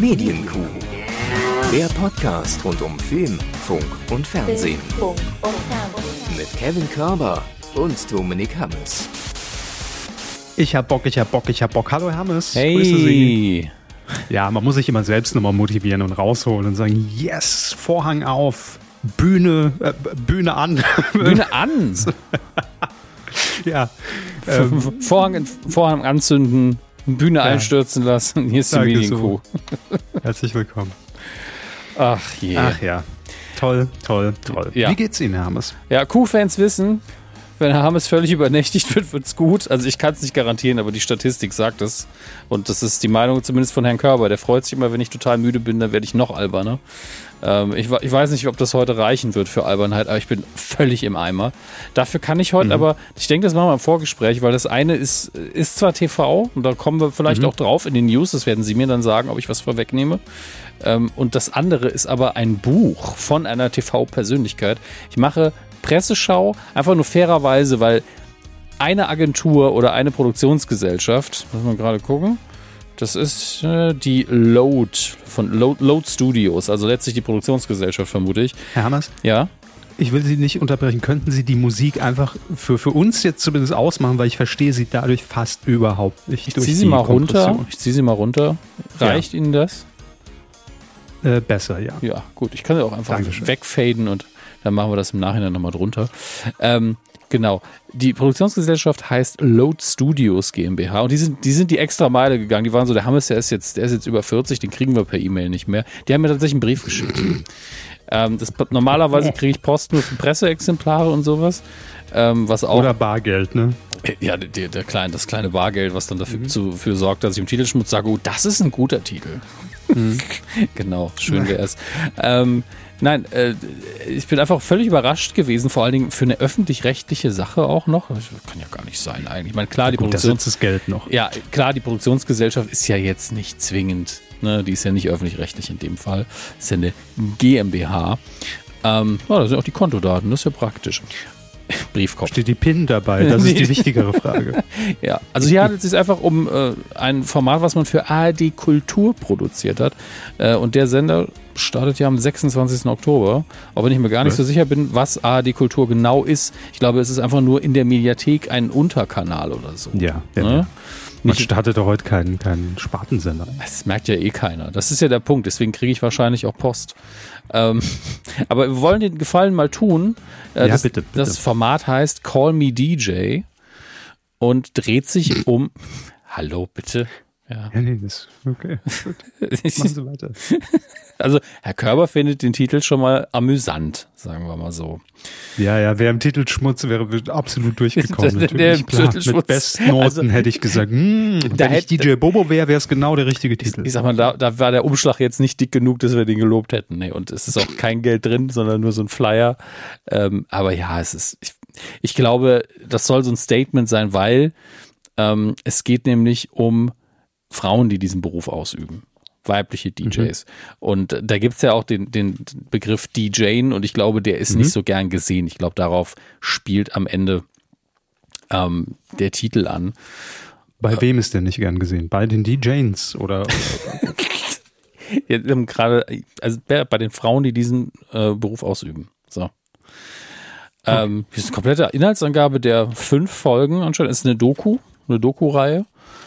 Medienkuh. Der Podcast rund um Film, Funk und Fernsehen. Mit Kevin Körber und Dominik Hammes. Ich hab Bock, ich hab Bock, ich hab Bock. Hallo Hammes. Hey. Grüße Sie. Ja, man muss sich immer selbst nochmal motivieren und rausholen und sagen, yes, Vorhang auf, Bühne, äh, Bühne an. Bühne an. ja. Ähm, Vorhang, Vorhang anzünden, Bühne einstürzen lassen. Hier ist die Danke Medienkuh. herzlich willkommen. Ach je. Ach ja. Toll, toll, toll. Ja. Wie geht's Ihnen, Hammes? Ja, Kuh-Fans wissen, wenn Herr Hammes völlig übernächtigt wird, wird's gut. Also ich kann es nicht garantieren, aber die Statistik sagt es. Und das ist die Meinung zumindest von Herrn Körber. Der freut sich immer, wenn ich total müde bin, dann werde ich noch alberner. Ähm, ich, ich weiß nicht, ob das heute reichen wird für Albernheit, aber ich bin völlig im Eimer. Dafür kann ich heute aber, ich denke, das machen wir im Vorgespräch, weil das eine ist, ist zwar TV, und da kommen wir vielleicht auch drauf in den News, das werden Sie mir dann sagen, ob ich was vorwegnehme. Ähm, und das andere ist aber ein Buch von einer TV-Persönlichkeit. Ich mache Presseschau einfach nur fairerweise, weil eine Agentur oder eine Produktionsgesellschaft, muss man gerade gucken, das ist äh, die Load von Load, Load Studios, also letztlich die Produktionsgesellschaft, vermute ich. Herr Hammes, Ja. ich will Sie nicht unterbrechen. Könnten Sie die Musik einfach für, für uns jetzt zumindest ausmachen, weil ich verstehe sie dadurch fast überhaupt nicht. Ich durch ziehe sie mal runter. Ich ziehe sie mal runter. Reicht Ihnen das? Äh, besser, ja. Ja, gut. Ich kann sie auch einfach Dankeschön. wegfaden und dann machen wir das im Nachhinein nochmal drunter. Ähm, genau. Die Produktionsgesellschaft heißt Load Studios GmbH und die sind, die sind die extra Meile gegangen. Die waren so, der Hammes, der ist jetzt, der ist jetzt über 40, den kriegen wir per E-Mail nicht mehr. Die haben mir tatsächlich einen Brief geschickt. ähm, das, normalerweise kriege ich Post nur für Presseexemplare und sowas. Ähm, was auch Oder Bargeld, ne? ja, der, der kleine, das kleine Bargeld, was dann dafür, zu, für sorgt, dass ich im Titelschmutz sage, oh, das ist ein guter Titel. genau, schön wäre es. Ähm, nein, äh, ich bin einfach völlig überrascht gewesen, vor allen Dingen für eine öffentlich-rechtliche Sache auch noch. Das kann ja gar nicht sein eigentlich. Ich meine, klar, die Gut, das Produktion, das Geld noch. ja, klar, die Produktionsgesellschaft ist ja jetzt nicht zwingend, ne? die ist ja nicht öffentlich-rechtlich in dem Fall. ist ja eine GmbH. Ähm, ja, da sind auch die Kontodaten, das ist ja praktisch. Briefkopf. Steht die PIN dabei? Das ist die wichtigere Frage. Ja, also hier handelt es sich einfach um äh, ein Format, was man für ARD Kultur produziert hat. Äh, und der Sender startet ja am 26. Oktober. Auch wenn ich mir gar nicht so sicher bin, was ARD Kultur genau ist. Ich glaube, es ist einfach nur in der Mediathek ein Unterkanal oder so. Ja, ja. Ne? ja. Man Nicht, startet doch heute keinen, keinen Spartensender. das merkt ja eh keiner. Das ist ja der Punkt. Deswegen kriege ich wahrscheinlich auch Post. Ähm, aber wir wollen den Gefallen mal tun. Äh, Ja, das, bitte, bitte. das Format heißt Call Me DJ und dreht sich um. Hallo, bitte. Ja. Ja, nee, das okay. Gut. Machen Sie weiter. Also, Herr Körber findet den Titel schon mal amüsant, sagen wir mal so. Ja, ja, wer im Titelschmutz wäre, wird absolut durchgekommen. Der- der Natürlich, klar. Titelschmutz. Mit Bestnoten Also- hätte ich gesagt, hm, Da wenn ich hätte- DJ Bobo wäre, wäre es genau der richtige Titel. Ich sag mal, da, da war der Umschlag jetzt nicht dick genug, dass wir den gelobt hätten. Nee, und es ist auch kein Geld drin, sondern nur so ein Flyer. Ähm, aber ja, es ist, ich, ich glaube, das soll so ein Statement sein, weil ähm, es geht nämlich um Frauen, die diesen Beruf ausüben. Weibliche DJs. Und da gibt's ja auch den, den Begriff DJen und ich glaube, der ist nicht so gern gesehen. Ich glaube, darauf spielt am Ende ähm, der Titel an. Bei wem ist der nicht gern gesehen? Bei den DJs oder Ja, gerade, also bei den Frauen, die diesen äh, Beruf ausüben. So. Ähm, hier ist eine komplette Inhaltsangabe der fünf Folgen anscheinend. Es ist eine Doku, eine Doku-Reihe.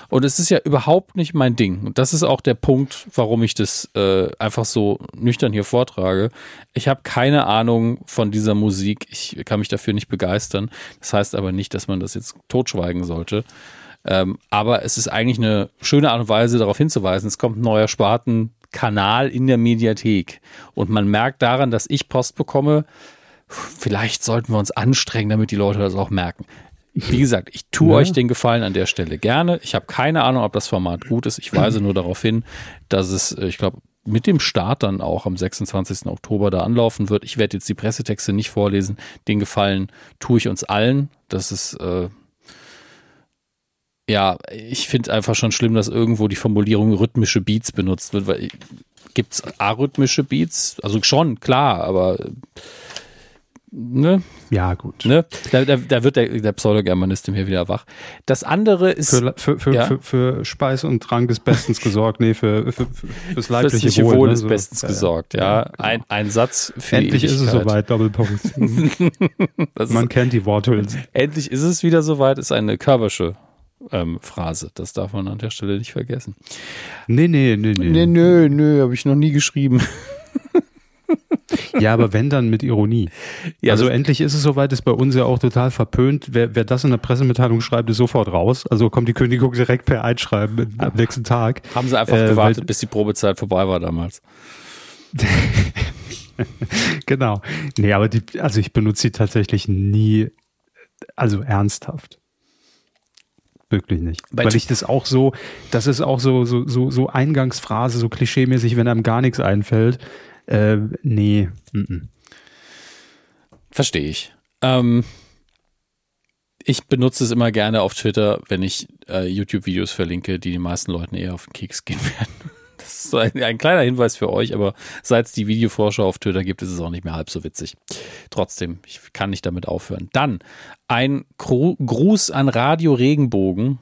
Und es ist ja überhaupt nicht mein Ding. Und das ist auch der Punkt, warum ich das äh, einfach so nüchtern hier vortrage. Ich habe keine Ahnung von dieser Musik. Ich kann mich dafür nicht begeistern. Das heißt aber nicht, dass man das jetzt totschweigen sollte. Ähm, aber es ist eigentlich eine schöne Art und Weise, darauf hinzuweisen, es kommt ein neuer Spartenkanal in der Mediathek. Und man merkt daran, dass ich Post bekomme, vielleicht sollten wir uns anstrengen, damit die Leute das auch merken. Wie gesagt, ich tue Ja. euch den Gefallen an der Stelle gerne. Ich habe keine Ahnung, ob das Format gut ist. Ich weise nur darauf hin, dass es, äh, ich glaube, mit dem Start dann auch am 26. Oktober da anlaufen wird. Ich werde jetzt die Pressetexte nicht vorlesen. Den Gefallen tue ich uns allen. Das ist, äh, ja, ich finde einfach schon schlimm, dass irgendwo die Formulierung rhythmische Beats benutzt wird, weil gibt es arrhythmische Beats? Also schon, klar, aber ne? Ja, gut. Ne? Da, da, da wird der, der Pseudogermanist hier wieder wach. Das andere ist. Für, für, für, Ja. für, für Speis und Trank ist bestens gesorgt. Nee, für, für, für fürs leibliche Fürstliche Wohl, Wohl ne? ist So. bestens Ja, gesorgt, ja. genau. Ein, ein Satz für Endlich die ist es Ewigkeit. soweit, Doppelpunkt. Das ist, Man kennt die Worthülsen. endlich ist es wieder soweit, ist eine Körbersche ähm, Phrase. Das darf man an der Stelle nicht vergessen. Nee, nee, nee, nee. Nee, nö, nö, habe ich noch nie geschrieben. Ja, aber wenn dann mit Ironie. Ja, also endlich ist es soweit, ist bei uns ja auch total verpönt. Wer, wer das in der Pressemitteilung schreibt, ist sofort raus. Also kommt die Kündigung direkt per Einschreiben am nächsten Tag. Haben sie einfach Äh, gewartet, weil- bis die Probezeit vorbei war damals. Genau. Nee, aber die, also ich benutze sie tatsächlich nie, also ernsthaft. Wirklich nicht. Bei Weil ich das auch so, das ist auch so, so, so, so Eingangsphrase, so klischeemäßig, wenn einem gar nichts einfällt. Äh, nee. Mm Verstehe ich. Ähm, ich benutze es immer gerne auf Twitter, wenn ich äh, YouTube-Videos verlinke, die den meisten Leuten eher auf den Keks gehen werden. Das ist so ein, ein kleiner Hinweis für euch, aber seit es die Videovorschau auf Twitter gibt, ist es auch nicht mehr halb so witzig. Trotzdem, ich kann nicht damit aufhören. Dann ein Gru Gruß an Radio Regenbogen.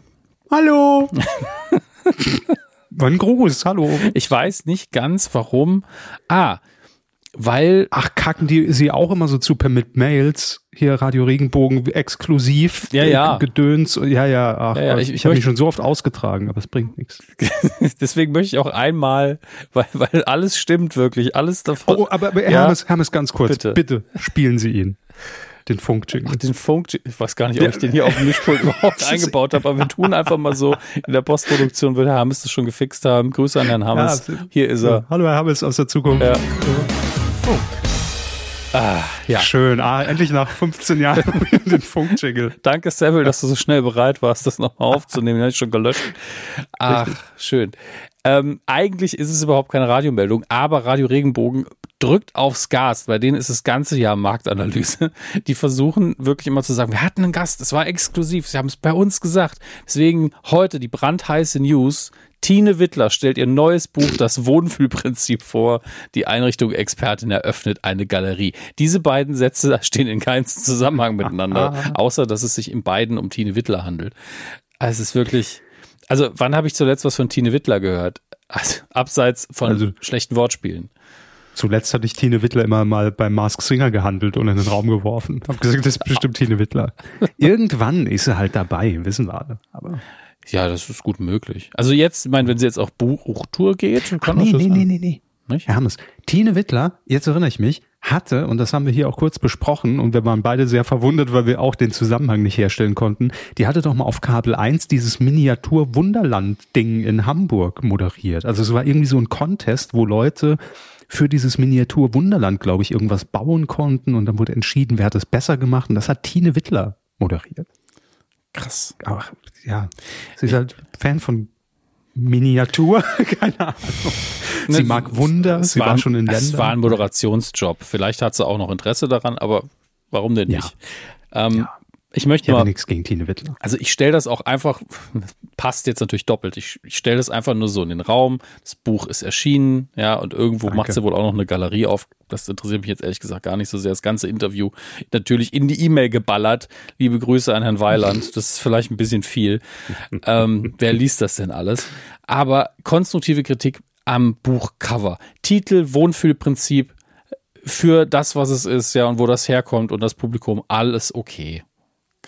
Hallo! Wann Gruß, hallo. Ich weiß nicht ganz warum. Ah, weil Ach, kacken die sie auch immer so zu per mit Mails? Hier Radio Regenbogen exklusiv. Ja, äh, ja. Gedöns. Ja, ja. Ach, Ja, ja, ich ich- ich, habe mich schon so oft ausgetragen, aber es bringt nichts. deswegen möchte ich auch einmal, weil, weil alles stimmt wirklich, alles davon. Oh, aber, aber Ja. Hermes, Hermes, ganz kurz. Bitte. Bitte. spielen Sie ihn. Den Funk-Jingle. den Funk, ich weiß gar nicht, ob ich den hier auf dem Mischpult überhaupt eingebaut habe, aber wir tun einfach mal so, in der Postproduktion wird Herr Hammes das schon gefixt haben. Grüße an Herrn Hammes. Ja, hier ist er. Hallo, Herr Hermes aus der Zukunft. Ja. Ah, ja. Schön. Ah, endlich nach 15 Jahren den Funk-Jingle. Danke, Seville, dass du so schnell bereit warst, das nochmal aufzunehmen. Den hatte ich schon gelöscht. Ach, schön. Ähm, eigentlich ist es überhaupt keine Radiomeldung, aber Radio Regenbogen drückt aufs Gas. Bei denen ist das ganze Jahr Marktanalyse. Die versuchen wirklich immer zu sagen, wir hatten einen Gast, es war exklusiv, sie haben es bei uns gesagt. Deswegen heute die brandheiße News. Tine Wittler stellt ihr neues Buch Das Wohnfühlprinzip vor. Die Einrichtung Expertin eröffnet eine Galerie. Diese beiden Sätze stehen in keinem Zusammenhang miteinander, außer dass es sich in beiden um Tine Wittler handelt. Also es ist wirklich. Also, wann habe ich zuletzt was von Tine Wittler gehört? Also, abseits von Also- schlechten Wortspielen. Zuletzt hatte ich Tine Wittler immer mal beim Mask Singer gehandelt und in den Raum geworfen. Hab gesagt, das ist bestimmt Tine Wittler. Irgendwann ist sie halt dabei, wissen wir alle. Aber Ja, das ist gut möglich. Also jetzt, ich meine, wenn sie jetzt auf Buchtour geht, kann nee, das nee, nee, nee, nee. Herr Hammes, Tine Wittler, jetzt erinnere ich mich, hatte, und das haben wir hier auch kurz besprochen, und wir waren beide sehr verwundert, weil wir auch den Zusammenhang nicht herstellen konnten, die hatte doch mal auf Kabel 1 dieses Miniatur-Wunderland-Ding in Hamburg moderiert. Also es war irgendwie so ein Contest, wo Leute für dieses Miniatur-Wunderland, glaube ich, irgendwas bauen konnten und dann wurde entschieden, wer hat es besser gemacht und das hat Tine Wittler moderiert. Krass. Aber ja, sie ist halt Fan von Miniatur, keine Ahnung. Sie Ne, mag Wunder, es sie war ein- schon in Ländern. Es war ein Moderationsjob. Vielleicht hat sie auch noch Interesse daran, aber warum denn Ja. nicht? Ähm, Ja. Ich möchte Ich mal, nichts gegen Tine Wittler. also ich stelle das auch einfach, passt jetzt natürlich doppelt. Ich, ich stelle das einfach nur so in den Raum. Das Buch ist erschienen, ja, und irgendwo Danke. macht sie wohl auch noch eine Galerie auf. Das interessiert mich jetzt ehrlich gesagt gar nicht so sehr. Das ganze Interview natürlich in die E-Mail geballert. Liebe Grüße an Herrn Weiland. Das ist vielleicht ein bisschen viel. ähm, wer liest das denn alles? Aber konstruktive Kritik am Buchcover. Titel, Wohnfühlprinzip, für das, was es ist, ja, und wo das herkommt und das Publikum, alles okay.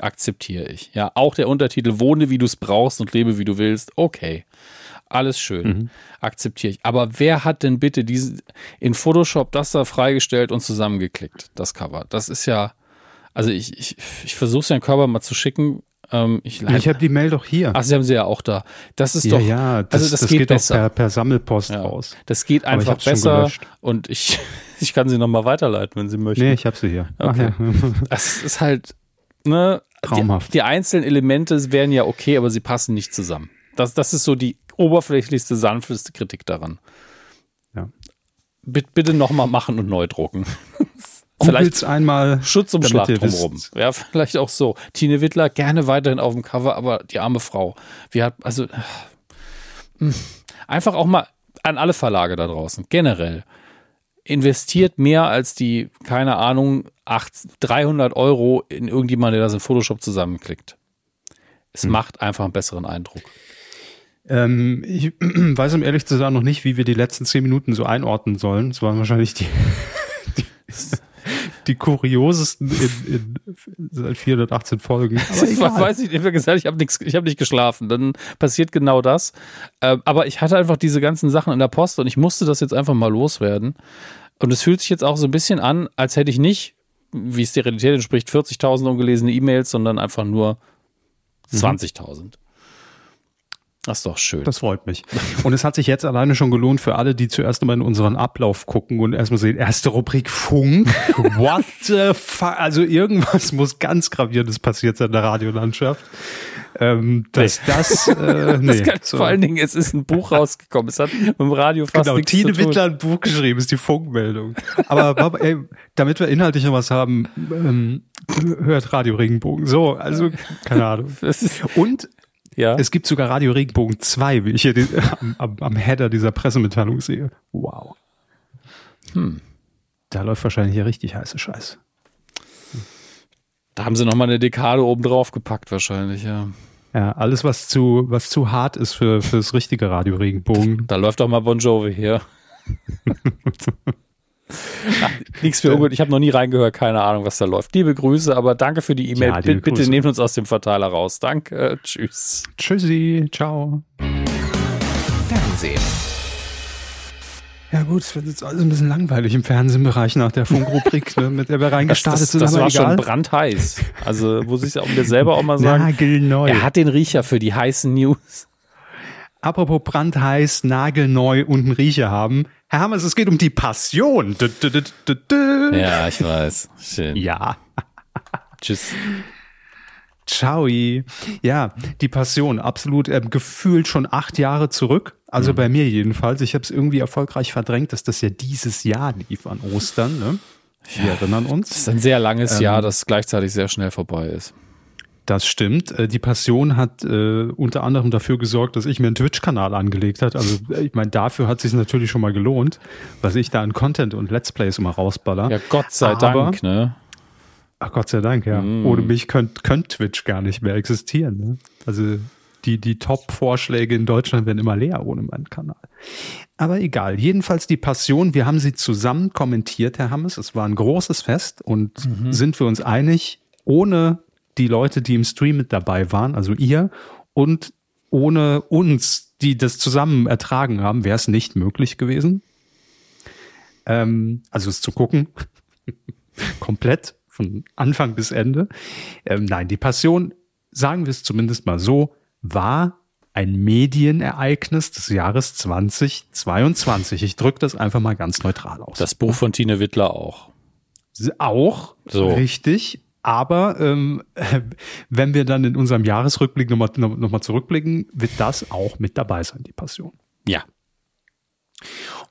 Akzeptiere ich. Ja, auch der Untertitel Wohne, wie du es brauchst und lebe, wie du willst. Okay. Alles schön. Akzeptiere ich. Aber wer hat denn bitte diese, in Photoshop das da freigestellt und zusammengeklickt, das Cover? Das ist ja, also ich, ich, ich versuche es ja Körper mal zu schicken. Ähm, ich Ich habe die Mail doch hier. Ach, Sie haben sie ja auch da. Das ist ja, doch, ja, das, also das, das geht, geht, besser. per, per Sammelpost Ja. raus. Das geht einfach besser und ich, ich kann sie nochmal weiterleiten, wenn Sie möchten. Nee, ich habe sie hier. Ach, Okay. ja. Es ist halt, ne, Traumhaft. Die, die einzelnen Elemente wären ja okay, aber sie passen nicht zusammen. Das, das ist so die oberflächlichste, sanfteste Kritik daran. Ja. Bitte, bitte nochmal machen und neu drucken. Googles einmal. Schutzumschlag drumherum. wisst. Ja, vielleicht auch so. Tine Wittler gerne weiterhin auf dem Cover, aber die arme Frau. Wir hat, also, äh, einfach auch mal an alle Verlage da draußen, generell. Investiert mehr als die, keine Ahnung, 300 Euro in irgendjemand, der das in Photoshop zusammenklickt. Es Hm. macht einfach einen besseren Eindruck. Ähm, ich weiß um ehrlich zu sein noch nicht, wie wir die letzten zehn Minuten so einordnen sollen. Es waren wahrscheinlich die, die, die kuriosesten in, in seit 418 Folgen. Aber Ich weiß nicht, ich habe gesagt, ich habe nichts, ich habe nicht geschlafen. Dann passiert genau das. Ähm, aber ich hatte einfach diese ganzen Sachen in der Post und ich musste das jetzt einfach mal loswerden. Und es fühlt sich jetzt auch so ein bisschen an, als hätte ich nicht, wie es der Realität entspricht, 40.000 ungelesene E-Mails, sondern einfach nur 20.000. Das ist doch schön. Das freut mich. Und es hat sich jetzt alleine schon gelohnt für alle, die zuerst mal in unseren Ablauf gucken und erstmal sehen, erste Rubrik Funk. What the fuck? Also irgendwas muss ganz Gravierendes passiert sein in der Radiolandschaft. Ähm, dass das, äh, nee, das kann, so. Vor allen Dingen, es ist ein Buch rausgekommen. Es hat mit dem Radio fast Genau, nichts Tine zu tun. Wittler ein Buch geschrieben, ist die Funkmeldung. Aber ey, damit wir inhaltlich noch was haben, ähm, hört Radio Regenbogen. So, also, keine Ahnung. Und ja. es gibt sogar Radio Regenbogen 2, wie ich hier den, am, am, am Header dieser Pressemitteilung sehe. Wow. Hm. Da läuft wahrscheinlich hier richtig heiße Scheiße. Da haben sie nochmal eine Dekade oben drauf gepackt, wahrscheinlich, ja. Ja, alles, was zu, was zu hart ist für, für das richtige Radio Regenbogen. Da läuft doch mal Bon Jovi hier. Nichts für ungut. Ich habe noch nie reingehört, keine Ahnung, was da läuft. Liebe Grüße, aber danke für die E-Mail. Ja, Bitte, nehmt uns aus dem Verteiler raus. Danke. Tschüss. Tschüssi, ciao. Fernsehen. Ja gut, es wird jetzt alles ein bisschen langweilig im Fernsehbereich nach der Funkrubrik, ne, mit der wir Das, reingestartet das, sind. das aber war schon egal. brandheiß. Also, muss ich auch mir selber auch mal sagen. Nagelneu. Er hat den Riecher für die heißen News. Apropos brandheiß, nagelneu und einen Riecher haben. Herr Hammers, es geht um die Passion. Dü, dü, dü. Ja, ich weiß. Schön. ja. Tschüss. Ciao. Ja, die Passion, absolut ähm, gefühlt schon acht Jahre zurück. Also bei mir jedenfalls. Ich habe es irgendwie erfolgreich verdrängt, dass das ja dieses Jahr lief an Ostern. Ne? Wir erinnern Das uns. ist ein sehr langes Ähm, Jahr, das gleichzeitig sehr schnell vorbei ist. Das stimmt. Äh, Die Passion hat äh, unter anderem dafür gesorgt, dass ich mir einen Twitch-Kanal angelegt hat. Also äh, ich meine, dafür hat sich natürlich schon mal gelohnt, was ich da an Content und Let's Plays immer rausballer. Ja, Gott sei Aber- Dank, ne? Ach Gott sei Dank, ja. Mm. Ohne mich könnte könnt Twitch gar nicht mehr existieren. Ne? Also die, die Top-Vorschläge in Deutschland werden immer leer ohne meinen Kanal. Aber egal. Jedenfalls die Passion, wir haben sie zusammen kommentiert, Herr Hammes. Es war ein großes Fest und sind wir uns einig, ohne die Leute, die im Stream mit dabei waren, also ihr, und ohne uns, die das zusammen ertragen haben, wäre es nicht möglich gewesen. Ähm, also es zu gucken. Komplett von Anfang bis Ende. Ähm, nein, die Passion, sagen wir es zumindest mal so, war ein Medienereignis des Jahres 2022. Ich drücke das einfach mal ganz neutral aus. Das Buch von Tine Wittler auch. auch So. richtig. Aber ähm, wenn wir dann in unserem Jahresrückblick nochmal noch, mal zurückblicken, wird das auch mit dabei sein, die Passion. Ja.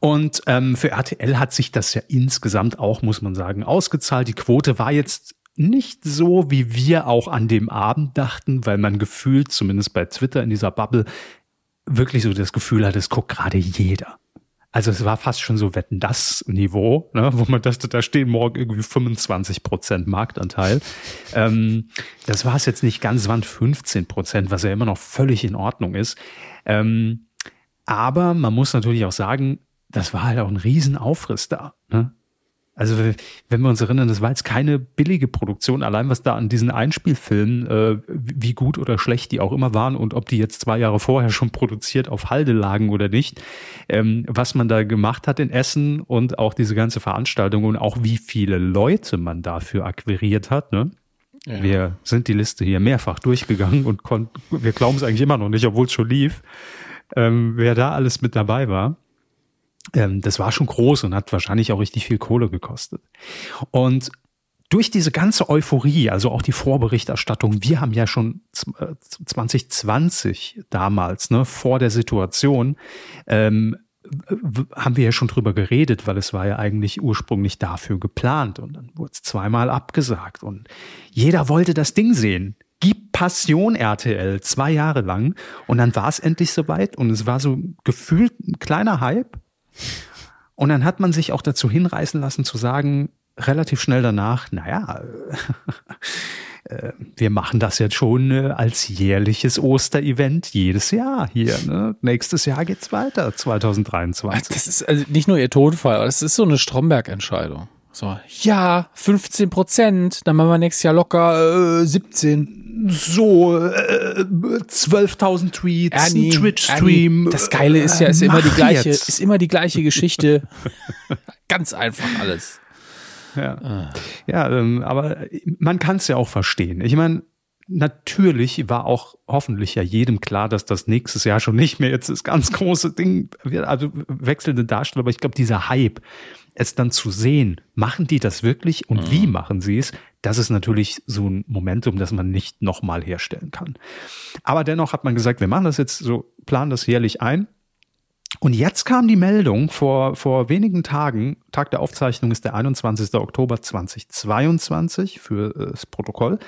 Und ähm, für RTL hat sich das ja insgesamt auch, muss man sagen, ausgezahlt. Die Quote war jetzt nicht so, wie wir auch an dem Abend dachten, weil man gefühlt, zumindest bei Twitter in dieser Bubble, wirklich so das Gefühl hat, es guckt gerade jeder. Also es war fast schon so Wetten das Niveau, ne, wo man dachte, da stehen morgen irgendwie 25 Prozent Marktanteil. Ähm, das war es jetzt nicht ganz, waren 15 Prozent, was ja immer noch völlig in Ordnung ist. Ähm, aber man muss natürlich auch sagen, das war halt auch ein Riesenaufriss da. Ne? Also wenn wir uns erinnern, das war jetzt keine billige Produktion, allein was da an diesen Einspielfilmen, äh, wie gut oder schlecht die auch immer waren und ob die jetzt zwei Jahre vorher schon produziert auf Halde lagen oder nicht, ähm, was man da gemacht hat in Essen und auch diese ganze Veranstaltung und auch wie viele Leute man dafür akquiriert hat. Ne? Ja. Wir sind die Liste hier mehrfach durchgegangen und konnten, wir glauben es eigentlich immer noch nicht, obwohl es schon lief, ähm, wer da alles mit dabei war. Ähm, das war schon groß und hat wahrscheinlich auch richtig viel Kohle gekostet. Und durch diese ganze Euphorie, also auch die Vorberichterstattung, wir haben ja schon z- äh, 2020 damals, ne, vor der Situation, ähm, haben wir ja schon drüber geredet, weil es war ja eigentlich ursprünglich dafür geplant und dann wurde es zweimal abgesagt und jeder wollte das Ding sehen. Gib Passion RTL zwei Jahre lang und dann war es endlich soweit und es war so gefühlt ein kleiner Hype und dann hat man sich auch dazu hinreißen lassen zu sagen, relativ schnell danach, naja, äh, wir machen das jetzt schon äh, als jährliches Osterevent jedes Jahr hier. Ne? Nächstes Jahr geht's weiter, 2023. Das ist also nicht nur ihr Tonfall, es ist so eine Stromberg-Entscheidung. So, ja, 15 Prozent, dann machen wir nächstes Jahr locker äh, 17. So, äh, 12.000 Tweets, Ernie, Twitch-Stream. Ernie, das Geile ist ja, ist immer die gleiche, jetzt. ist immer die gleiche Geschichte. Ganz einfach alles. Ja, ja ähm, aber man kann es ja auch verstehen. Ich meine, natürlich war auch hoffentlich ja jedem klar, dass das nächstes Jahr schon nicht mehr jetzt das ganz große Ding wird, also wechselnde Darsteller. Aber ich glaube, dieser Hype, es dann zu sehen, machen die das wirklich und wie machen sie es, das ist natürlich so ein Momentum, das man nicht nochmal herstellen kann. Aber dennoch hat man gesagt, wir machen das jetzt so, planen das jährlich ein. Und jetzt kam die Meldung vor, vor wenigen Tagen, Tag der Aufzeichnung ist der 21. Oktober 2022 für äh, das Protokoll.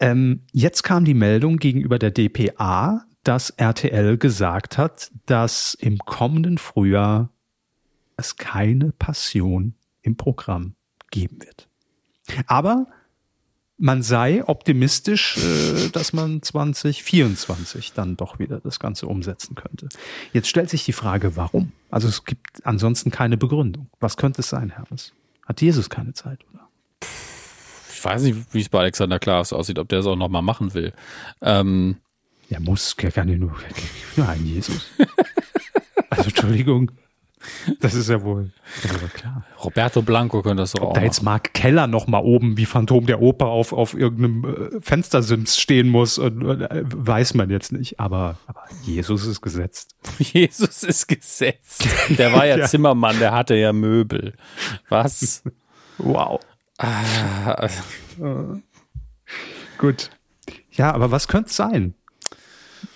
Ähm, jetzt kam die Meldung gegenüber der DPA, dass RTL gesagt hat, dass im kommenden Frühjahr es keine Passion im Programm geben wird. Aber man sei optimistisch, äh, dass man 2024 dann doch wieder das Ganze umsetzen könnte. Jetzt stellt sich die Frage, warum? Also es gibt ansonsten keine Begründung. Was könnte es sein, Hermes? Hat Jesus keine Zeit, oder? Ich weiß nicht, wie es bei Alexander Klaas aussieht, ob der es auch nochmal machen will. Ähm, Er muss, er kann ja nur, nur ein Jesus. Also Entschuldigung, das ist ja wohl, ja klar. Roberto Blanco könnte das doch auch Da jetzt. Mark Keller noch mal oben wie Phantom der Oper auf, auf irgendeinem äh, Fenstersims stehen muss, äh, äh, weiß man jetzt nicht. Aber, aber Jesus ist gesetzt. Jesus ist gesetzt. Der war ja, Ja. Zimmermann, der hatte ja Möbel. Was? Wow. Ah, Gut. Ja, aber was könnte es sein?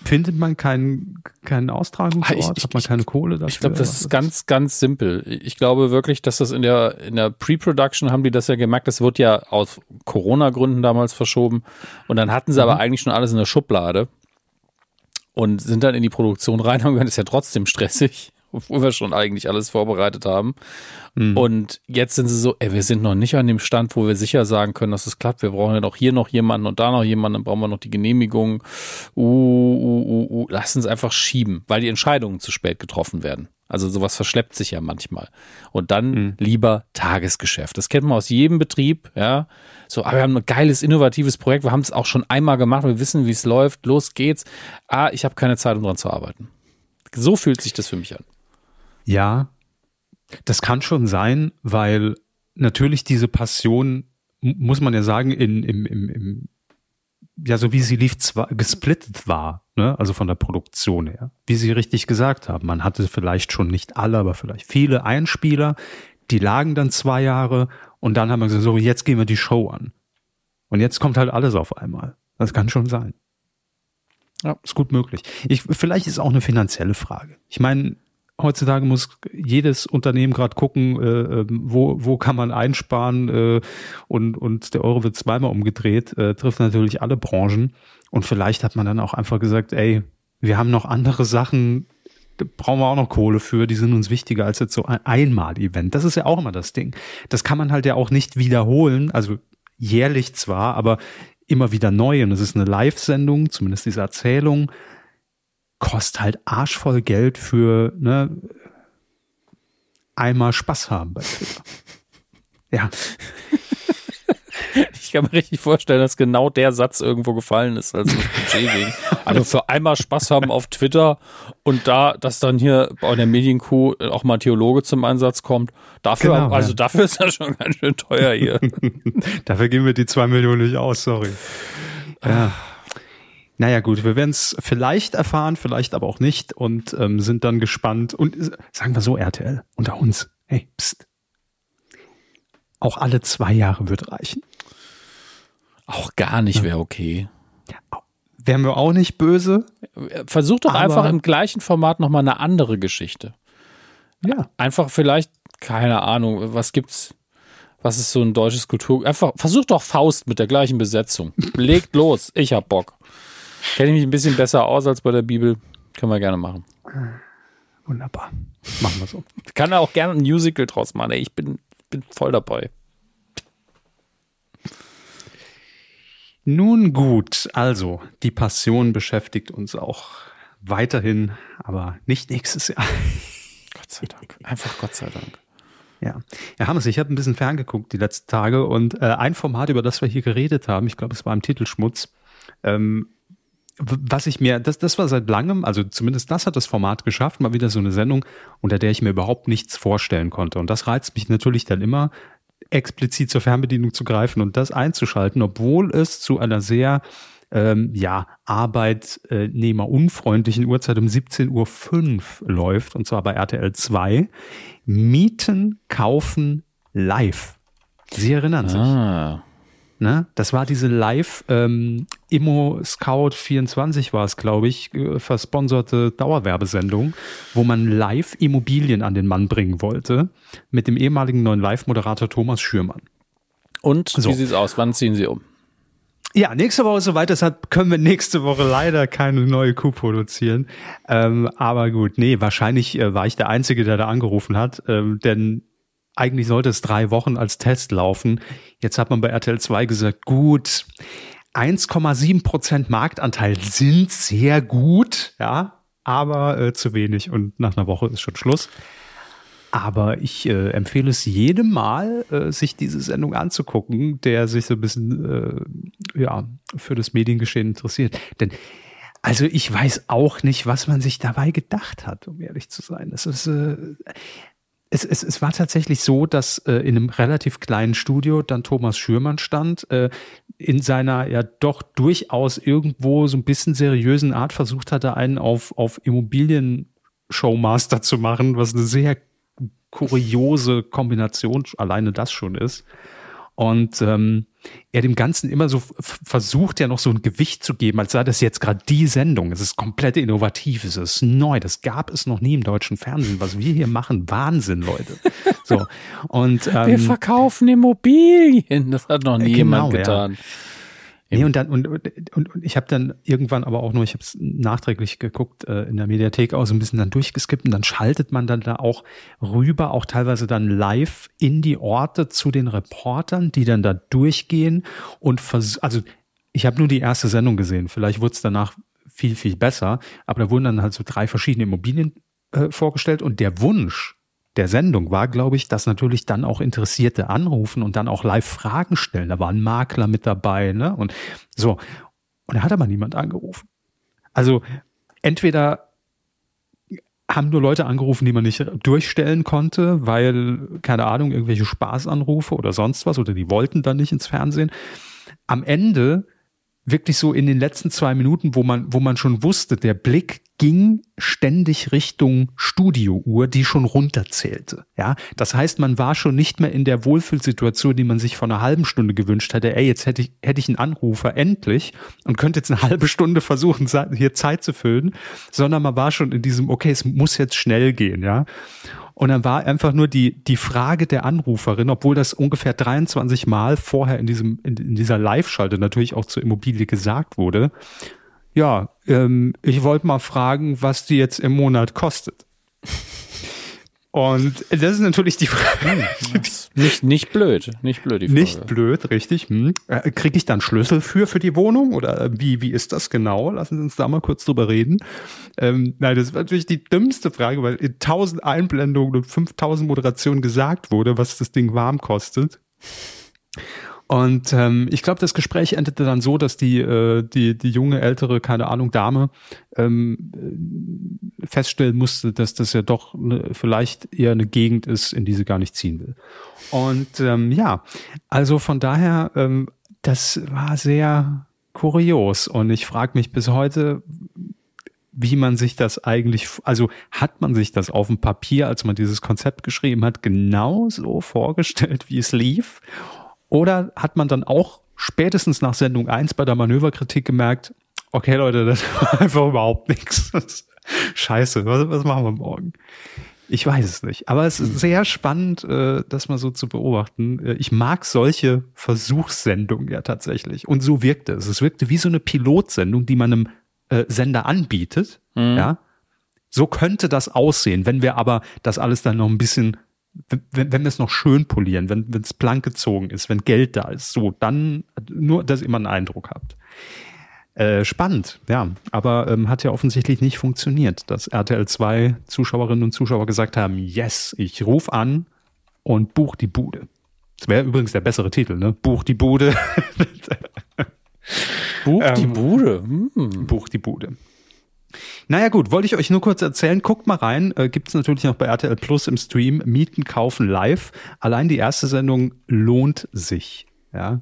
Findet man keinen, keinen Austragungsort? Ich- ich- Hat man keine Kohle dafür? ich glaube, das ist ganz, ganz simpel. Ich glaube wirklich, dass das in der, in der Pre-Production haben die das ja gemerkt. Das wird ja aus Corona-Gründen damals verschoben. Und dann hatten sie aber eigentlich schon alles in der Schublade und sind dann in die Produktion rein und das ist ja trotzdem stressig, obwohl wir schon eigentlich alles vorbereitet haben. Und jetzt sind sie so, ey, wir sind noch nicht an dem Stand, wo wir sicher sagen können, dass es klappt. Wir brauchen ja noch hier noch jemanden und da noch jemanden, dann brauchen wir noch die Genehmigung. Uh, uh, uh, uh. Lass uns einfach schieben, weil die Entscheidungen zu spät getroffen werden. Also sowas verschleppt sich ja manchmal. Und dann lieber Tagesgeschäft. Das kennt man aus jedem Betrieb, ja. So, aber wir haben ein geiles, innovatives Projekt. Wir haben es auch schon einmal gemacht. Wir wissen, wie es läuft. Los geht's. Ah, ich habe keine Zeit, um dran zu arbeiten. So fühlt sich das für mich an. Ja, das kann schon sein, weil natürlich diese Passion, muss man ja sagen, in, im, im, im, ja, so wie sie lief, zwar gesplittet war, ne? also von der Produktion her. Wie Sie richtig gesagt haben, man hatte vielleicht schon nicht alle, aber vielleicht viele Einspieler, die lagen dann zwei Jahre und dann haben wir gesagt, so, jetzt gehen wir die Show an. Und jetzt kommt halt alles auf einmal. Das kann schon sein. Ja, ist gut möglich. Ich, vielleicht ist es auch eine finanzielle Frage. Ich meine, heutzutage muss jedes Unternehmen gerade gucken, äh, ähm, wo, wo kann man einsparen äh, und, und der Euro wird zweimal umgedreht, äh, trifft natürlich alle Branchen. Und vielleicht hat man dann auch einfach gesagt, ey, wir haben noch andere Sachen, da brauchen wir auch noch Kohle für, die sind uns wichtiger als jetzt so ein Einmal-Event. Das ist ja auch immer das Ding. Das kann man halt ja auch nicht wiederholen, also jährlich zwar, aber immer wieder neu. Und es ist eine Live-Sendung, zumindest diese Erzählung kostet halt arschvoll Geld für ne, einmal Spaß haben bei Twitter. Ja, Ich kann mir richtig vorstellen, dass genau der Satz irgendwo gefallen ist, als das Budget ging. Also für einmal Spaß haben auf Twitter und da, dass dann hier bei der Medienkuh auch mal Theologe zum Einsatz kommt. Dafür, Genau, also ja. dafür ist das schon ganz schön teuer hier. dafür geben wir die zwei Millionen nicht aus, sorry. Ja. Naja gut, wir werden es vielleicht erfahren, vielleicht aber auch nicht und ähm, sind dann gespannt. Und äh, sagen wir so, RTL, unter uns, hey, pst. Auch alle zwei Jahre wird reichen. Auch gar nicht wäre okay. Wären wir auch nicht böse? Versuch doch einfach im gleichen Format nochmal eine andere Geschichte. Ja. Einfach vielleicht, keine Ahnung, was gibt's? Was ist so ein deutsches Kultur? Einfach, versuch doch Faust mit der gleichen Besetzung. Legt los, ich hab Bock. Kenne ich mich ein bisschen besser aus als bei der Bibel. Können wir gerne machen. Wunderbar. Machen wir so. Kann er auch gerne ein Musical draus machen. Ich bin, bin voll dabei. Nun gut, also die Passion beschäftigt uns auch weiterhin, aber nicht nächstes Jahr. Gott sei Dank. Einfach Gott sei Dank. Ja, Herr Hammes, ich habe ein bisschen ferngeguckt die letzten Tage und äh, ein Format, über das wir hier geredet haben, ich glaube, es war im Titelschmutz, ähm, was ich mir, das, das war seit langem, also zumindest das hat das Format geschafft, mal wieder so eine Sendung, unter der ich mir überhaupt nichts vorstellen konnte. Und das reizt mich natürlich dann immer, explizit zur Fernbedienung zu greifen und das einzuschalten, obwohl es zu einer sehr ähm, ja, arbeitnehmerunfreundlichen Uhrzeit um 17.05 Uhr läuft, und zwar bei RTL 2. Mieten, kaufen, live. Sie erinnern sich. Ne? Das war diese Live ähm, Immo Scout 24 war es, glaube ich, äh, versponserte Dauerwerbesendung, wo man live Immobilien an den Mann bringen wollte mit dem ehemaligen neuen Live-Moderator Thomas Schürmann. Und so. wie sieht's aus? Wann ziehen Sie um? Ja, nächste Woche ist soweit, deshalb können wir nächste Woche leider keine neue Kuh produzieren. Ähm, aber gut, nee, wahrscheinlich äh, war ich der Einzige, der da angerufen hat, ähm, denn eigentlich sollte es drei Wochen als Test laufen. Jetzt hat man bei RTL 2 gesagt, gut, 1,7 Prozent Marktanteil sind sehr gut, ja, aber äh, zu wenig und nach einer Woche ist schon Schluss. Aber ich äh, empfehle es jedem Mal, äh, sich diese Sendung anzugucken, der sich so ein bisschen äh, ja, für das Mediengeschehen interessiert. Denn also ich weiß auch nicht, was man sich dabei gedacht hat, um ehrlich zu sein. Es ist, äh, es, es, es war tatsächlich so, dass äh, in einem relativ kleinen Studio dann Thomas Schürmann stand, äh, in seiner ja doch durchaus irgendwo so ein bisschen seriösen Art versucht hatte, einen auf, auf Immobilien-Showmaster zu machen, was eine sehr kuriose Kombination alleine das schon ist. Und ähm, er dem Ganzen immer so versucht, ja noch so ein Gewicht zu geben, als sei das jetzt gerade die Sendung. Es ist komplett innovativ, es ist neu, das gab es noch nie im deutschen Fernsehen. Was wir hier machen, Wahnsinn, Leute. So und ähm, wir verkaufen Immobilien. Das hat noch nie genau, jemand getan. Ja. Nee, und dann, und, und, und ich habe dann irgendwann aber auch nur, ich habe es nachträglich geguckt, äh, in der Mediathek auch so ein bisschen dann durchgeskippt und dann schaltet man dann da auch rüber, auch teilweise dann live in die Orte zu den Reportern, die dann da durchgehen und vers also ich habe nur die erste Sendung gesehen, vielleicht wurde es danach viel, viel besser, aber da wurden dann halt so drei verschiedene Immobilien äh, vorgestellt und der Wunsch, der Sendung war, glaube ich, dass natürlich dann auch Interessierte anrufen und dann auch live Fragen stellen. Da war ein Makler mit dabei, ne? Und so. Und da hat aber niemand angerufen. Also entweder haben nur Leute angerufen, die man nicht durchstellen konnte, weil, keine Ahnung, irgendwelche Spaßanrufe oder sonst was, oder die wollten dann nicht ins Fernsehen. Am Ende wirklich so in den letzten zwei Minuten, wo man, wo man schon wusste, der Blick ging ständig Richtung Studiouhr, die schon runterzählte. Ja, das heißt, man war schon nicht mehr in der Wohlfühlsituation, die man sich vor einer halben Stunde gewünscht hatte. Ey, jetzt hätte ich, hätte ich einen Anrufer endlich und könnte jetzt eine halbe Stunde versuchen, hier Zeit zu füllen, sondern man war schon in diesem, okay, es muss jetzt schnell gehen, ja. Und dann war einfach nur die, die Frage der Anruferin, obwohl das ungefähr 23 Mal vorher in diesem, in, in dieser Live-Schalte natürlich auch zur Immobilie gesagt wurde. Ja, ähm, ich wollte mal fragen, was die jetzt im Monat kostet. Und das ist natürlich die Frage. Hm, nicht, nicht blöd, nicht blöd die Frage. Nicht blöd, richtig. Hm. Äh, Kriege ich dann Schlüssel für für die Wohnung oder wie wie ist das genau? Lassen Sie uns da mal kurz drüber reden. Ähm, nein, das ist natürlich die dümmste Frage, weil in 1000 Einblendungen und 5000 Moderationen gesagt wurde, was das Ding warm kostet. Und ähm, ich glaube, das Gespräch endete dann so, dass die, äh, die, die junge, ältere, keine Ahnung, Dame ähm, äh, feststellen musste, dass das ja doch ne, vielleicht eher eine Gegend ist, in die sie gar nicht ziehen will. Und ähm, ja, also von daher, ähm, das war sehr kurios. Und ich frage mich bis heute, wie man sich das eigentlich, also hat man sich das auf dem Papier, als man dieses Konzept geschrieben hat, genauso vorgestellt, wie es lief? Oder hat man dann auch spätestens nach Sendung 1 bei der Manöverkritik gemerkt, okay Leute, das war einfach überhaupt nichts. Scheiße, was, was machen wir morgen? Ich weiß es nicht. Aber es ist sehr spannend, äh, das mal so zu beobachten. Äh, ich mag solche Versuchssendungen ja tatsächlich. Und so wirkte es. Es wirkte wie so eine Pilotsendung, die man einem äh, Sender anbietet. Mhm. Ja. So könnte das aussehen. Wenn wir aber das alles dann noch ein bisschen wenn, wenn wir es noch schön polieren, wenn es blank gezogen ist, wenn Geld da ist, so, dann nur, dass ihr immer einen Eindruck habt. Äh, spannend, ja, aber ähm, hat ja offensichtlich nicht funktioniert, dass RTL 2 Zuschauerinnen und Zuschauer gesagt haben, yes, ich rufe an und buch die Bude. Das wäre übrigens der bessere Titel, ne? Buch die Bude. buch die ähm, Bude. Hm. Buch die Bude. Naja gut, wollte ich euch nur kurz erzählen. Guckt mal rein. Äh, Gibt es natürlich noch bei RTL Plus im Stream. Mieten, kaufen live. Allein die erste Sendung lohnt sich. Ja,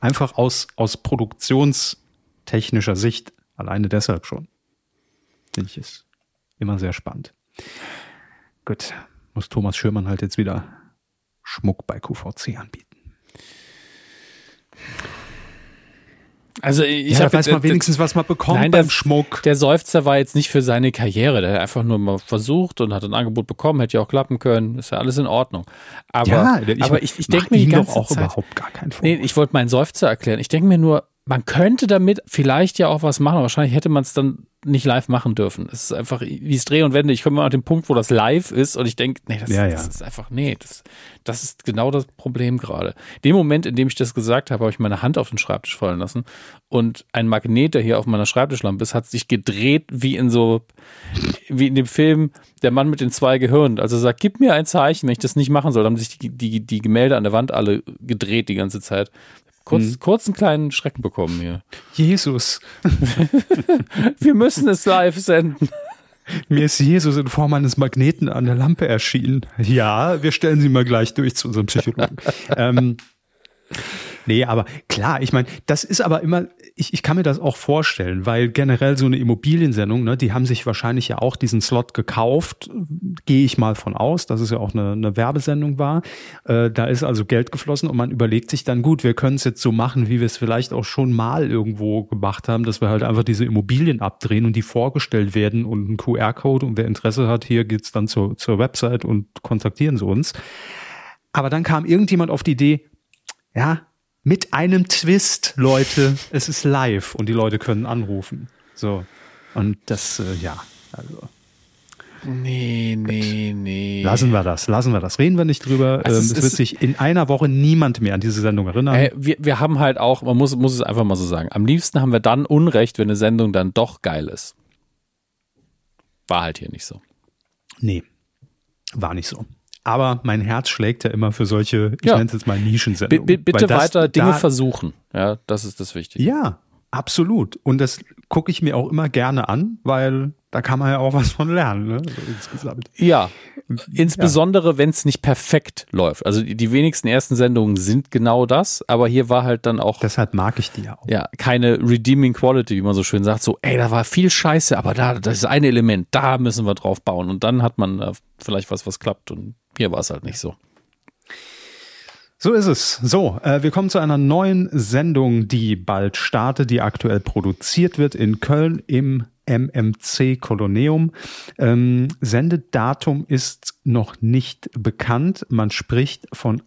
Einfach aus, aus produktionstechnischer Sicht. Alleine deshalb schon. Finde ich es immer sehr spannend. Gut, muss Thomas Schürmann halt jetzt wieder Schmuck bei QVC anbieten. Also ich ja, hab weiß man wenigstens, was man bekommt nein, beim der, Schmuck. Der Seufzer war jetzt nicht für seine Karriere. Der hat einfach nur mal versucht und hat ein Angebot bekommen, hätte ja auch klappen können. Ist ja alles in Ordnung. Aber, ja, ich, aber ich, ich denke mir die ganze auch Zeit, überhaupt gar keinen Vorwurf. Nee, ich wollte meinen Seufzer erklären. Ich denke mir nur, man könnte damit vielleicht ja auch was machen. Wahrscheinlich hätte man es dann nicht live machen dürfen. Es ist einfach wie es Dreh und Wende. Ich komme mal an den Punkt, wo das live ist und ich denke, nee, das, ja, das ist einfach, nee, das, das ist genau das Problem gerade. Dem Moment, in dem ich das gesagt habe, habe ich meine Hand auf den Schreibtisch fallen lassen und ein Magnet, der hier auf meiner Schreibtischlampe ist, hat sich gedreht wie in so, wie in dem Film Der Mann mit den zwei Gehirnen. Also sagt, gib mir ein Zeichen, wenn ich das nicht machen soll. Dann haben sich die, die, die Gemälde an der Wand alle gedreht die ganze Zeit. Kurz, hm. kurz einen kleinen Schrecken bekommen hier. Jesus. Wir müssen es live senden. Mir ist Jesus in Form eines Magneten an der Lampe erschienen. Ja, wir stellen sie mal gleich durch zu unserem Psychologen. ähm, Nee, aber klar, ich meine, das ist aber immer, ich, ich kann mir das auch vorstellen, weil generell so eine Immobiliensendung, ne, die haben sich wahrscheinlich ja auch diesen Slot gekauft, gehe ich mal von aus, dass es ja auch eine, eine Werbesendung war. Äh, da ist also Geld geflossen und man überlegt sich dann, gut, wir können es jetzt so machen, wie wir es vielleicht auch schon mal irgendwo gemacht haben, dass wir halt einfach diese Immobilien abdrehen und die vorgestellt werden und ein QR-Code und wer Interesse hat, hier geht's dann zur, zur Website und kontaktieren sie uns. Aber dann kam irgendjemand auf die Idee, ja, mit einem Twist, Leute. Es ist live und die Leute können anrufen. So. Und das, äh, ja, also. Nee, nee, nee. Lassen wir das, lassen wir das. Reden wir nicht drüber. Also ähm, es, es wird sich in einer Woche niemand mehr an diese Sendung erinnern. Äh, wir, wir haben halt auch, man muss, muss es einfach mal so sagen, am liebsten haben wir dann Unrecht, wenn eine Sendung dann doch geil ist. War halt hier nicht so. Nee, war nicht so. Aber mein Herz schlägt ja immer für solche, ich ja. nenne es jetzt mal Nischensendungen. B bitte das, weiter Dinge da, versuchen. Ja, das ist das Wichtige. Ja, absolut. Und das gucke ich mir auch immer gerne an, weil da kann man ja auch was von lernen, ne? So insgesamt. Ja, insbesondere ja. wenn es nicht perfekt läuft. Also die wenigsten ersten Sendungen sind genau das, aber hier war halt dann auch. Deshalb mag ich die ja auch. Ja, keine redeeming quality, wie man so schön sagt. So, ey, da war viel Scheiße, aber da, das ist ein Element, da müssen wir drauf bauen. Und dann hat man äh, vielleicht was, was klappt. Und hier war es halt nicht so. So ist es. So, äh, wir kommen zu einer neuen Sendung, die bald startet, die aktuell produziert wird in Köln im MMC Koloneum. Ähm, Sendedatum ist noch nicht bekannt. Man spricht von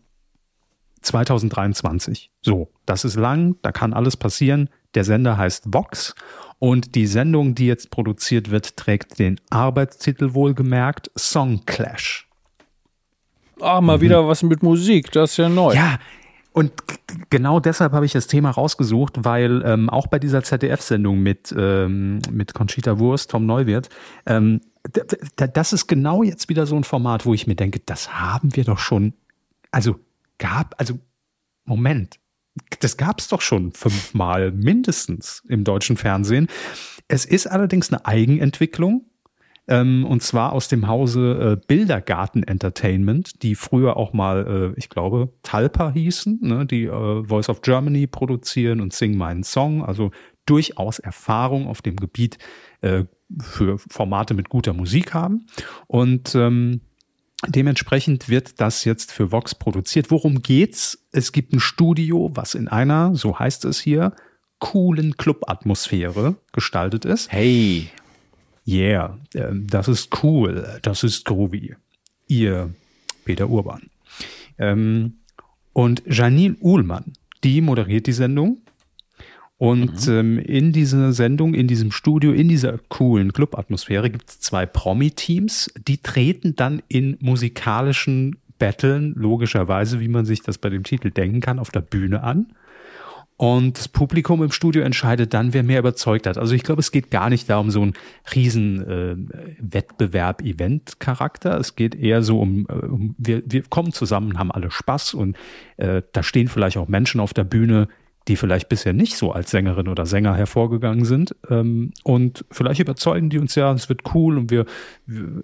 2023. So, das ist lang, da kann alles passieren. Der Sender heißt Vox und die Sendung, die jetzt produziert wird, trägt den Arbeitstitel wohlgemerkt Song Clash. Ah, mal mhm. wieder was mit Musik, das ist ja neu. Ja, und genau deshalb habe ich das Thema rausgesucht, weil ähm, auch bei dieser ZDF-Sendung mit, ähm, mit Conchita Wurst, Tom Neuwirth, ähm, das ist genau jetzt wieder so ein Format, wo ich mir denke, das haben wir doch schon, also gab, also Moment, das gab es doch schon fünfmal mindestens im deutschen Fernsehen. Es ist allerdings eine Eigenentwicklung ähm, und zwar aus dem Hause äh, Bildergarten Entertainment, die früher auch mal, äh, ich glaube, Talpa hießen, ne, die äh, Voice of Germany produzieren und Sing meinen Song, also durchaus Erfahrung auf dem Gebiet äh, für Formate mit guter Musik haben. Und ähm, Dementsprechend wird das jetzt für Vox produziert. Worum geht's? Es gibt ein Studio, was in einer, so heißt es hier, coolen Club-Atmosphäre gestaltet ist. Hey yeah, ähm, das ist cool, das ist groovy. Ihr Peter Urban. Ähm, und Janine Uhlmann, die moderiert die Sendung. Und mhm. ähm, in dieser Sendung, in diesem Studio, in dieser coolen Club-Atmosphäre gibt es zwei Promi-Teams, die treten dann in musikalischen betteln, logischerweise, wie man sich das bei dem Titel denken kann, auf der Bühne an. Und das Publikum im Studio entscheidet dann, wer mehr überzeugt hat. Also ich glaube, es geht gar nicht da um so einen riesen äh, Wettbewerb-Event-Charakter. Es geht eher so um, äh, um wir, wir kommen zusammen, haben alle Spaß und äh, da stehen vielleicht auch Menschen auf der Bühne, die vielleicht bisher nicht so als Sängerin oder Sänger hervorgegangen sind. Ähm, und vielleicht überzeugen die uns ja, es wird cool und wir, wir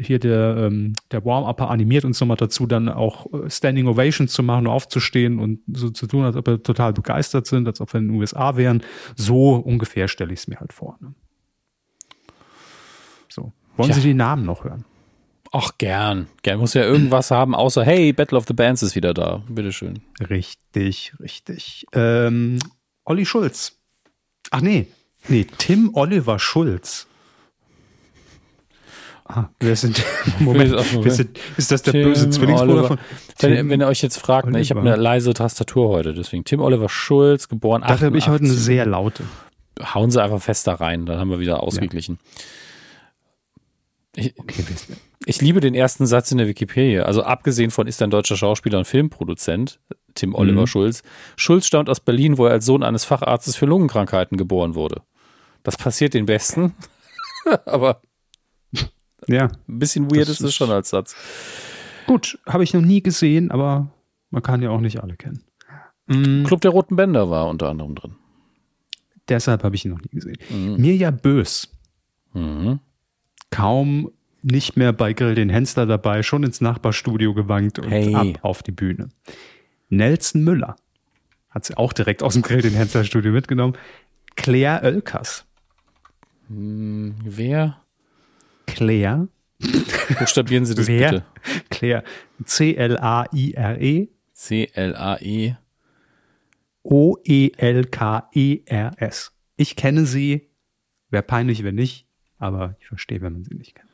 hier der, ähm, der Warm-Upper animiert uns nochmal dazu, dann auch äh, Standing Ovations zu machen, aufzustehen und so zu tun, als ob wir total begeistert sind, als ob wir in den USA wären. So ungefähr stelle ich es mir halt vor. Ne? So. Wollen ja. Sie die Namen noch hören? Ach, gern. Gern muss ja irgendwas haben, außer, hey, Battle of the Bands ist wieder da. Bitteschön. Richtig, richtig. Ähm, Olli Schulz. Ach nee, nee, Tim Oliver Schulz. Ah, wer sind, Moment, wer sind, ist das der Tim böse Zwillingsbruder von? Wenn, wenn, ihr euch jetzt fragt, ne, ich habe eine leise Tastatur heute, deswegen Tim Oliver Schulz, geboren Dafür habe ich heute eine sehr laute. Hauen Sie einfach fest da rein, dann haben wir wieder ausgeglichen. Ja. Ich, okay, ich liebe den ersten Satz in der Wikipedia. Also abgesehen von ist ein deutscher Schauspieler und Filmproduzent, Tim Oliver mhm. Schulz. Schulz stammt aus Berlin, wo er als Sohn eines Facharztes für Lungenkrankheiten geboren wurde. Das passiert den Besten, aber ja, ein bisschen weird ist es schon als Satz. Gut, habe ich noch nie gesehen, aber man kann ja auch nicht alle kennen. Mhm. Club der Roten Bänder war unter anderem drin. Deshalb habe ich ihn noch nie gesehen. Mhm. Mirja Bös. Mhm. Kaum nicht mehr bei Grill den Hensler dabei, schon ins Nachbarstudio gewankt und hey. ab auf die Bühne. Nelson Müller hat sie auch direkt aus dem Grill den Hensler Studio mitgenommen. Claire Oelkers. Hm, wer? Claire. Buchstabieren Sie das wer? bitte. Claire. C-L-A-I-R-E. C-L-A-E. O-E-L-K-E-R-S. Ich kenne sie. Wäre peinlich, wenn nicht, aber ich verstehe, wenn man sie nicht kennt.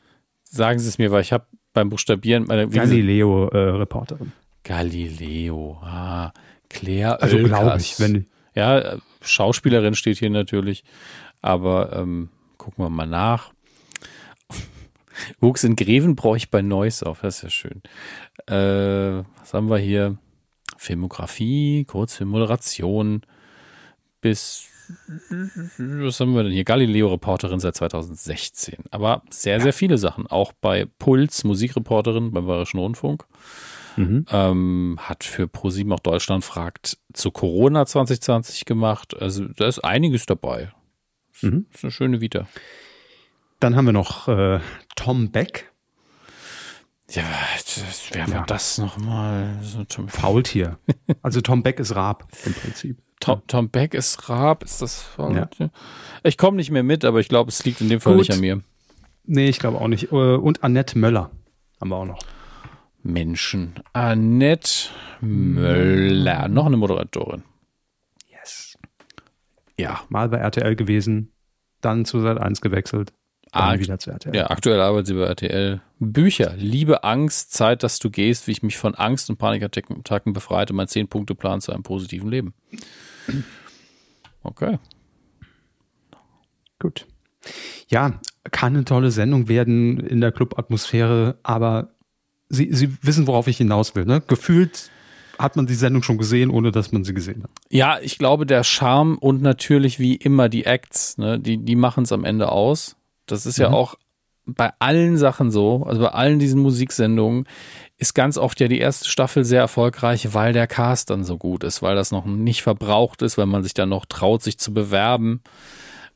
Sagen Sie es mir, weil ich habe beim Buchstabieren meine Galileo-Reporterin. Äh, Galileo, ah, Claire Also glaube ich, wenn Ja, Schauspielerin steht hier natürlich, aber ähm, gucken wir mal nach. Wuchs in Grevenbroich bei Neuss auf, das ist ja schön. Äh, was haben wir hier? Filmografie, Kurzfilmmoderation bis was haben wir denn hier? Galileo-Reporterin seit 2016. Aber sehr, sehr viele Sachen. Auch bei Puls, Musikreporterin beim Bayerischen Rundfunk. Mhm. Ähm, hat für ProSieben auch Deutschland fragt zu Corona 2020 gemacht. Also da ist einiges dabei. Ist, mhm. ist eine schöne Vita. Dann haben wir noch äh, Tom Beck. Ja, das, wer ja. war das nochmal? So Faultier. Also Tom Beck ist Raab im Prinzip. Tom, Tom Beck ist Raab, ist das ja. Ich komme nicht mehr mit, aber ich glaube, es liegt in dem Fall Gut. nicht an mir. Nee, ich glaube auch nicht. Äh, und Annette Möller haben wir auch noch. Menschen. Annette Möller, noch eine Moderatorin. Yes. Ja. Mal bei RTL gewesen, dann zu Sat 1 gewechselt. Ah, wieder zu RTL. Ja, aktuell arbeitet sie bei RTL. Bücher. Liebe Angst, Zeit, dass du gehst, wie ich mich von Angst und Panikattacken befreite, mein 10-Punkte-Plan zu einem positiven Leben. Okay. Gut. Ja, kann eine tolle Sendung werden in der Club-Atmosphäre, aber Sie, Sie wissen, worauf ich hinaus will. Ne? Gefühlt hat man die Sendung schon gesehen, ohne dass man sie gesehen hat. Ja, ich glaube, der Charme und natürlich wie immer die Acts, ne, die, die machen es am Ende aus. Das ist mhm. ja auch bei allen Sachen so, also bei allen diesen Musiksendungen ist ganz oft ja die erste Staffel sehr erfolgreich, weil der Cast dann so gut ist, weil das noch nicht verbraucht ist, weil man sich dann noch traut, sich zu bewerben.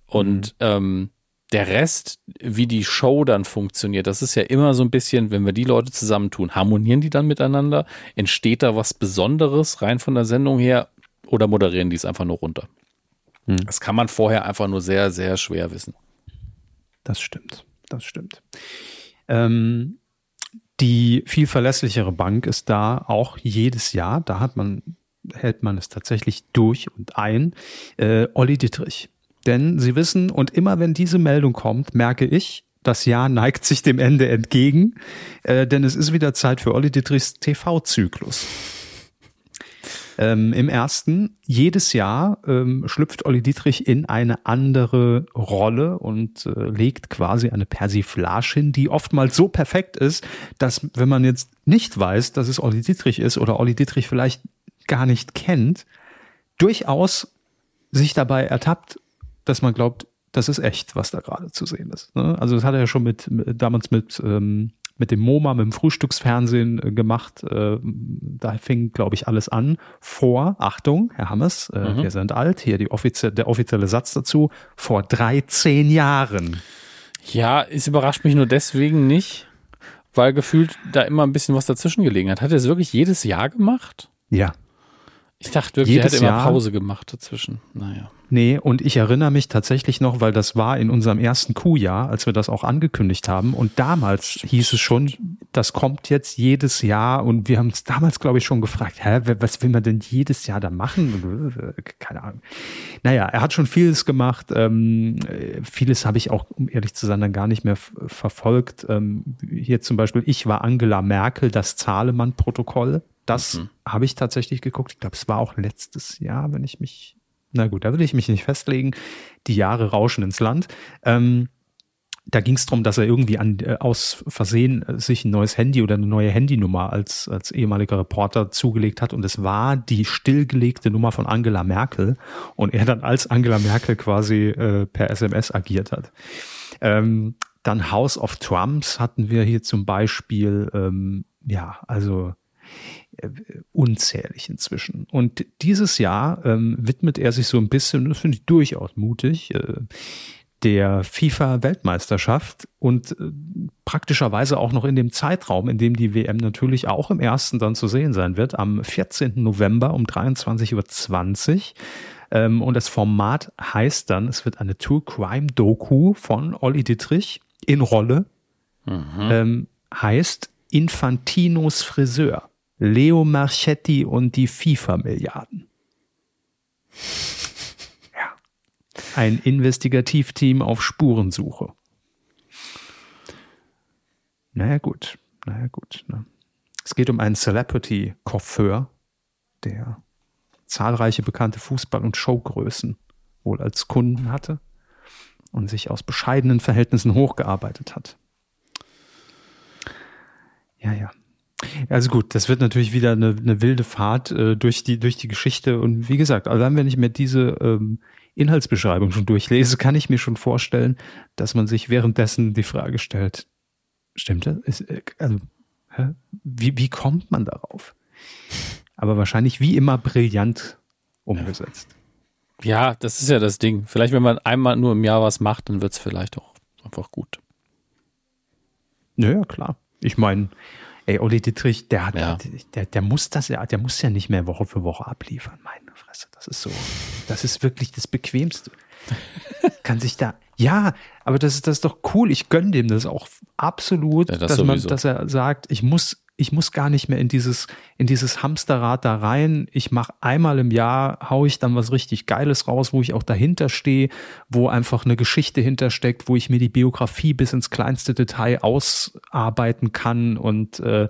Und mhm. ähm, der Rest, wie die Show dann funktioniert, das ist ja immer so ein bisschen, wenn wir die Leute zusammentun, harmonieren die dann miteinander? Entsteht da was Besonderes rein von der Sendung her oder moderieren die es einfach nur runter? Mhm. Das kann man vorher einfach nur sehr, sehr schwer wissen. Das stimmt. Das stimmt. Ähm, die viel verlässlichere Bank ist da auch jedes Jahr. Da hat man, hält man es tatsächlich durch und ein. Äh, Olli Dietrich. Denn Sie wissen, und immer wenn diese Meldung kommt, merke ich, das Jahr neigt sich dem Ende entgegen, äh, denn es ist wieder Zeit für Olli Dietrichs TV-Zyklus. Ähm, Im ersten, jedes Jahr ähm, schlüpft Olli Dietrich in eine andere Rolle und äh, legt quasi eine Persiflage hin, die oftmals so perfekt ist, dass wenn man jetzt nicht weiß, dass es Olli Dietrich ist oder Olli Dietrich vielleicht gar nicht kennt, durchaus sich dabei ertappt, dass man glaubt, das ist echt, was da gerade zu sehen ist. Ne? Also das hat er ja schon mit, damals mit ähm, mit dem MoMA, mit dem Frühstücksfernsehen äh, gemacht. Äh, da fing, glaube ich, alles an. Vor, Achtung, Herr Hammes, äh, mhm. wir sind alt, hier die offizie der offizielle Satz dazu, vor 13 Jahren. Ja, es überrascht mich nur deswegen nicht, weil gefühlt da immer ein bisschen was dazwischen gelegen hat. Hat er es wirklich jedes Jahr gemacht? Ja. Ich dachte wirklich, er hätte immer Jahr, Pause gemacht dazwischen. Naja. Nee, und ich erinnere mich tatsächlich noch, weil das war in unserem ersten Q-Jahr, als wir das auch angekündigt haben. Und damals hieß es schon, das kommt jetzt jedes Jahr. Und wir haben uns damals, glaube ich, schon gefragt, hä, was will man denn jedes Jahr da machen? Keine Ahnung. Naja, er hat schon vieles gemacht. Ähm, vieles habe ich auch, um ehrlich zu sein, dann gar nicht mehr verfolgt. Ähm, hier zum Beispiel, ich war Angela Merkel, das Zahlemann-Protokoll. Das mhm. habe ich tatsächlich geguckt. Ich glaube, es war auch letztes Jahr, wenn ich mich, na gut, da will ich mich nicht festlegen. Die Jahre rauschen ins Land. Ähm, da ging es darum, dass er irgendwie an, äh, aus Versehen äh, sich ein neues Handy oder eine neue Handynummer als, als ehemaliger Reporter zugelegt hat. Und es war die stillgelegte Nummer von Angela Merkel. Und er dann als Angela Merkel quasi äh, per SMS agiert hat. Ähm, dann House of Trumps hatten wir hier zum Beispiel, ähm, ja, also unzählig inzwischen. Und dieses Jahr ähm, widmet er sich so ein bisschen, das finde ich durchaus mutig, äh, der FIFA-Weltmeisterschaft und äh, praktischerweise auch noch in dem Zeitraum, in dem die WM natürlich auch im ersten dann zu sehen sein wird, am 14. November um 23.20 Uhr. Ähm, und das Format heißt dann, es wird eine True Crime Doku von Olli Dittrich in Rolle, mhm. ähm, heißt Infantinos Friseur. Leo Marchetti und die FIFA-Milliarden. Ja. Ein Investigativteam auf Spurensuche. Naja, gut. Naja, gut. Ne? Es geht um einen Celebrity-Coiffeur, der zahlreiche bekannte Fußball- und Showgrößen wohl als Kunden hatte und sich aus bescheidenen Verhältnissen hochgearbeitet hat. Ja, ja. Also gut, das wird natürlich wieder eine, eine wilde Fahrt äh, durch die durch die Geschichte und wie gesagt, allein wenn ich mir diese ähm, Inhaltsbeschreibung schon durchlese, kann ich mir schon vorstellen, dass man sich währenddessen die Frage stellt: Stimmt das? Ist, äh, also, hä? Wie wie kommt man darauf? Aber wahrscheinlich wie immer brillant umgesetzt. Ja, das ist ja das Ding. Vielleicht, wenn man einmal nur im Jahr was macht, dann wird es vielleicht auch einfach gut. Naja, klar. Ich meine, Ey, Olli Dietrich, der hat, ja. der, der muss das ja, der muss ja nicht mehr Woche für Woche abliefern. Meine Fresse, das ist so, das ist wirklich das Bequemste. Kann sich da, ja, aber das ist, das ist doch cool. Ich gönne dem das auch absolut, ja, das dass man, dass er sagt, ich muss ich muss gar nicht mehr in dieses, in dieses Hamsterrad da rein. Ich mache einmal im Jahr, haue ich dann was richtig Geiles raus, wo ich auch dahinter stehe, wo einfach eine Geschichte hintersteckt, wo ich mir die Biografie bis ins kleinste Detail ausarbeiten kann und äh,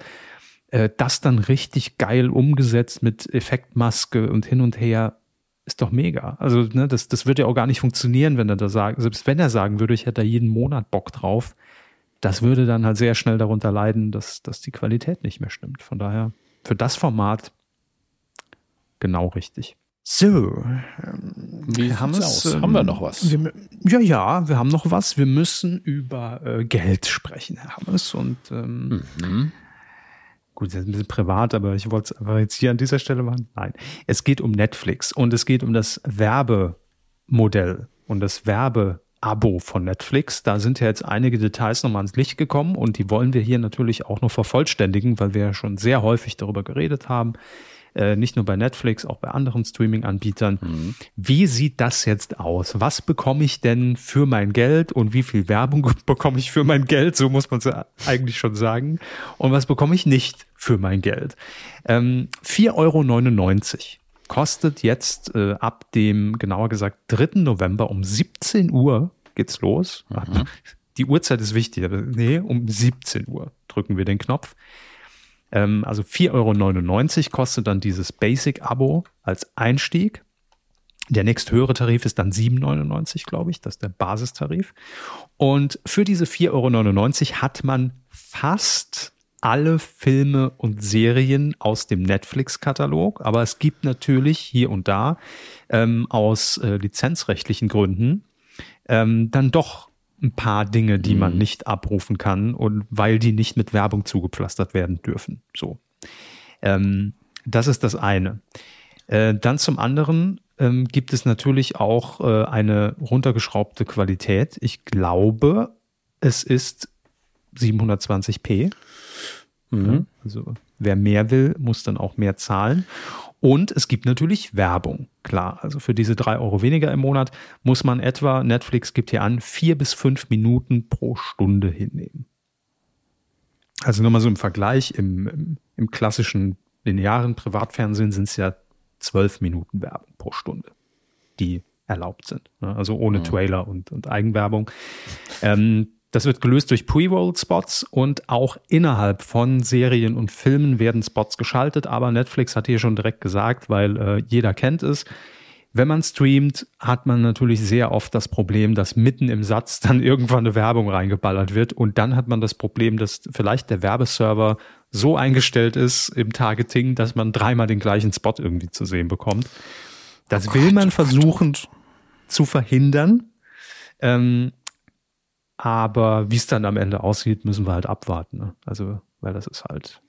äh, das dann richtig geil umgesetzt mit Effektmaske und hin und her. Ist doch mega. Also, ne, das, das wird ja auch gar nicht funktionieren, wenn er da sagt, selbst wenn er sagen würde, ich hätte da jeden Monat Bock drauf, das würde dann halt sehr schnell darunter leiden, dass, dass die Qualität nicht mehr stimmt. Von daher, für das Format genau richtig. So, ähm, wie haben es aus? Ähm, haben wir noch was? Wir, ja, ja, wir haben noch was. Wir müssen über äh, Geld sprechen, Herr Hammes. Und ähm, mhm. gut, das ist ein bisschen privat, aber ich wollte es einfach jetzt hier an dieser Stelle machen. Nein, es geht um Netflix und es geht um das Werbemodell und das Werbe Abo von Netflix. Da sind ja jetzt einige Details nochmal ans Licht gekommen und die wollen wir hier natürlich auch noch vervollständigen, weil wir ja schon sehr häufig darüber geredet haben. Äh, nicht nur bei Netflix, auch bei anderen Streaming-Anbietern. Mhm. Wie sieht das jetzt aus? Was bekomme ich denn für mein Geld und wie viel Werbung bekomme ich für mein Geld? So muss man es eigentlich schon sagen. Und was bekomme ich nicht für mein Geld? Ähm, 4,99 Euro kostet jetzt äh, ab dem, genauer gesagt, 3. November um 17 Uhr geht's los. Mhm. Die Uhrzeit ist wichtig, aber nee, um 17 Uhr drücken wir den Knopf. Ähm, also 4,99 Euro kostet dann dieses Basic-Abo als Einstieg. Der nächsthöhere Tarif ist dann 7,99, glaube ich. Das ist der Basistarif. Und für diese 4,99 Euro hat man fast alle Filme und Serien aus dem Netflix-Katalog, aber es gibt natürlich hier und da ähm, aus äh, lizenzrechtlichen Gründen ähm, dann doch ein paar Dinge, die mhm. man nicht abrufen kann und weil die nicht mit Werbung zugepflastert werden dürfen. So, ähm, das ist das eine. Äh, dann zum anderen ähm, gibt es natürlich auch äh, eine runtergeschraubte Qualität. Ich glaube, es ist 720p. Mhm. Also wer mehr will, muss dann auch mehr zahlen. Und es gibt natürlich Werbung, klar. Also für diese drei Euro weniger im Monat muss man etwa, Netflix gibt hier an, vier bis fünf Minuten pro Stunde hinnehmen. Also nur mal so im Vergleich, im, im, im klassischen linearen Privatfernsehen sind es ja zwölf Minuten Werbung pro Stunde, die erlaubt sind. Also ohne mhm. Trailer und, und Eigenwerbung. Ähm, das wird gelöst durch Pre-Roll-Spots und auch innerhalb von Serien und Filmen werden Spots geschaltet. Aber Netflix hat hier schon direkt gesagt, weil äh, jeder kennt es. Wenn man streamt, hat man natürlich sehr oft das Problem, dass mitten im Satz dann irgendwann eine Werbung reingeballert wird. Und dann hat man das Problem, dass vielleicht der Werbeserver so eingestellt ist im Targeting, dass man dreimal den gleichen Spot irgendwie zu sehen bekommt. Das oh will man oh versuchen zu verhindern. Ähm, aber wie es dann am Ende aussieht, müssen wir halt abwarten. Ne? Also, weil das ist halt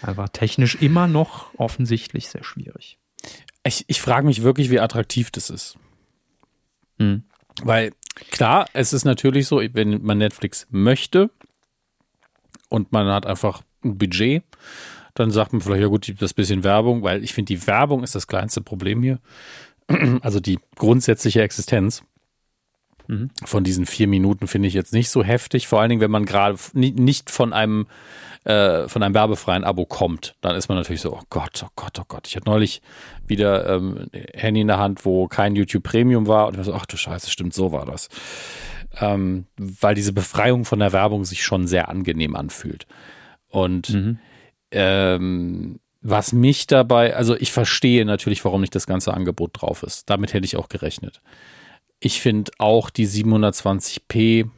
einfach technisch immer noch offensichtlich sehr schwierig. Ich, ich frage mich wirklich, wie attraktiv das ist. Hm. Weil klar, es ist natürlich so, wenn man Netflix möchte und man hat einfach ein Budget, dann sagt man vielleicht, ja gut, das bisschen Werbung, weil ich finde, die Werbung ist das kleinste Problem hier. Also die grundsätzliche Existenz. Mhm. Von diesen vier Minuten finde ich jetzt nicht so heftig. Vor allen Dingen, wenn man gerade nicht von einem, äh, von einem werbefreien Abo kommt, dann ist man natürlich so, oh Gott, oh Gott, oh Gott. Ich hatte neulich wieder ähm, Handy in der Hand, wo kein YouTube Premium war und ich war so, ach du Scheiße, stimmt, so war das. Ähm, weil diese Befreiung von der Werbung sich schon sehr angenehm anfühlt. Und mhm. ähm, was mich dabei, also ich verstehe natürlich, warum nicht das ganze Angebot drauf ist. Damit hätte ich auch gerechnet. Ich finde auch die 720p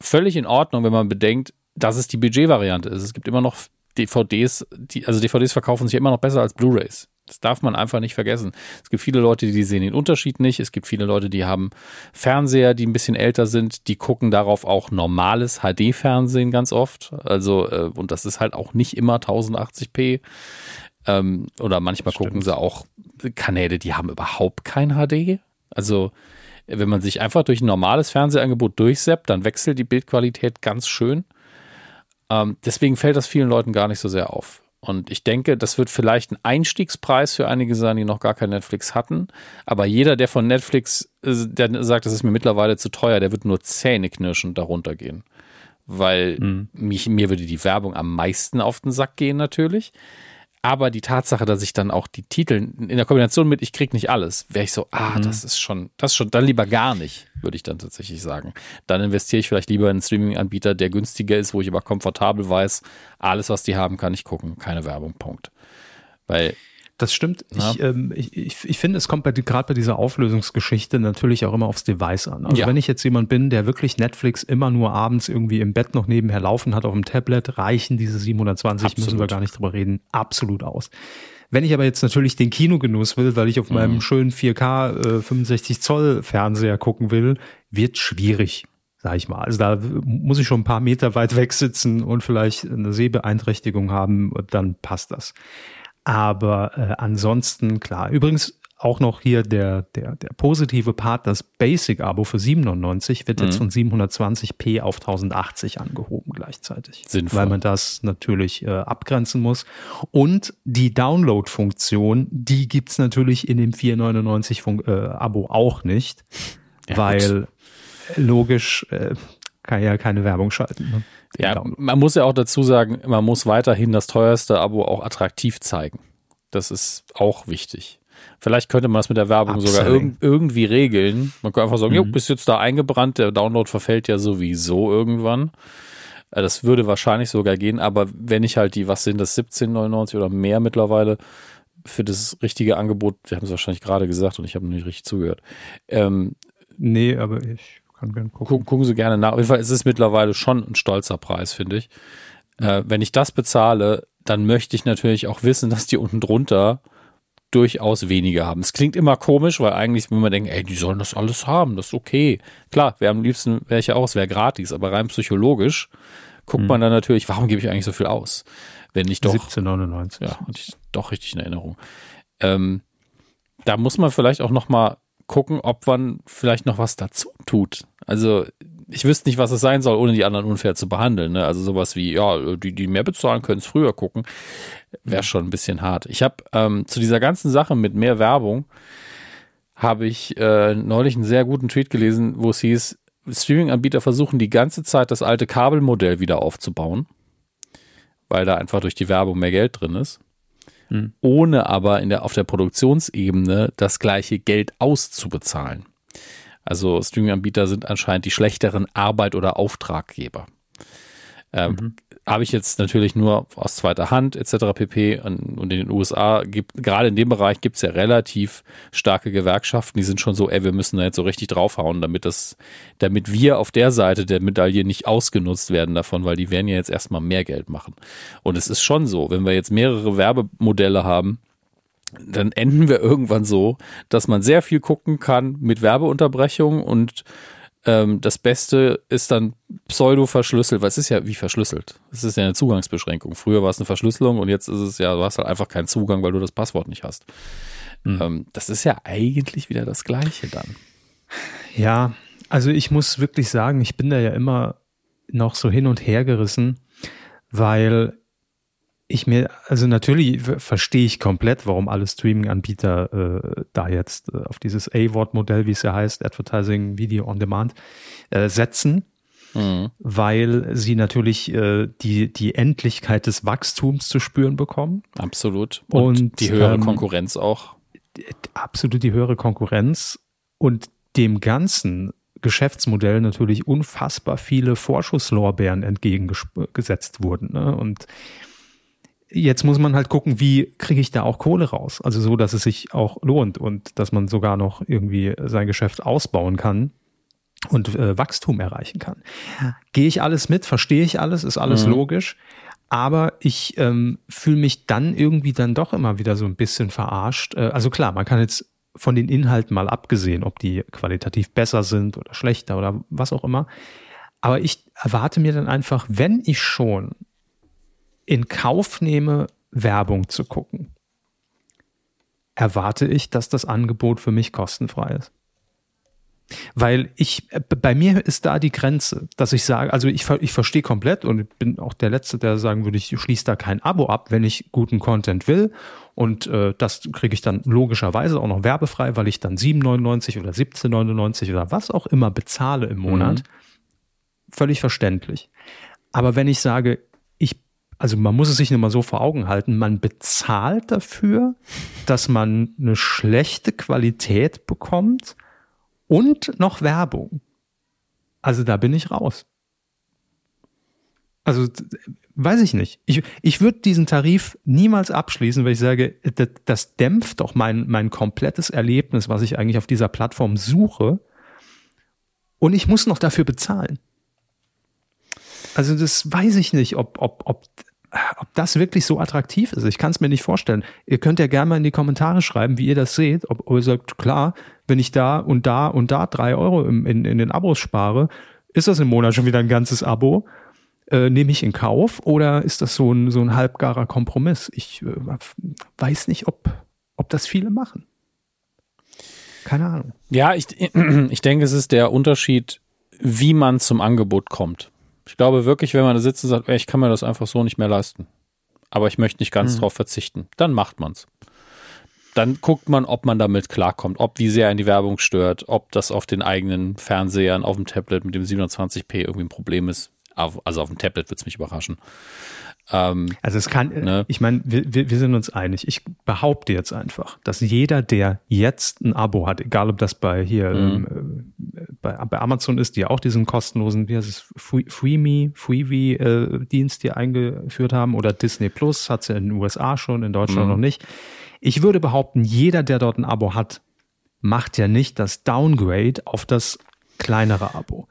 völlig in Ordnung, wenn man bedenkt, dass es die Budgetvariante ist. Es gibt immer noch DVDs, die, also DVDs verkaufen sich immer noch besser als Blu-rays. Das darf man einfach nicht vergessen. Es gibt viele Leute, die sehen den Unterschied nicht. Es gibt viele Leute, die haben Fernseher, die ein bisschen älter sind. Die gucken darauf auch normales HD-Fernsehen ganz oft. Also, äh, und das ist halt auch nicht immer 1080p. Ähm, oder manchmal gucken sie auch Kanäle, die haben überhaupt kein HD. Also, wenn man sich einfach durch ein normales Fernsehangebot durchseppt, dann wechselt die Bildqualität ganz schön. Ähm, deswegen fällt das vielen Leuten gar nicht so sehr auf. Und ich denke, das wird vielleicht ein Einstiegspreis für einige sein, die noch gar kein Netflix hatten. Aber jeder, der von Netflix, äh, der sagt, das ist mir mittlerweile zu teuer, der wird nur zähneknirschend darunter gehen. Weil mhm. mich, mir würde die Werbung am meisten auf den Sack gehen, natürlich. Aber die Tatsache, dass ich dann auch die Titel in der Kombination mit ich krieg nicht alles, wäre ich so, ah, mhm. das ist schon, das ist schon, dann lieber gar nicht, würde ich dann tatsächlich sagen. Dann investiere ich vielleicht lieber in einen Streaming-Anbieter, der günstiger ist, wo ich aber komfortabel weiß, alles, was die haben, kann ich gucken, keine Werbung, Punkt. Weil das stimmt. Ich, ähm, ich, ich, ich, finde, es kommt bei, gerade bei dieser Auflösungsgeschichte natürlich auch immer aufs Device an. Also ja. wenn ich jetzt jemand bin, der wirklich Netflix immer nur abends irgendwie im Bett noch nebenher laufen hat auf dem Tablet, reichen diese 720, Absolut. müssen wir gar nicht drüber reden, absolut aus. Wenn ich aber jetzt natürlich den Kinogenuss will, weil ich auf mhm. meinem schönen 4K äh, 65 Zoll Fernseher gucken will, wird schwierig sag ich mal. Also da muss ich schon ein paar Meter weit weg sitzen und vielleicht eine Sehbeeinträchtigung haben, dann passt das. Aber äh, ansonsten, klar. Übrigens auch noch hier der, der, der positive Part, das Basic-Abo für 7,99 wird mhm. jetzt von 720p auf 1080 angehoben gleichzeitig. Sinnvoll. Weil man das natürlich äh, abgrenzen muss. Und die Download-Funktion, die gibt's natürlich in dem 4,99 äh, Abo auch nicht. Ja, weil gut. logisch äh, kann ja keine Werbung schalten. Ne? Ja, Download. man muss ja auch dazu sagen, man muss weiterhin das teuerste Abo auch attraktiv zeigen. Das ist auch wichtig. Vielleicht könnte man das mit der Werbung Upselling. sogar irg irgendwie regeln. Man könnte einfach sagen, mhm. jo, bist jetzt da eingebrannt, der Download verfällt ja sowieso irgendwann. Äh, das würde wahrscheinlich sogar gehen, aber wenn ich halt die, was sind das, 17,99 oder mehr mittlerweile für das richtige Angebot, wir haben es wahrscheinlich gerade gesagt und ich habe noch nicht richtig zugehört. Ähm, nee, aber ich kann gerne gucken. Gucken Sie gerne nach. Auf jeden Fall ist es mittlerweile schon ein stolzer Preis, finde ich. Äh, wenn ich das bezahle, dann möchte ich natürlich auch wissen, dass die unten drunter durchaus weniger haben. Es klingt immer komisch, weil eigentlich, wenn man denkt, ey, die sollen das alles haben, das ist okay. Klar, wäre am liebsten, wäre ich ja auch, es wäre gratis, aber rein psychologisch guckt hm. man dann natürlich, warum gebe ich eigentlich so viel aus? Wenn ich doch. 1799. Ja, hatte ich doch richtig in Erinnerung. Ähm, da muss man vielleicht auch nochmal gucken, ob man vielleicht noch was dazu tut. Also ich wüsste nicht, was es sein soll, ohne die anderen unfair zu behandeln. Ne? Also sowas wie, ja, die, die mehr bezahlen, können es früher gucken, wäre schon ein bisschen hart. Ich habe ähm, zu dieser ganzen Sache mit mehr Werbung, habe ich äh, neulich einen sehr guten Tweet gelesen, wo es hieß, Streaming-Anbieter versuchen die ganze Zeit das alte Kabelmodell wieder aufzubauen, weil da einfach durch die Werbung mehr Geld drin ist. Hm. Ohne aber in der, auf der Produktionsebene das gleiche Geld auszubezahlen. Also Streaming-Anbieter sind anscheinend die schlechteren Arbeit- oder Auftraggeber. Ähm, mhm. Habe ich jetzt natürlich nur aus zweiter Hand etc. pp. Und, in den USA gibt, gerade in dem Bereich gibt es ja relativ starke Gewerkschaften, die sind schon so, ey, wir müssen da jetzt so richtig draufhauen, damit das, damit wir auf der Seite der Medaille nicht ausgenutzt werden davon, weil die werden ja jetzt erstmal mehr Geld machen. Und es ist schon so, wenn wir jetzt mehrere Werbemodelle haben, dann enden wir irgendwann so, dass man sehr viel gucken kann mit Werbeunterbrechung und ähm, das Beste ist dann pseudo verschlüsselt, weil es ist ja wie verschlüsselt. Es ist ja eine Zugangsbeschränkung. Früher war es eine Verschlüsselung und jetzt ist es ja, du hast halt einfach keinen Zugang, weil du das Passwort nicht hast. Mhm. Ähm, das ist ja eigentlich wieder das Gleiche dann. Ja, also ich muss wirklich sagen, ich bin da ja immer noch so hin und her gerissen, weil ich mir, also natürlich verstehe ich komplett, warum alle Streaming-Anbieter äh, da jetzt äh, auf dieses A-Wort-Modell, wie es ja heißt, Advertising Video on Demand, äh, setzen, mhm. weil sie natürlich äh, die, die Endlichkeit des Wachstums zu spüren bekommen. Absolut. Und, und die höhere ähm, Konkurrenz auch. Absolut die höhere Konkurrenz und dem ganzen Geschäftsmodell natürlich unfassbar viele Vorschusslorbeeren entgegengesetzt wurden. Ne? Und Jetzt muss man halt gucken, wie kriege ich da auch Kohle raus? Also so, dass es sich auch lohnt und dass man sogar noch irgendwie sein Geschäft ausbauen kann und äh, Wachstum erreichen kann. Gehe ich alles mit? Verstehe ich alles? Ist alles mhm. logisch? Aber ich ähm, fühle mich dann irgendwie dann doch immer wieder so ein bisschen verarscht. Äh, also klar, man kann jetzt von den Inhalten mal abgesehen, ob die qualitativ besser sind oder schlechter oder was auch immer. Aber ich erwarte mir dann einfach, wenn ich schon in Kauf nehme, Werbung zu gucken, erwarte ich, dass das Angebot für mich kostenfrei ist. Weil ich, bei mir ist da die Grenze, dass ich sage, also ich, ich verstehe komplett und bin auch der Letzte, der sagen würde, ich schließe da kein Abo ab, wenn ich guten Content will. Und äh, das kriege ich dann logischerweise auch noch werbefrei, weil ich dann 7,99 oder 17,99 oder was auch immer bezahle im Monat. Mhm. Völlig verständlich. Aber wenn ich sage, also man muss es sich nur mal so vor Augen halten, man bezahlt dafür, dass man eine schlechte Qualität bekommt und noch Werbung. Also da bin ich raus. Also weiß ich nicht. Ich, ich würde diesen Tarif niemals abschließen, weil ich sage, das, das dämpft doch mein, mein komplettes Erlebnis, was ich eigentlich auf dieser Plattform suche. Und ich muss noch dafür bezahlen. Also das weiß ich nicht, ob, ob, ob, ob das wirklich so attraktiv ist. Ich kann es mir nicht vorstellen. Ihr könnt ja gerne mal in die Kommentare schreiben, wie ihr das seht. Ob, ob ihr sagt, klar, wenn ich da und da und da drei Euro im, in, in den Abos spare, ist das im Monat schon wieder ein ganzes Abo? Äh, nehme ich in Kauf oder ist das so ein, so ein halbgarer Kompromiss? Ich äh, weiß nicht, ob, ob das viele machen. Keine Ahnung. Ja, ich, ich denke, es ist der Unterschied, wie man zum Angebot kommt. Ich glaube wirklich, wenn man da sitzt und sagt, ey, ich kann mir das einfach so nicht mehr leisten, aber ich möchte nicht ganz mhm. drauf verzichten, dann macht man's. Dann guckt man, ob man damit klarkommt, ob wie sehr in die Werbung stört, ob das auf den eigenen Fernsehern, auf dem Tablet mit dem 720p irgendwie ein Problem ist. Also auf dem Tablet wird es mich überraschen. Ähm, also es kann, ne? ich meine, wir, wir, wir sind uns einig. Ich behaupte jetzt einfach, dass jeder, der jetzt ein Abo hat, egal ob das bei hier mhm. ähm, bei, bei Amazon ist, die auch diesen kostenlosen, wie heißt es, Freeme, Freebie äh, hier eingeführt haben oder Disney Plus hat es ja in den USA schon, in Deutschland mhm. noch nicht. Ich würde behaupten, jeder, der dort ein Abo hat, macht ja nicht das Downgrade auf das kleinere Abo.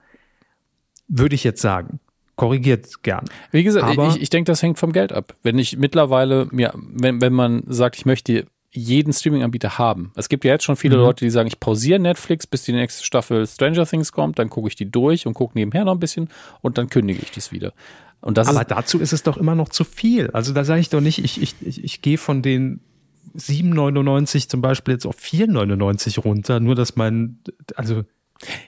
Würde ich jetzt sagen korrigiert gern. Wie gesagt, Aber ich, ich denke, das hängt vom Geld ab. Wenn ich mittlerweile mir, wenn, wenn man sagt, ich möchte jeden Streaming-Anbieter haben. Es gibt ja jetzt schon viele mhm. Leute, die sagen, ich pausiere Netflix, bis die nächste Staffel Stranger Things kommt, dann gucke ich die durch und gucke nebenher noch ein bisschen und dann kündige ich das wieder. Und das Aber ist, dazu ist es doch immer noch zu viel. Also da sage ich doch nicht, ich, ich, ich, ich gehe von den 7,99 zum Beispiel jetzt auf 4,99 runter, nur dass mein, also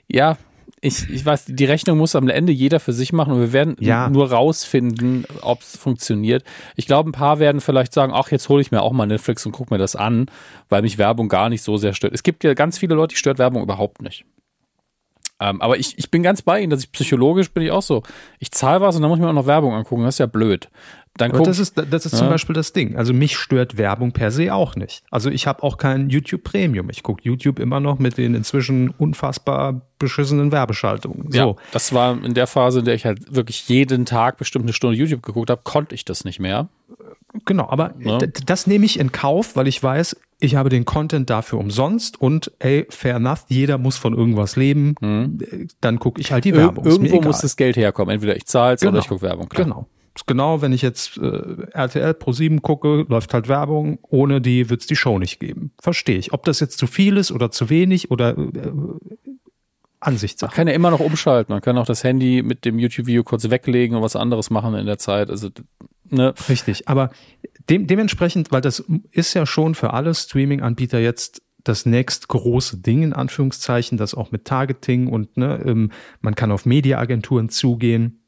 ja, ich, ich weiß, die Rechnung muss am Ende jeder für sich machen und wir werden ja. nur rausfinden, ob es funktioniert. Ich glaube, ein paar werden vielleicht sagen, ach, jetzt hole ich mir auch mal Netflix und gucke mir das an, weil mich Werbung gar nicht so sehr stört. Es gibt ja ganz viele Leute, die stört Werbung überhaupt nicht. Ähm, aber ich, ich bin ganz bei Ihnen, dass ich psychologisch bin ich auch so. Ich zahle was und dann muss ich mir auch noch Werbung angucken. Das ist ja blöd. Dann guck, das ist, das ist ja. zum Beispiel das Ding. Also mich stört Werbung per se auch nicht. Also ich habe auch kein YouTube Premium. Ich gucke YouTube immer noch mit den inzwischen unfassbar beschissenen Werbeschaltungen. So. Ja, das war in der Phase, in der ich halt wirklich jeden Tag bestimmt eine Stunde YouTube geguckt habe, konnte ich das nicht mehr. Genau, aber ja. das nehme ich in Kauf, weil ich weiß, ich habe den Content dafür umsonst und ey, fair enough, jeder muss von irgendwas leben. Mhm. Dann gucke ich halt die Werbung. Ir irgendwo muss das Geld herkommen. Entweder ich zahle es genau. oder ich gucke Werbung. Klar. Genau genau, wenn ich jetzt äh, RTL Pro 7 gucke, läuft halt Werbung, ohne die wird es die Show nicht geben. Verstehe ich. Ob das jetzt zu viel ist oder zu wenig oder äh, Ansichtssache. Man kann ja immer noch umschalten. Man kann auch das Handy mit dem YouTube-Video kurz weglegen und was anderes machen in der Zeit. Also, ne? Richtig. Aber dem, dementsprechend, weil das ist ja schon für alle Streaming-Anbieter jetzt das nächst große Ding in Anführungszeichen, das auch mit Targeting und ne, ähm, man kann auf Mediaagenturen zugehen.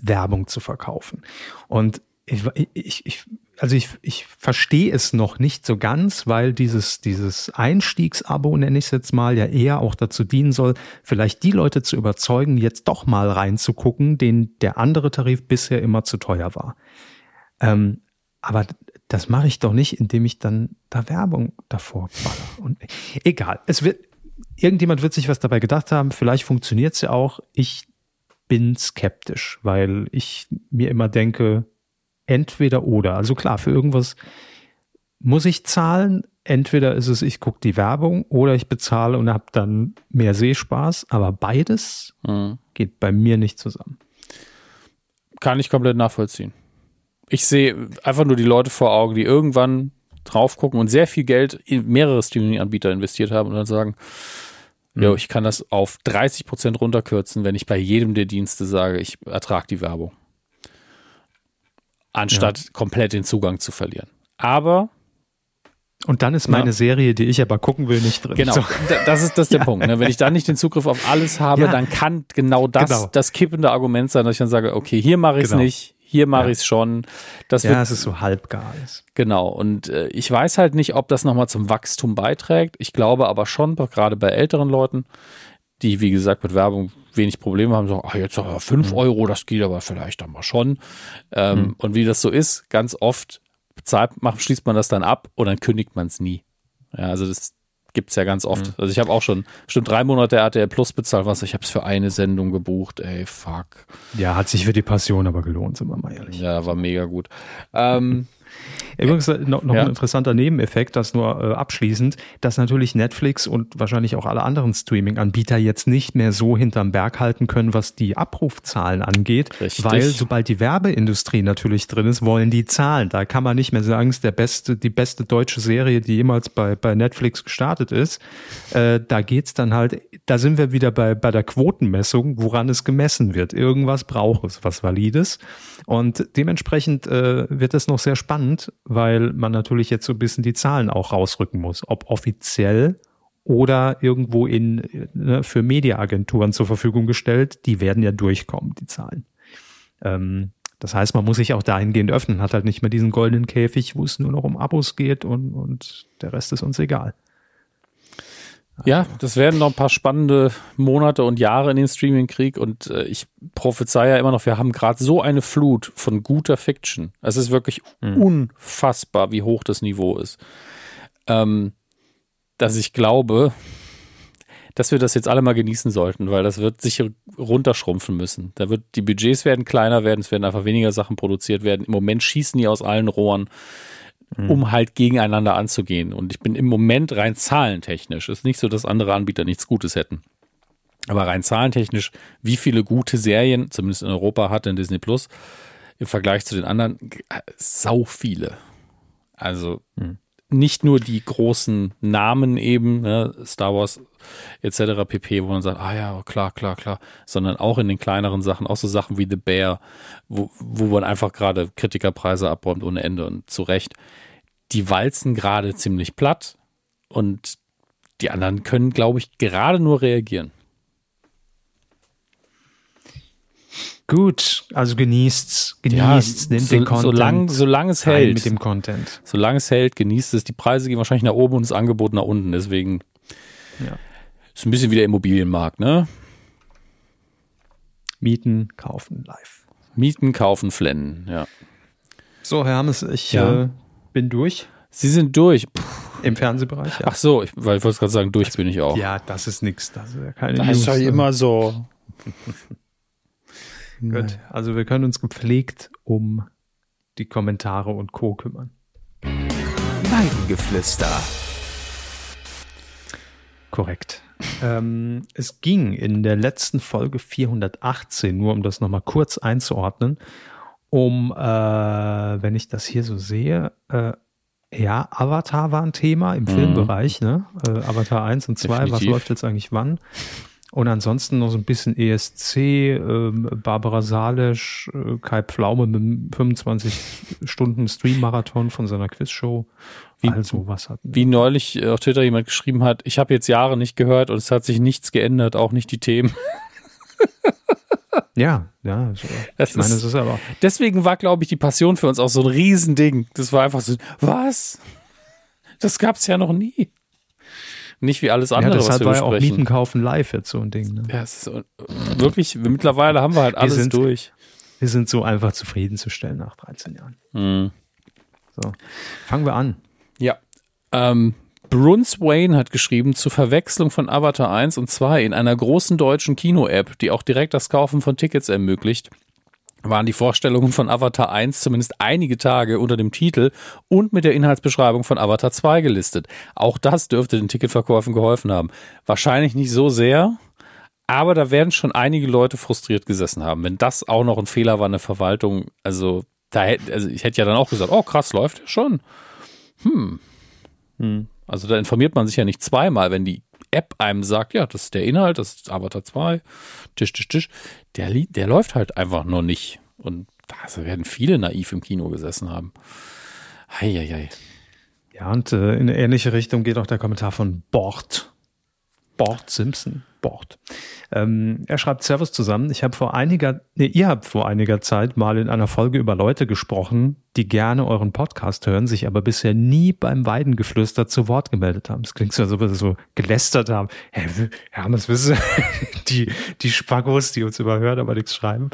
Werbung zu verkaufen. Und ich, ich, ich also ich, ich verstehe es noch nicht so ganz, weil dieses, dieses Einstiegsabo, nenne ich es jetzt mal, ja eher auch dazu dienen soll, vielleicht die Leute zu überzeugen, jetzt doch mal reinzugucken, denen der andere Tarif bisher immer zu teuer war. Ähm, aber das mache ich doch nicht, indem ich dann da Werbung davor baller. Und egal, es wird, irgendjemand wird sich was dabei gedacht haben, vielleicht funktioniert es ja auch. Ich bin skeptisch, weil ich mir immer denke, entweder oder. Also klar, für irgendwas muss ich zahlen. Entweder ist es, ich gucke die Werbung oder ich bezahle und habe dann mehr Sehspaß. Aber beides mhm. geht bei mir nicht zusammen. Kann ich komplett nachvollziehen. Ich sehe einfach nur die Leute vor Augen, die irgendwann drauf gucken und sehr viel Geld in mehrere Streaming-Anbieter investiert haben und dann sagen, Jo, mhm. ich kann das auf 30 Prozent runterkürzen, wenn ich bei jedem der Dienste sage, ich ertrage die Werbung. Anstatt ja. komplett den Zugang zu verlieren. Aber und dann ist meine ja. Serie, die ich aber gucken will, nicht drin. Genau, so. das ist das der ja. Punkt. Ne? Wenn ich dann nicht den Zugriff auf alles habe, ja. dann kann genau das genau. das kippende Argument sein, dass ich dann sage, okay, hier mache ich es genau. nicht, hier mache ja. ich es schon. Das ja, wird, es ist so halbgar. Genau. Und äh, ich weiß halt nicht, ob das nochmal zum Wachstum beiträgt. Ich glaube aber schon, gerade bei älteren Leuten, die, wie gesagt, mit Werbung wenig Probleme haben, sagen, ach, jetzt aber 5 mhm. Euro, das geht aber vielleicht dann mal schon. Ähm, mhm. Und wie das so ist, ganz oft bezahlt, macht, schließt man das dann ab und dann kündigt man es nie. Ja, also das Gibt es ja ganz oft. Mhm. Also ich habe auch schon bestimmt drei Monate RTL Plus bezahlt, was ich habe es für eine Sendung gebucht. Ey, fuck. Ja, hat sich für die Passion aber gelohnt, sind wir mal ehrlich. Ja, war mega gut. Ähm, Übrigens äh, noch, noch ja. ein interessanter Nebeneffekt, das nur äh, abschließend, dass natürlich Netflix und wahrscheinlich auch alle anderen Streaming-Anbieter jetzt nicht mehr so hinterm Berg halten können, was die Abrufzahlen angeht, Richtig. weil sobald die Werbeindustrie natürlich drin ist, wollen die Zahlen. Da kann man nicht mehr sagen, es ist der beste, die beste deutsche Serie, die jemals bei, bei Netflix gestartet ist. Äh, da geht's dann halt, da sind wir wieder bei, bei der Quotenmessung, woran es gemessen wird. Irgendwas braucht es, was Valides. Und dementsprechend äh, wird es noch sehr spannend, weil man natürlich jetzt so ein bisschen die Zahlen auch rausrücken muss, ob offiziell oder irgendwo in ne, für Mediaagenturen zur Verfügung gestellt. Die werden ja durchkommen, die Zahlen. Ähm, das heißt, man muss sich auch dahingehend öffnen, hat halt nicht mehr diesen goldenen Käfig, wo es nur noch um Abos geht und, und der Rest ist uns egal. Ja, das werden noch ein paar spannende Monate und Jahre in den Streaming-Krieg und äh, ich prophezei ja immer noch, wir haben gerade so eine Flut von guter Fiction. Es ist wirklich mhm. unfassbar, wie hoch das Niveau ist. Ähm, dass ich glaube, dass wir das jetzt alle mal genießen sollten, weil das wird sich runterschrumpfen müssen. Da wird, die Budgets werden kleiner werden, es werden einfach weniger Sachen produziert werden. Im Moment schießen die aus allen Rohren mhm. um halt gegeneinander anzugehen. Und ich bin im Moment rein zahlentechnisch. Ist nicht so, dass andere Anbieter nichts Gutes hätten. Aber rein zahlentechnisch, wie viele gute Serien, zumindest in Europa, hat denn Disney Plus im Vergleich zu den anderen? Sau viele. Also mhm. Nicht nur die großen Namen eben, ne, Star Wars etc. pp., wo man sagt, ah ja, klar, klar, klar, sondern auch in den kleineren Sachen, auch so Sachen wie The Bear, wo, wo man einfach gerade Kritikerpreise abräumt ohne Ende und zu Recht die walzen gerade ziemlich platt und die anderen können, glaube ich, gerade nur reagieren. Gut, also genießt's, genießt's, ja, nimmt so, den Content. Solange, solange es hält. Mit dem Content. Solange es hält, genießt es. Die Preise gehen wahrscheinlich nach oben und das Angebot nach unten. Deswegen ja. ist ein bisschen wie der Immobilienmarkt, ne? Mieten, kaufen, live. Mieten, kaufen, flennen, ja. So, Herr Hammes, ich ja. äh, bin durch. Sie sind durch. Puh. Im Fernsehbereich, ja. Ach so, ich, weil ich wollte gerade sagen, durch also, bin ich auch. Ja, das ist nichts. Das ist ja keine Das ist ja immer so. Gut, also wir können uns gepflegt um die Kommentare und Co. kümmern. Weidengeflüster. Korrekt. ähm, es ging in der letzten Folge 418, nur um das nochmal kurz einzuordnen, um, äh, wenn ich das hier so sehe, äh, ja, Avatar war ein Thema im mhm. Filmbereich, ne? Äh, Avatar 1 und 2, Definitiv. was läuft jetzt eigentlich wann? Und ansonsten noch so ein bisschen ESC, äh, Barbara Salesch, äh, Kai Pflaume mit einem 25 Stunden Stream-Marathon von seiner Quizshow. Wie, also was hat Wie neulich auf Twitter jemand geschrieben hat, ich habe jetzt Jahre nicht gehört und es hat sich nichts geändert, auch nicht die Themen. Ja, ja. So. Das ich meine, ist, es ist aber. Deswegen war, glaube ich, die Passion für uns auch so ein Riesending. Das war einfach so, was? Das gab es ja noch nie. Nicht wie alles andere, ja, deshalb was wir war ja auch Mieten kaufen live jetzt so ein Ding. Ne? Ja, es ist wirklich, mittlerweile haben wir halt alles wir sind, durch. Wir sind so einfach zufriedenzustellen nach 13 Jahren. Mhm. So, fangen wir an. Ja. Ähm, Bruns Wayne hat geschrieben, zur Verwechslung von Avatar 1 und 2 in einer großen deutschen Kino-App, die auch direkt das Kaufen von Tickets ermöglicht, waren die Vorstellungen von Avatar 1 zumindest einige Tage unter dem Titel und mit der Inhaltsbeschreibung von Avatar 2 gelistet. Auch das dürfte den Ticketverkäufen geholfen haben. Wahrscheinlich nicht so sehr, aber da werden schon einige Leute frustriert gesessen haben. Wenn das auch noch ein Fehler war, eine Verwaltung, also, da hätte, also ich hätte ja dann auch gesagt, oh krass, läuft ja schon. Hm. Hm. Also da informiert man sich ja nicht zweimal, wenn die App einem sagt, ja, das ist der Inhalt, das ist Avatar 2, Tisch, Tisch, Tisch. Der, der läuft halt einfach noch nicht. Und da werden viele naiv im Kino gesessen haben. Heieiei. Ja, und äh, in eine ähnliche Richtung geht auch der Kommentar von Bord. Bord Simpson. Bord. Ähm, er schreibt Servus zusammen. Ich habe vor einiger, nee, ihr habt vor einiger Zeit mal in einer Folge über Leute gesprochen, die gerne euren Podcast hören, sich aber bisher nie beim Weidengeflüster zu Wort gemeldet haben. Es klingt so, als ob wir so gelästert haben. Hä, das wissen die, die Spackos, die uns überhören, aber nichts schreiben.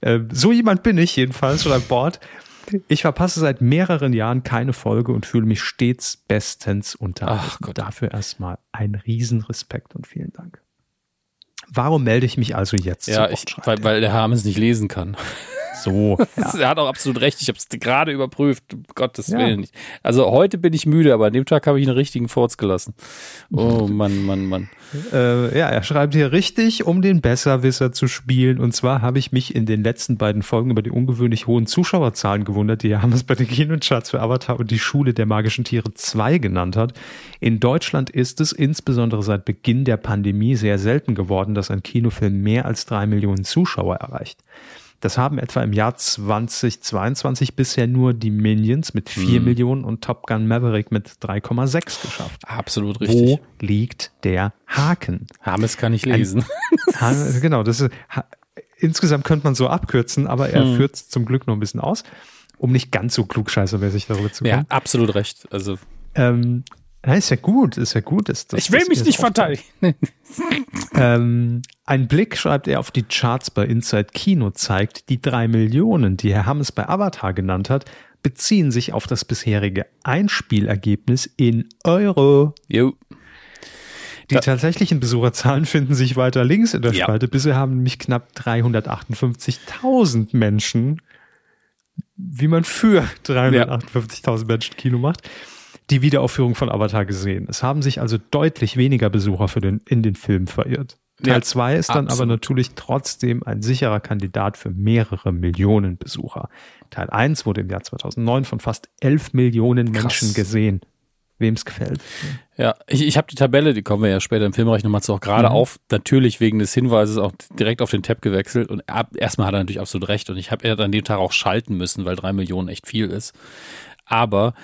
Äh, so jemand bin ich jedenfalls schon an Bord. Ich verpasse seit mehreren Jahren keine Folge und fühle mich stets bestens unterhalten. Dafür erstmal ein Riesenrespekt und vielen Dank. Warum melde ich mich also jetzt? Ja, ich, weil, weil der Hermes nicht lesen kann. So. Ja. er hat auch absolut recht. Ich habe es gerade überprüft. Um Gottes ja. Willen nicht. Also heute bin ich müde, aber an dem Tag habe ich einen richtigen Furz gelassen. Oh Mann, Mann, Mann. Äh, ja, er schreibt hier richtig, um den Besserwisser zu spielen. Und zwar habe ich mich in den letzten beiden Folgen über die ungewöhnlich hohen Zuschauerzahlen gewundert, die Hermes bei den Kinocharts für Avatar und die Schule der magischen Tiere 2 genannt hat. In Deutschland ist es insbesondere seit Beginn der Pandemie sehr selten geworden, dass ein Kinofilm mehr als drei Millionen Zuschauer erreicht. Das haben etwa im Jahr 2022 bisher nur die Minions mit 4 mhm. Millionen und Top Gun Maverick mit 3,6 geschafft. Absolut richtig. Wo liegt der Haken? Hames kann ich lesen. Ein, genau, das ist, insgesamt könnte man so abkürzen, aber er mhm. führt es zum Glück noch ein bisschen aus, um nicht ganz so klugscheißermäßig darüber zu kommen. Ja, absolut recht. Also ähm, Ja, ist ja gut, ist ja gut. Dass, dass, ich will mich nicht verteidigen. ähm, ein Blick, schreibt er, auf die Charts bei Inside Kino zeigt, die drei Millionen, die Herr Hammes bei Avatar genannt hat, beziehen sich auf das bisherige Einspielergebnis in Euro. Jo. Die tatsächlichen Besucherzahlen finden sich weiter links in der ja. Spalte. Bisher haben nämlich knapp 358.000 Menschen, wie man für 358.000 ja. Menschen Kino macht, die Wiederaufführung von Avatar gesehen. Es haben sich also deutlich weniger Besucher für den, in den Film verirrt. Teil 2 ja, ist dann absolut. aber natürlich trotzdem ein sicherer Kandidat für mehrere Millionen Besucher. Teil 1 wurde im Jahr 2009 von fast 11 Millionen Krass. Menschen gesehen. Wem es gefällt. Ja, ich, ich habe die Tabelle, die kommen wir ja später im Filmbereich nochmal zu, auch gerade mhm. auf, natürlich wegen des Hinweises auch direkt auf den Tab gewechselt und ab, erstmal hat er natürlich absolut recht und ich habe ja an dem Tag auch schalten müssen, weil drei Millionen echt viel ist. Aber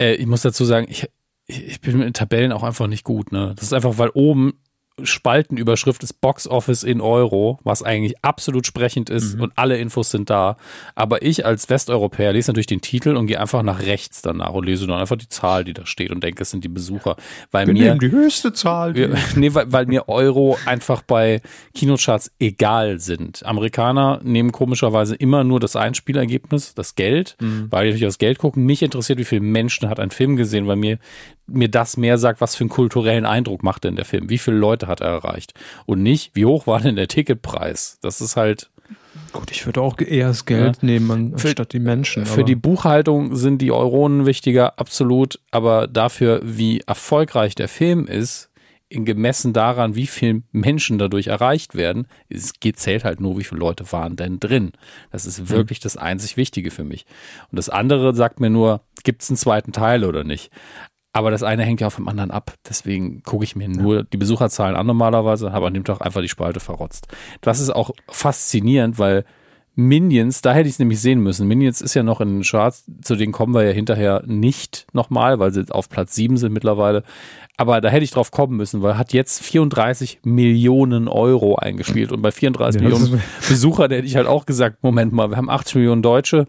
äh, ich muss dazu sagen, ich, ich bin mit Tabellen auch einfach nicht gut. Ne? Das ist einfach, weil oben Spaltenüberschrift ist Box Office in Euro, was eigentlich absolut sprechend ist mhm. und alle Infos sind da. Aber ich als Westeuropäer lese natürlich den Titel und gehe einfach nach rechts danach und lese dann einfach die Zahl, die da steht und denke, es sind die Besucher. Weil Wir mir die höchste Zahl. Wir, nee, weil, weil mir Euro einfach bei Kinocharts egal sind. Amerikaner nehmen komischerweise immer nur das Einspielergebnis, das Geld, mhm. weil die natürlich das Geld gucken. Mich interessiert, wie viele Menschen hat ein Film gesehen, weil mir mir das mehr sagt, was für einen kulturellen Eindruck macht denn der Film? Wie viele Leute hat er erreicht? Und nicht, wie hoch war denn der Ticketpreis? Das ist halt. Gut, ich würde auch eher das Geld ja. nehmen anstatt die Menschen. Für die Buchhaltung sind die Euronen wichtiger, absolut. Aber dafür, wie erfolgreich der Film ist, in gemessen daran, wie viele Menschen dadurch erreicht werden, es zählt halt nur, wie viele Leute waren denn drin. Das ist wirklich mhm. das einzig Wichtige für mich. Und das andere sagt mir nur, gibt es einen zweiten Teil oder nicht? Aber das eine hängt ja vom anderen ab. Deswegen gucke ich mir nur ja. die Besucherzahlen an normalerweise und habe an dem Tag einfach die Spalte verrotzt. Das ist auch faszinierend, weil Minions, da hätte ich es nämlich sehen müssen. Minions ist ja noch in den Charts, zu denen kommen wir ja hinterher nicht nochmal, weil sie auf Platz 7 sind mittlerweile. Aber da hätte ich drauf kommen müssen, weil hat jetzt 34 Millionen Euro eingespielt. Und bei 34 ja, Millionen Besucher, da hätte ich halt auch gesagt, Moment mal, wir haben 80 Millionen Deutsche,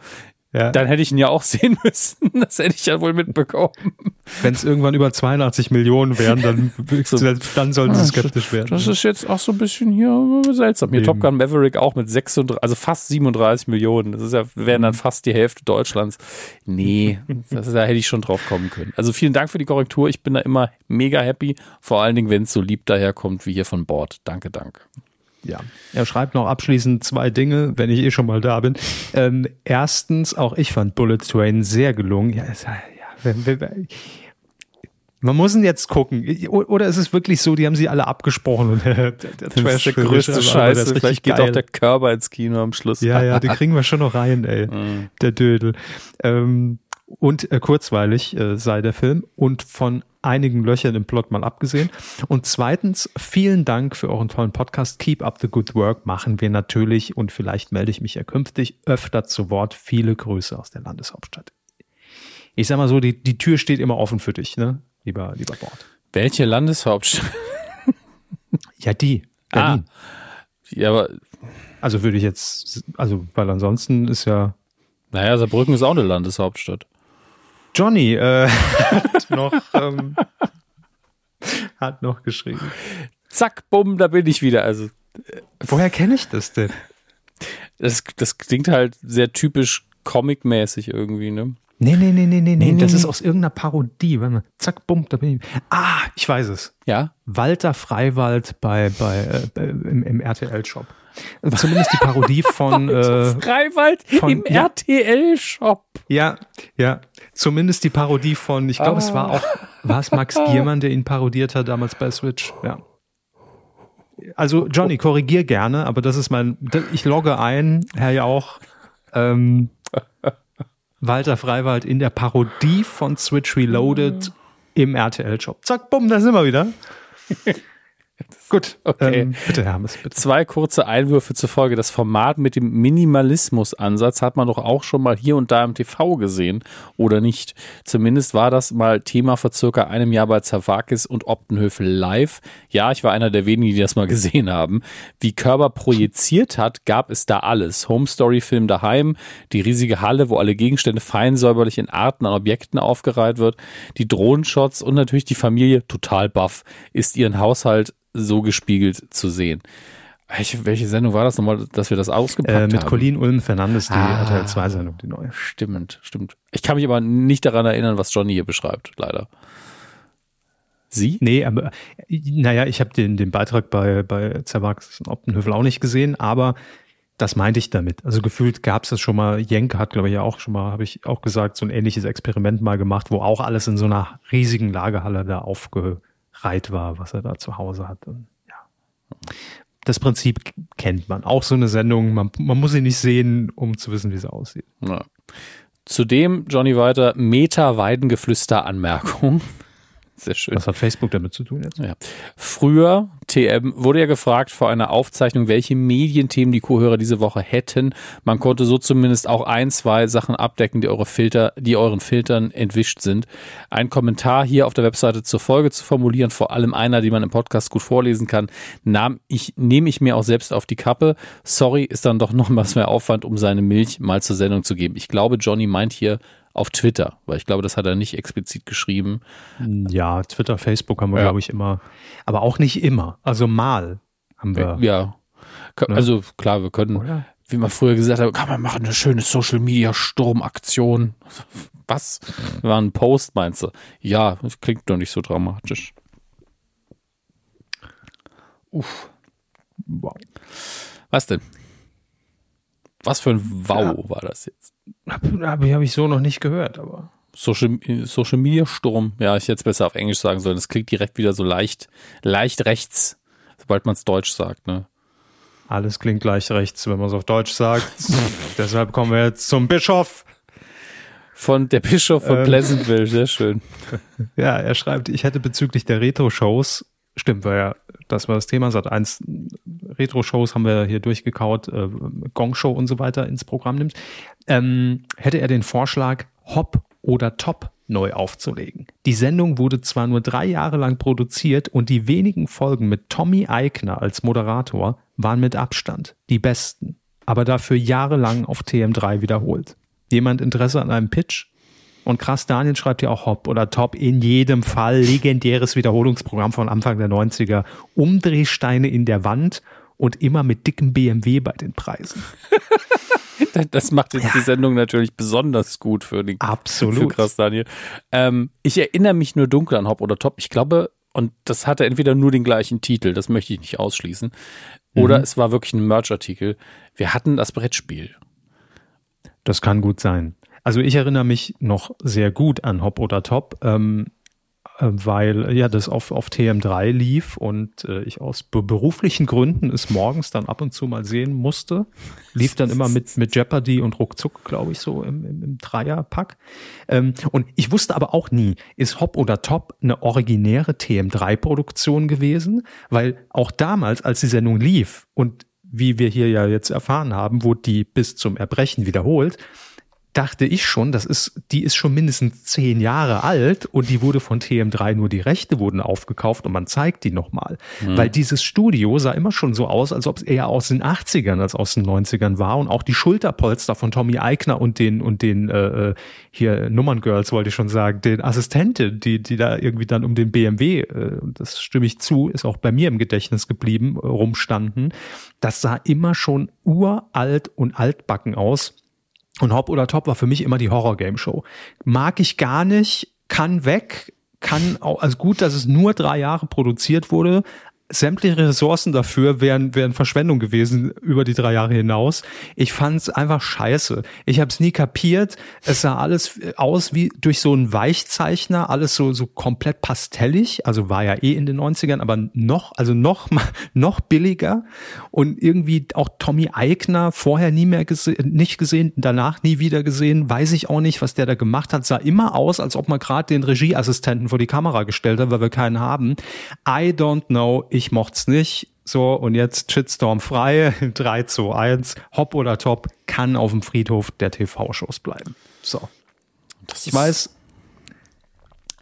ja. Dann hätte ich ihn ja auch sehen müssen. Das hätte ich ja wohl mitbekommen. Wenn es irgendwann über 82 Millionen wären, dann, dann sollten sie skeptisch werden. Das ist jetzt auch so ein bisschen hier seltsam. Hier Eben. Top Gun Maverick auch mit 36, also fast 37 Millionen. Das ist ja, wären dann fast die Hälfte Deutschlands. Nee, das, da hätte ich schon drauf kommen können. Also vielen Dank für die Korrektur. Ich bin da immer mega happy. Vor allen Dingen, wenn es so lieb daherkommt wie hier von Bord. Danke, danke. Ja, er schreibt noch abschließend zwei Dinge, wenn ich eh schon mal da bin. Ähm, erstens, auch ich fand Bullet Train sehr gelungen. Ja, es, ja wenn, wenn, man muss ihn jetzt gucken. Oder ist es wirklich so, die haben sie alle abgesprochen und der, der Trash der größte Scheiße. Vielleicht geht geil. auch der Körper ins Kino am Schluss. Ja, ja, den kriegen wir schon noch rein, ey. Mhm. Der Dödel. Ähm, und äh, kurzweilig äh, sei der Film und von einigen Löchern im Plot mal abgesehen. Und zweitens, vielen Dank für euren tollen Podcast. Keep up the good work machen wir natürlich und vielleicht melde ich mich ja künftig öfter zu Wort. Viele Grüße aus der Landeshauptstadt. Ich sag mal so, die, die Tür steht immer offen für dich, ne? Lieber, lieber Bord. Welche Landeshauptstadt? ja, die. Berlin. Ah. Ja, aber. Also würde ich jetzt, also, weil ansonsten ist ja. Naja, Saarbrücken ist auch eine Landeshauptstadt. Johnny äh, hat noch ähm, hat noch geschrieben. Zack, bumm, da bin ich wieder. Also äh, woher kenne ich das denn? Das, das klingt halt sehr typisch Comic-mäßig irgendwie, ne? Nee, nee, nee, nee, nee, nee. Das nee. ist aus irgendeiner Parodie. Warte mal. Zack, bumm, da bin ich. Ah, ich weiß es. Ja? Walter Freiwald bei, bei, äh, im, im RTL-Shop. Zumindest die Parodie von äh, Freiwald von, im ja, RTL-Shop. Ja, ja. Zumindest die Parodie von, ich glaube, ah. es war auch, war es Max Giermann, der ihn parodiert hat damals bei Switch. Ja. Also Johnny, korrigier gerne, aber das ist mein, ich logge ein, Herr Jauch, ähm, Walter Freiwald in der Parodie von Switch Reloaded im RTL-Shop. Zack, bumm, da sind wir wieder. Gut, okay. Ähm, bitte, Hermes, bitte. Zwei kurze Einwürfe zur Folge. Das Format mit dem Minimalismus-Ansatz hat man doch auch schon mal hier und da im TV gesehen, oder nicht? Zumindest war das mal Thema vor circa einem Jahr bei Zavakis und Optenhöfel live. Ja, ich war einer der wenigen, die das mal gesehen haben. Wie Körber projiziert hat, gab es da alles. Home Story Film daheim, die riesige Halle, wo alle Gegenstände fein säuberlich in Arten an Objekten aufgereiht wird, die Drohnenshots und natürlich die Familie total baff, ist ihren Haushalt so gespiegelt zu sehen. Welche, welche Sendung war das nochmal, dass wir das ausgepackt Äh, mit haben? Colin Ulm Fernandes, die Ah. RTL 2 Sendung, die neue. Stimmt, stimmt. Ich kann mich aber nicht daran erinnern, was Johnny hier beschreibt, leider. Sie? Nee, aber naja, ich habe den, den Beitrag bei, bei Zerwachs und Optenhövel auch nicht gesehen, aber das meinte ich damit. Also gefühlt gab es das schon mal, Jenke hat, glaube ich, ja auch schon mal, habe ich auch gesagt, so ein ähnliches Experiment mal gemacht, wo auch alles in so einer riesigen Lagerhalle da aufgereiht war, was er da zu Hause hat. Und, ja. Das Prinzip kennt man. Auch so eine Sendung, man, man muss sie nicht sehen, um zu wissen, wie sie aussieht. Ja. Zudem, Johnny weiter, Meta-Weidengeflüster-Anmerkung. Sehr schön. Was hat Facebook damit zu tun jetzt? Ja. Früher, TM, wurde ja gefragt vor einer Aufzeichnung, welche Medienthemen die Co-Hörer diese Woche hätten. Man konnte so zumindest auch ein, zwei Sachen abdecken, die eure Filter, die euren Filtern entwischt sind. Ein Kommentar hier auf der Webseite zur Folge zu formulieren, vor allem einer, die man im Podcast gut vorlesen kann, nahm ich, nehme ich mir auch selbst auf die Kappe. Sorry, ist dann doch noch was mehr Aufwand, um seine Milch mal zur Sendung zu geben. Ich glaube, Johnny meint hier auf Twitter, weil ich glaube, das hat er nicht explizit geschrieben. Ja, Twitter, Facebook haben wir, Ja. glaube ich, immer. Aber auch nicht immer. Also mal haben wir. Ja. Ne? Also klar, wir können, Oder? wie man früher gesagt hat, kann man machen eine schöne Social Media Sturmaktion. Was? War ein Post, meinst du? Ja, das klingt doch nicht so dramatisch. Uff. Wow. Was denn? Was für ein Wow Ja. war das jetzt? Habe hab ich, hab ich so noch nicht gehört, aber. Social, Social Media Sturm. Ja, ich hätte es besser auf Englisch sagen sollen. Das klingt direkt wieder so leicht, leicht rechts, sobald man es Deutsch sagt, ne? Alles klingt gleich rechts, wenn man es auf Deutsch sagt. Deshalb kommen wir jetzt zum Bischof. Von der Bischof von Ähm. Pleasantville, sehr schön. Ja, er schreibt, ich hätte bezüglich der Retro-Shows, stimmt, war ja, das war das Thema, seit eins Retro-Shows haben wir hier durchgekaut, äh, Gong-Show und so weiter ins Programm nimmt, ähm, hätte er den Vorschlag, Hop oder Top neu aufzulegen. Die Sendung wurde zwar nur drei Jahre lang produziert und die wenigen Folgen mit Tommy Eigner als Moderator waren mit Abstand die besten, aber dafür jahrelang auf TM3 wiederholt. Jemand Interesse an einem Pitch? Und krass, Daniel schreibt ja auch Hop oder Top in jedem Fall. Legendäres Wiederholungsprogramm von Anfang der 90er. Umdrehsteine in der Wand und immer mit dickem BMW bei den Preisen. Das macht jetzt die Sendung natürlich besonders gut für den Absolut. Für krass, Daniel. Ähm, ich erinnere mich nur dunkel an Hop oder Top. Ich glaube, und das hatte entweder nur den gleichen Titel, das möchte ich nicht ausschließen, oder Mhm. es war wirklich ein Merch-Artikel. Wir hatten das Brettspiel. Das kann gut sein. Also ich erinnere mich noch sehr gut an Hop oder Top, ähm, äh, weil ja das auf, auf TM3 lief und äh, ich aus be beruflichen Gründen es morgens dann ab und zu mal sehen musste. Lief dann immer mit, mit Jeopardy und Ruckzuck, glaube ich, so im, im, im Dreierpack. Ähm, und ich wusste aber auch nie, ist Hop oder Top eine originäre TM3-Produktion gewesen? Weil auch damals, als die Sendung lief und wie wir hier ja jetzt erfahren haben, wurde die bis zum Erbrechen wiederholt, dachte ich schon, das ist, die ist schon mindestens zehn Jahre alt und die wurde von TM3 nur die Rechte wurden aufgekauft und man zeigt die nochmal. Weil dieses Studio sah immer schon so aus, als ob es eher aus den 80ern als aus den 90ern war und auch die Schulterpolster von Tommy Eigner und den und den äh, hier Nummerngirls wollte ich schon sagen, den Assistenten, die die da irgendwie dann um den BMW, äh, das stimme ich zu, ist auch bei mir im Gedächtnis geblieben, äh, rumstanden. Das sah immer schon uralt und altbacken aus. Und Hop oder Top war für mich immer die Horror-Game-Show. Mag ich gar nicht, kann weg, kann auch, also gut, dass es nur drei Jahre produziert wurde. Sämtliche Ressourcen dafür wären, wären Verschwendung gewesen über die drei Jahre hinaus. Ich fand es einfach scheiße. Ich habe es nie kapiert. Es sah alles aus wie durch so einen Weichzeichner, alles so, so komplett pastellig. Also war ja eh in den 90ern, aber noch, also noch, noch billiger. Und irgendwie auch Tommy Eigner vorher nie mehr gesehen, nicht gesehen, danach nie wieder gesehen. Weiß ich auch nicht, was der da gemacht hat. Sah immer aus, als ob man gerade den Regieassistenten vor die Kamera gestellt hat, weil wir keinen haben. I don't know. Ich ich mocht's nicht. So, und jetzt Shitstorm frei, 3 zu 1, Hopp oder Top, kann auf dem Friedhof der TV-Shows bleiben. So. Das Ich weiß,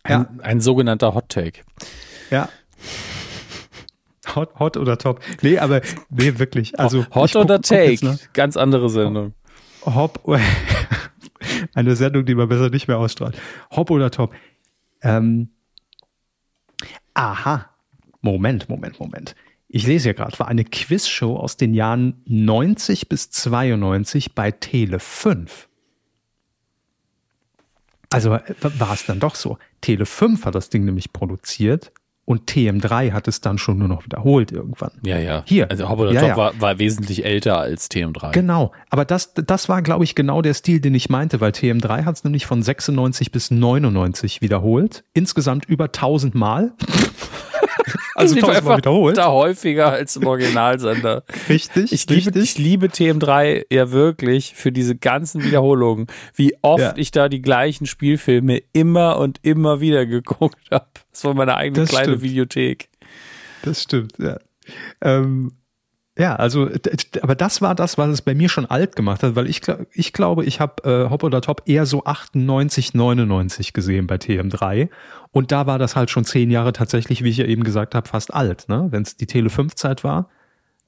Ein, Ja. ein sogenannter Hot Take. ja. Hot, hot oder top? Nee, aber, nee, wirklich. Also, Hot guck- oder guck jetzt Take? nach- Ganz andere Sendung. Hopp, eine Sendung, die man besser nicht mehr ausstrahlt. Hopp oder Top? Ähm, aha. Moment, Moment, Moment. Ich lese ja gerade, war eine Quizshow aus den Jahren 90 bis 92 bei Tele 5. Also äh, war es dann doch so. Tele 5 hat das Ding nämlich produziert und TM3 hat es dann schon nur noch wiederholt irgendwann. Ja, ja. Hier. Also Hop oder Ja, Top ja. War, war wesentlich älter als TM3. Genau, aber das, das war, glaube ich, genau der Stil, den ich meinte, weil TM3 hat es nämlich von 96 bis 99 wiederholt. Insgesamt über 1000 Mal. Also Die war 1000 Mal einfach wiederholt. Da häufiger als im Originalsender. Richtig, Ich liebe, richtig. ich liebe TM3 ja wirklich für diese ganzen Wiederholungen, wie oft Ja. ich da die gleichen Spielfilme immer und immer wieder geguckt habe. Das war meine eigene Das kleine stimmt. Videothek. Das stimmt, ja. Ähm, ja, also, aber das war das, was es bei mir schon alt gemacht hat, weil ich, ich glaube, ich habe äh, Hop oder Top eher so 98, 99 gesehen bei TM3. Und da war das halt schon zehn Jahre tatsächlich, wie ich ja eben gesagt habe, fast alt, ne? wenn es die Tele 5-Zeit war.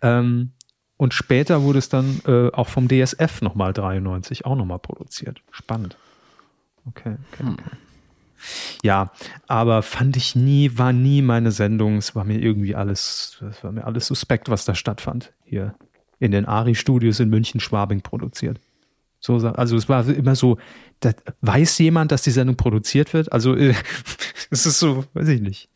Ähm, und später wurde es dann äh, auch vom DSF nochmal 93 auch nochmal produziert. Spannend. Okay, okay, okay. Ja, aber fand ich nie, war nie meine Sendung. Es war mir irgendwie alles, es war mir alles suspekt, was da stattfand. Hier in den Ari-Studios in München-Schwabing produziert. So, also es war immer so, da, weiß jemand, dass die Sendung produziert wird? Also äh, es ist so, weiß ich nicht.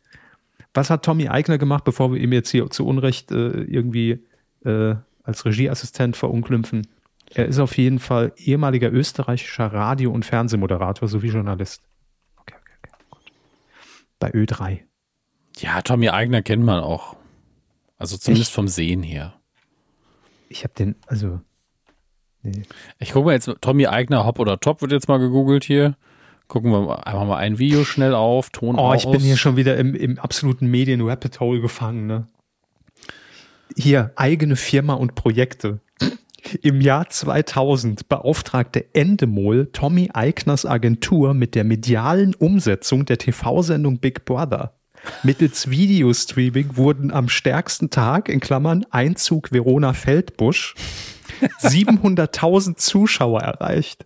Was hat Tommy Eigner gemacht, bevor wir ihm jetzt hier zu Unrecht äh, irgendwie äh, als Regieassistent verunglimpfen? Er ist auf jeden Fall ehemaliger österreichischer Radio- und Fernsehmoderator sowie Journalist. Okay, okay, okay. Gut. Bei Ö3. Ja, Tommy Eigner kennt man auch. Also zumindest vom Sehen her. Ich habe den, also. Nee. Ich gucke mal jetzt, Tommy Eigner, Hop oder Top wird jetzt mal gegoogelt hier. Gucken wir mal- einfach mal ein Video schnell auf, Ton Oh, aus. ich bin hier schon wieder im, im absoluten Medien-Rabbit Hole gefangen, ne? Hier, eigene Firma und Projekte. Im Jahr 2000 beauftragte Endemol Tommy Eigners Agentur mit der medialen Umsetzung der TV-Sendung Big Brother. Mittels Videostreaming wurden am stärksten Tag, in Klammern Einzug Verona Feldbusch, 700.000 Zuschauer erreicht.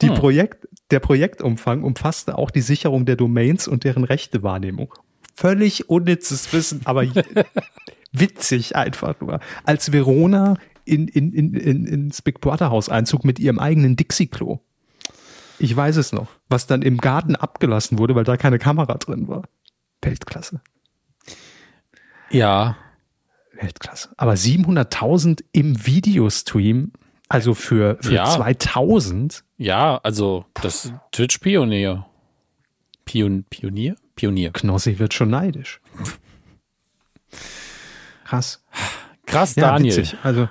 Die Hm. Projekt, der Projektumfang umfasste auch die Sicherung der Domains und deren Rechtewahrnehmung. Völlig unnützes Wissen, aber witzig einfach nur. Als Verona in, in, in, in, ins Big Brother Haus einzog mit ihrem eigenen Dixie-Klo. Ich weiß es noch, was dann im Garten abgelassen wurde, weil da keine Kamera drin war. Weltklasse. Ja, Weltklasse. Aber 700.000 im Videostream, also für, für Ja. 2000, ja, also das Twitch-Pionier. Pion, Pionier? Pionier. Knossi wird schon neidisch. Krass. Krass, Ja, Daniel. witzig. Also,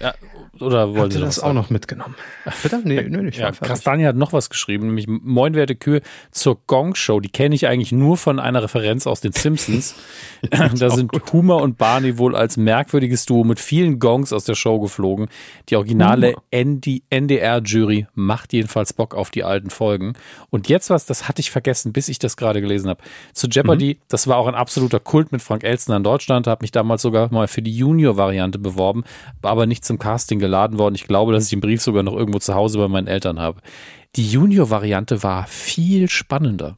Ja, oder noch das auch sagen? noch mitgenommen? Bitte? Nee, nee, Ja, war fertig. krass, Daniel hat noch was geschrieben, nämlich Moin werte Kühe zur Gong Show. Die kenne ich eigentlich nur von einer Referenz aus den Simpsons. da sind Homer und Barney wohl als merkwürdiges Duo mit vielen Gongs aus der Show geflogen. Die originale ND NDR-Jury macht jedenfalls Bock auf die alten Folgen. Und jetzt was, das hatte ich vergessen, bis ich das gerade gelesen habe. Zu Jeopardy, das war auch ein absoluter Kult mit Frank Elstner in Deutschland, habe mich damals sogar mal für die Junior-Variante beworben, aber nicht zum Casting geladen worden. Ich glaube, dass ich den Brief sogar noch irgendwo zu Hause bei meinen Eltern habe. Die Junior-Variante war viel spannender.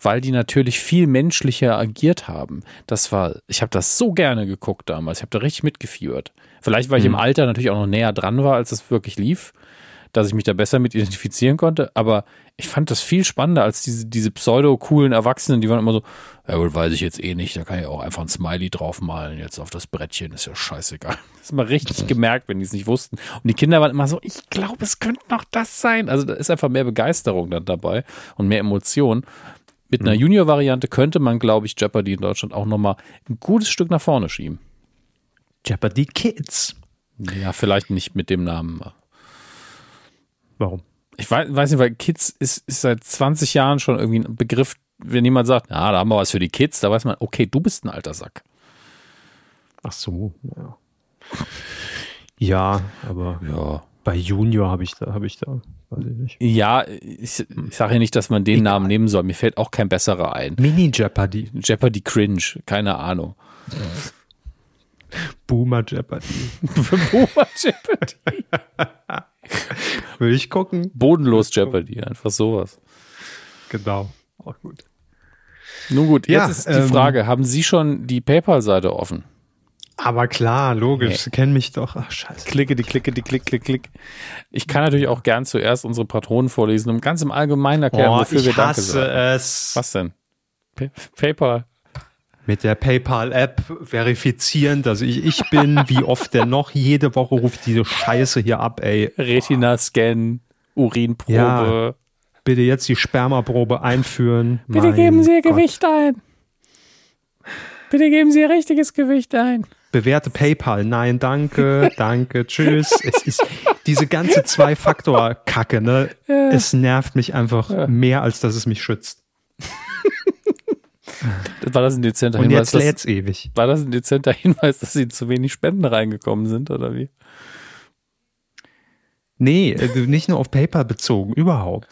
Weil die natürlich viel menschlicher agiert haben. Das war, ich habe das so gerne geguckt damals. Ich habe da richtig mitgeführt. Vielleicht, weil ich im Alter natürlich auch noch näher dran war, als es wirklich lief, dass ich mich da besser mit identifizieren konnte. Aber ich fand das viel spannender als diese, diese pseudo-coolen Erwachsenen, die waren immer so, ja gut, weiß ich jetzt eh nicht, da kann ich auch einfach ein Smiley draufmalen jetzt auf das Brettchen, ist ja scheißegal. Das ist mal richtig gemerkt, wenn die es nicht wussten. Und die Kinder waren immer so, ich glaube, es könnte noch das sein. Also da ist einfach mehr Begeisterung dann dabei und mehr Emotion. Mit einer Junior-Variante könnte man, glaube ich, Jeopardy in Deutschland auch nochmal ein gutes Stück nach vorne schieben. Jeopardy Kids. Ja, vielleicht nicht mit dem Namen. Warum? Ich weiß, weiß nicht, weil Kids ist, ist seit 20 Jahren schon irgendwie ein Begriff, wenn jemand sagt, ja, da haben wir was für die Kids, da weiß man, okay, du bist ein alter Sack. Ach so, ja. Ja, aber Ja. bei Junior habe ich da, habe ich da, weiß ich nicht. Ja, ich, ich sage ja nicht, dass man den Namen nehmen soll. Mir fällt auch kein besserer ein. Mini Jeopardy, Jeopardy Cringe, keine Ahnung. Boomer Jeopardy. Boomer Jeopardy. Will ich gucken? Bodenlos Jeopardy, einfach sowas. Genau. Auch gut. Nun gut, jetzt Ja, ist die ähm, Frage, haben Sie schon die PayPal-Seite offen? Aber klar, logisch, Sie kennen mich doch. Ach, scheiße. Klicke, die klicke, die klick, klick, klick. Ich kann natürlich auch gern zuerst unsere Patronen vorlesen und ganz im Allgemeinen erklären, Oh, wofür wir ich Danke hasse sagen. es. Was denn? Pa- PayPal. Mit der PayPal-App verifizieren, dass ich ich bin. Wie oft denn noch? Jede Woche ruft diese Scheiße hier ab, ey. Retina-Scan, Urinprobe. Ja. Bitte jetzt die Spermaprobe einführen. Bitte Mein geben Sie Ihr Gott. Gewicht ein. Bitte geben Sie Ihr richtiges Gewicht ein. Bewerte PayPal. Nein, danke, danke, tschüss. Es ist diese ganze Zwei-Faktor-Kacke, ne? Es nervt mich einfach mehr, als dass es mich schützt. War das ein dezenter Und Hinweis? jetzt dass- ewig. War das ein dezenter Hinweis, dass Ihnen zu wenig Spenden reingekommen sind, oder wie? Nee, äh, nicht nur auf PayPal bezogen, überhaupt.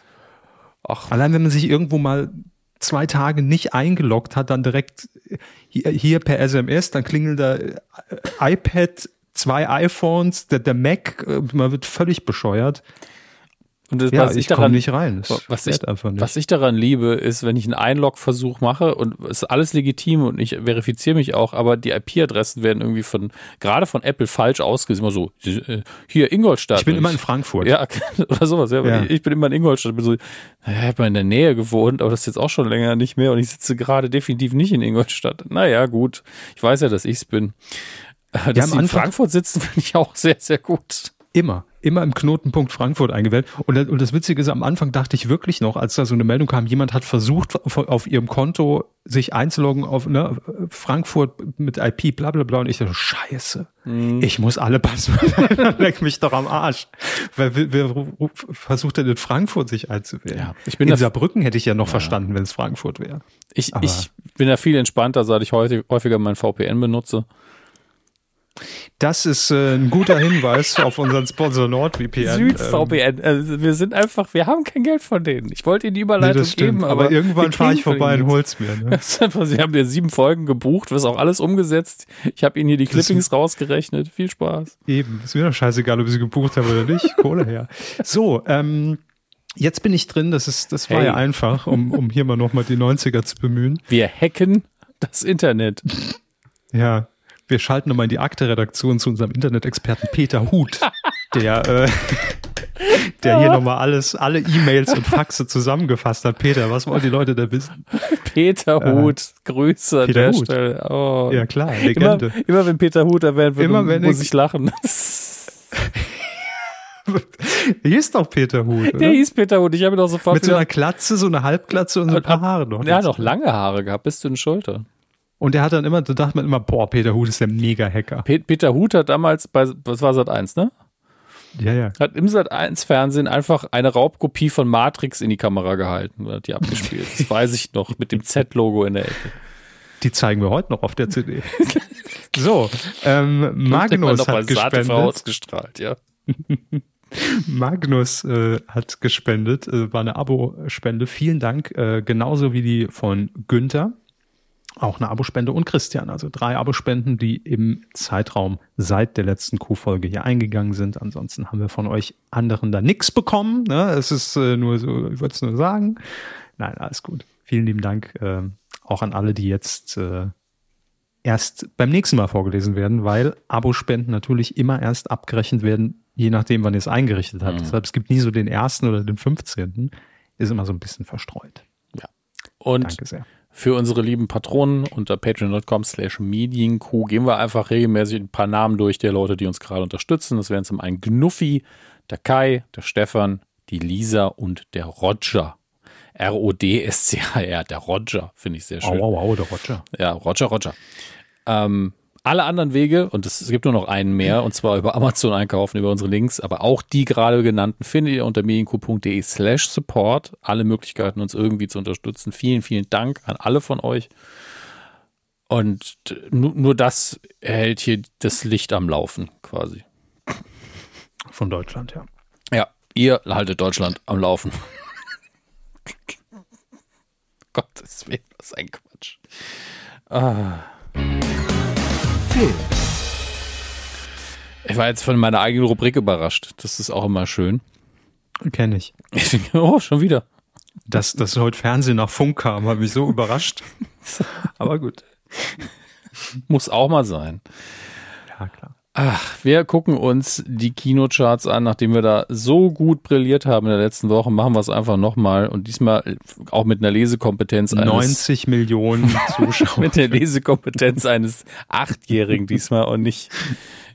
Ach, Allein wenn man sich irgendwo mal zwei Tage nicht eingeloggt hat, dann direkt hier, hier per SMS, dann klingelt da äh, iPad, zwei iPhones, der, der Mac, äh, man wird völlig bescheuert. Und das, Ja, was ich, ich komme daran, nicht rein. Es was ich, einfach nicht. was ich daran liebe, ist, wenn ich einen Einlog-Versuch mache und es ist alles legitim und ich verifiziere mich auch, aber die IP-Adressen werden irgendwie von, gerade von Apple falsch ausgesehen. Immer so, äh, hier Ingolstadt. ich bin immer in Frankfurt. Ja, oder sowas. Ja, Ja. Ich bin immer in Ingolstadt. Bin so, naja, ich habe mal in der Nähe gewohnt, aber das ist jetzt auch schon länger nicht mehr und ich sitze gerade definitiv nicht in Ingolstadt. Naja, gut. Ich weiß ja, dass ich es bin. Äh, Dass am sie in Anfang- Frankfurt sitzen, finde ich auch sehr, sehr gut. Immer, immer im Knotenpunkt Frankfurt eingewählt. Und, das- und das Witzige ist, am Anfang dachte ich wirklich noch, als da so eine Meldung kam, jemand hat versucht, auf, auf ihrem Konto sich einzuloggen auf ne, Frankfurt mit IP, bla bla bla. Und ich dachte, scheiße, Mhm. ich muss alle Passwörter, leck mich doch am Arsch. Weil wer, wer versucht denn in Frankfurt sich einzuwählen? Ja, ich bin in Saarbrücken hätte ich ja noch verstanden, wenn es Frankfurt wäre. Ich, Aber- ich bin da viel entspannter, seit ich heute häufiger mein VPN benutze. Das ist äh, ein guter Hinweis auf unseren Sponsor NordVPN. Ähm, SüdVPN. Also wir sind einfach, wir haben kein Geld von denen. Ich wollte ihnen die Nee, Überleitung das stimmt. geben, aber, aber, irgendwann fahre ich vorbei und hol's mir. Ne? Das Sie haben mir sieben Folgen gebucht, das ist auch alles umgesetzt. Ich habe Ihnen hier die Clippings rausgerechnet. Viel Spaß. Eben, ist mir doch scheißegal, ob ich sie gebucht habe oder nicht. Kohle her. So, ähm, jetzt bin ich drin. Das ist, das war Hey. ja einfach, um, um hier mal nochmal die 90er zu bemühen. Wir hacken das Internet. Ja, wir schalten nochmal in die Akte-Redaktion zu unserem Internetexperten Peter Huth, der, äh, der hier nochmal alles, alle E-Mails und Faxe zusammengefasst hat. Peter, was wollen die Leute da wissen? Peter Huth, Grüße an Äh, Peter der Huth. Stelle. Oh. Ja, klar, immer, Legende. immer wenn Peter Huth erwähnt wird, Immer wenn muss ich- ich lachen. Ist doch Peter Huth, Der oder? hieß Peter Huth. Ich habe ihn auch sofort Mit so einer Glatze, so einer Halbglatze und so ein paar Haare noch. Er hat noch lange Haare gehabt, bis zu den Schultern. Und der hat dann immer, da dachte man immer, boah, Peter Huth ist der Mega-Hacker. Pe- Peter Huth hat damals bei, was war Sat 1, ne? Ja, ja. Hat im Sat 1 Fernsehen einfach eine Raubkopie von Matrix in die Kamera gehalten und hat die abgespielt. Das weiß ich noch, mit dem Z-Logo in der Ecke. Die zeigen wir heute noch auf der CD. so, ähm, Magnus hat gespendet. ausgestrahlt, ja. Magnus äh, hat gespendet, äh, war eine Abo-Spende. Vielen Dank, äh, genauso wie die von Günther. Auch eine Abospende und Christian, also drei Abospenden, die im Zeitraum seit der letzten Q-Folge hier eingegangen sind. Ansonsten haben wir von euch anderen da nichts bekommen. Ne? Es ist äh, nur so, ich wollte es nur sagen. Nein, alles gut. Vielen lieben Dank äh, auch an alle, die jetzt äh, erst beim nächsten Mal vorgelesen werden, weil Abospenden natürlich immer erst abgerechnet werden, je nachdem, wann ihr es eingerichtet habt. Deshalb, es gibt nie so den ersten oder den 15. Ist immer so ein bisschen verstreut. Und Danke sehr. Für unsere lieben Patronen unter patreon.com slash medienkuh gehen wir einfach regelmäßig ein paar Namen durch der Leute, die uns gerade unterstützen. Das wären zum einen Gnuffi, der Kai, der Stefan, die Lisa und der Roger. R-O-D-S-C-H-R, der Roger, finde ich sehr schön. Au, au, au, der Roger. Ja, Roger, Roger. Ähm, alle anderen Wege, und es gibt nur noch einen mehr, und zwar über Amazon einkaufen, über unsere Links, aber auch die gerade genannten findet ihr unter medienku.de slash support. Alle Möglichkeiten, uns irgendwie zu unterstützen. Vielen, vielen Dank an alle von euch. Und nur, nur das hält hier das Licht am Laufen quasi. Von Deutschland, ja. Ja, ihr haltet Deutschland am Laufen. Gottes Willen, was ein Quatsch. Ah. Film. Ich war jetzt von meiner eigenen Rubrik überrascht. Das ist auch immer schön. Kenne ich. oh, schon wieder. Dass, dass heute Fernsehen nach Funk kam, hat mich so überrascht. Aber gut. Muss auch mal sein. Ach, wir gucken uns die Kinocharts an, nachdem wir da so gut brilliert haben in der letzten Woche, machen wir es einfach nochmal und diesmal auch mit einer Lesekompetenz eines 90 Millionen Zuschauer. mit der Lesekompetenz eines Achtjährigen diesmal und nicht,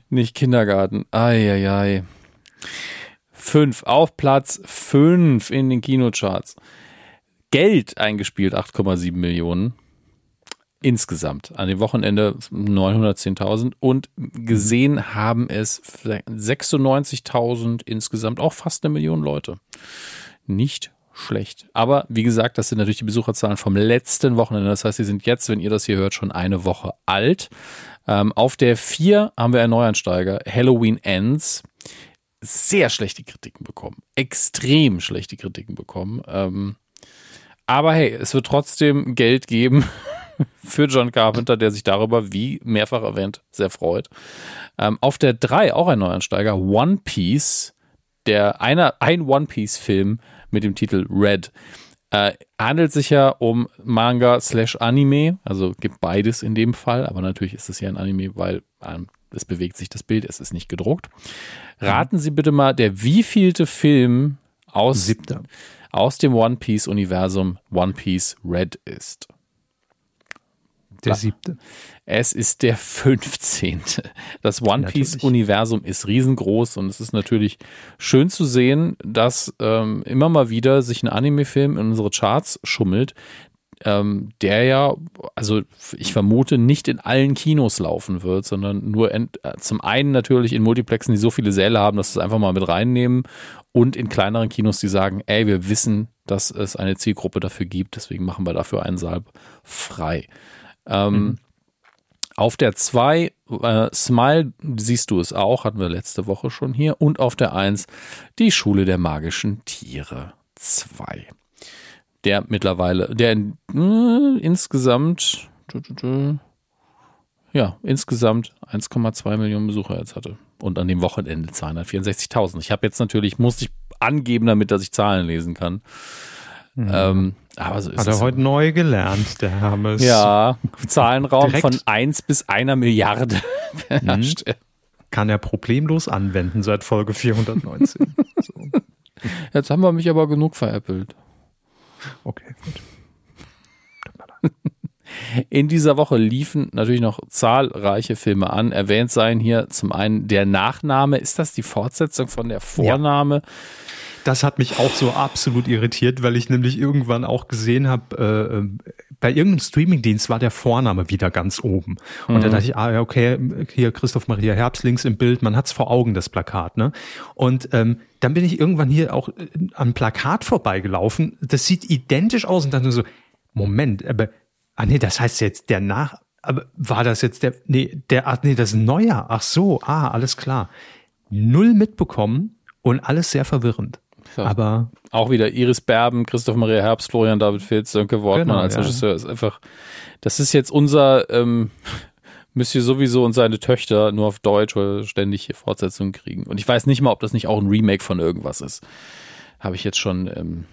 nicht Kindergarten. Eieiei. Fünf, auf Platz fünf in den Kinocharts. Geld eingespielt, 8,7 Millionen insgesamt. An dem Wochenende 910.000 und gesehen haben es 96.000 insgesamt, auch fast eine Million Leute. Nicht schlecht. Aber wie gesagt, das sind natürlich die Besucherzahlen vom letzten Wochenende. Das heißt, sie sind jetzt, wenn ihr das hier hört, schon eine Woche alt. Ähm, auf der 4 haben wir einen Neuansteiger, Halloween Ends. Sehr schlechte Kritiken bekommen. Extrem schlechte Kritiken bekommen. Ähm, aber hey, es wird trotzdem Geld geben für John Carpenter, der sich darüber, wie mehrfach erwähnt, sehr freut. Ähm, auf der 3 auch ein Neuansteiger, One Piece, der einer, ein One Piece-Film mit dem Titel Red. Äh, handelt sich ja um Manga slash Anime, also gibt beides in dem Fall, aber natürlich ist es ja ein Anime, weil ähm, es bewegt sich das Bild, es ist nicht gedruckt. Raten Sie bitte mal, der wievielte Film aus, aus dem One Piece Universum One Piece Red ist. Der siebte. Es ist der 15. Das One Piece-Universum ist riesengroß und es ist natürlich schön zu sehen, dass ähm, immer mal wieder sich ein Anime-Film in unsere Charts schummelt, ähm, der ja, also ich vermute, nicht in allen Kinos laufen wird, sondern nur in, äh, zum einen natürlich in Multiplexen, die so viele Säle haben, dass sie es einfach mal mit reinnehmen und in kleineren Kinos, die sagen, ey, wir wissen, dass es eine Zielgruppe dafür gibt, deswegen machen wir dafür einen Saal frei. Ähm, mhm. Auf der 2, äh, Smile, siehst du es auch, hatten wir letzte Woche schon hier. Und auf der 1, die Schule der magischen Tiere 2. Der mittlerweile, der äh, insgesamt, ja, insgesamt 1,2 Millionen Besucher jetzt hatte. Und an dem Wochenende 264.000. Ich habe jetzt natürlich, musste ich angeben, damit dass ich Zahlen lesen kann. Mhm. Ähm, aber so ist Hat er heute neu gelernt, der Hermes. Ja, Zahlenraum Direkt. von 1 bis einer Milliarde beherrscht. Mhm. Kann er problemlos anwenden seit Folge 419. so. Jetzt haben wir mich aber genug veräppelt. Okay, gut. In dieser Woche liefen natürlich noch zahlreiche Filme an. Erwähnt seien hier zum einen der Nachname. Ist das die Fortsetzung von der Vorname? Ja. Das hat mich auch so absolut irritiert, weil ich nämlich irgendwann auch gesehen habe, äh, äh, bei irgendeinem Streamingdienst war der Vorname wieder ganz oben. Und mhm. da dachte ich, ah, okay, hier Christoph Maria Herbst links im Bild, man hat's vor Augen, das Plakat, ne? Und ähm, dann bin ich irgendwann hier auch äh, am Plakat vorbeigelaufen. Das sieht identisch aus und dann so, Moment, aber, ah nee, das heißt jetzt der Nach, aber war das jetzt der, nee, der, ach nee, das ist ein neuer. Ach so, ah, alles klar. Null mitbekommen und alles sehr verwirrend. Ja. Aber auch wieder Iris Berben, Christoph Maria Herbst, Florian David Filz, Sönke Wortmann genau, als ja. Regisseur ist einfach, das ist jetzt unser ähm, Monsieur sowieso und seine Töchter nur auf Deutsch oder ständig hier Fortsetzungen kriegen. Und ich weiß nicht mal, ob das nicht auch ein Remake von irgendwas ist. Habe ich jetzt schon ähm,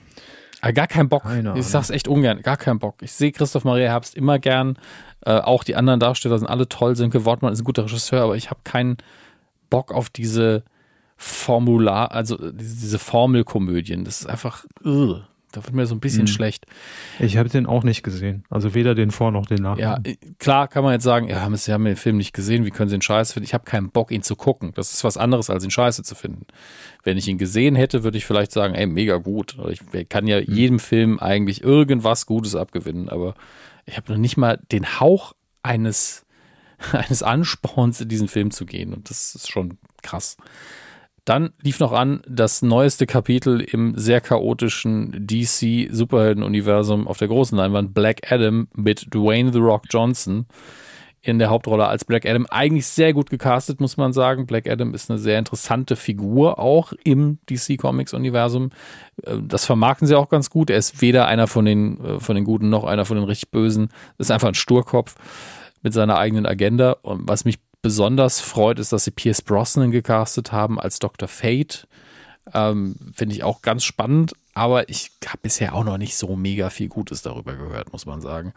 gar keinen Bock. Keine ich sag's echt ungern, gar keinen Bock. Ich sehe Christoph Maria Herbst immer gern. Äh, auch die anderen Darsteller sind alle toll. Sönke Wortmann ist ein guter Regisseur, aber ich habe keinen Bock auf diese Formular, also diese Formelkomödien. Das ist einfach, ugh, da wird mir so ein bisschen hm. schlecht. Ich habe den auch nicht gesehen. Also weder den Vor- noch den Nach. Ja, klar kann man jetzt sagen, ja, Sie haben den Film nicht gesehen, wie können Sie ihn scheiße finden? Ich habe keinen Bock, ihn zu gucken. Das ist was anderes, als ihn scheiße zu finden. Wenn ich ihn gesehen hätte, würde ich vielleicht sagen, ey, mega gut. Ich kann ja hm. jedem Film eigentlich irgendwas Gutes abgewinnen, aber ich habe noch nicht mal den Hauch eines, eines Ansporns, in diesen Film zu gehen. Und das ist schon krass. Dann lief noch an das neueste Kapitel im sehr chaotischen DC Superhelden-Universum auf der großen Leinwand, Black Adam mit Dwayne The Rock Johnson in der Hauptrolle als Black Adam. Eigentlich sehr gut gecastet, muss man sagen. Black Adam ist eine sehr interessante Figur, auch im DC Comics Universum. Äh, das vermarkten sie auch ganz gut. Er ist weder einer von den, äh, von den Guten noch einer von den richtig Bösen. Ist einfach ein Sturkopf mit seiner eigenen Agenda. Und was mich besonders freut, ist, dass sie Pierce Brosnan gecastet haben als Dr. Fate. Ähm, Finde ich auch ganz spannend, aber ich habe bisher auch noch nicht so mega viel Gutes darüber gehört, muss man sagen.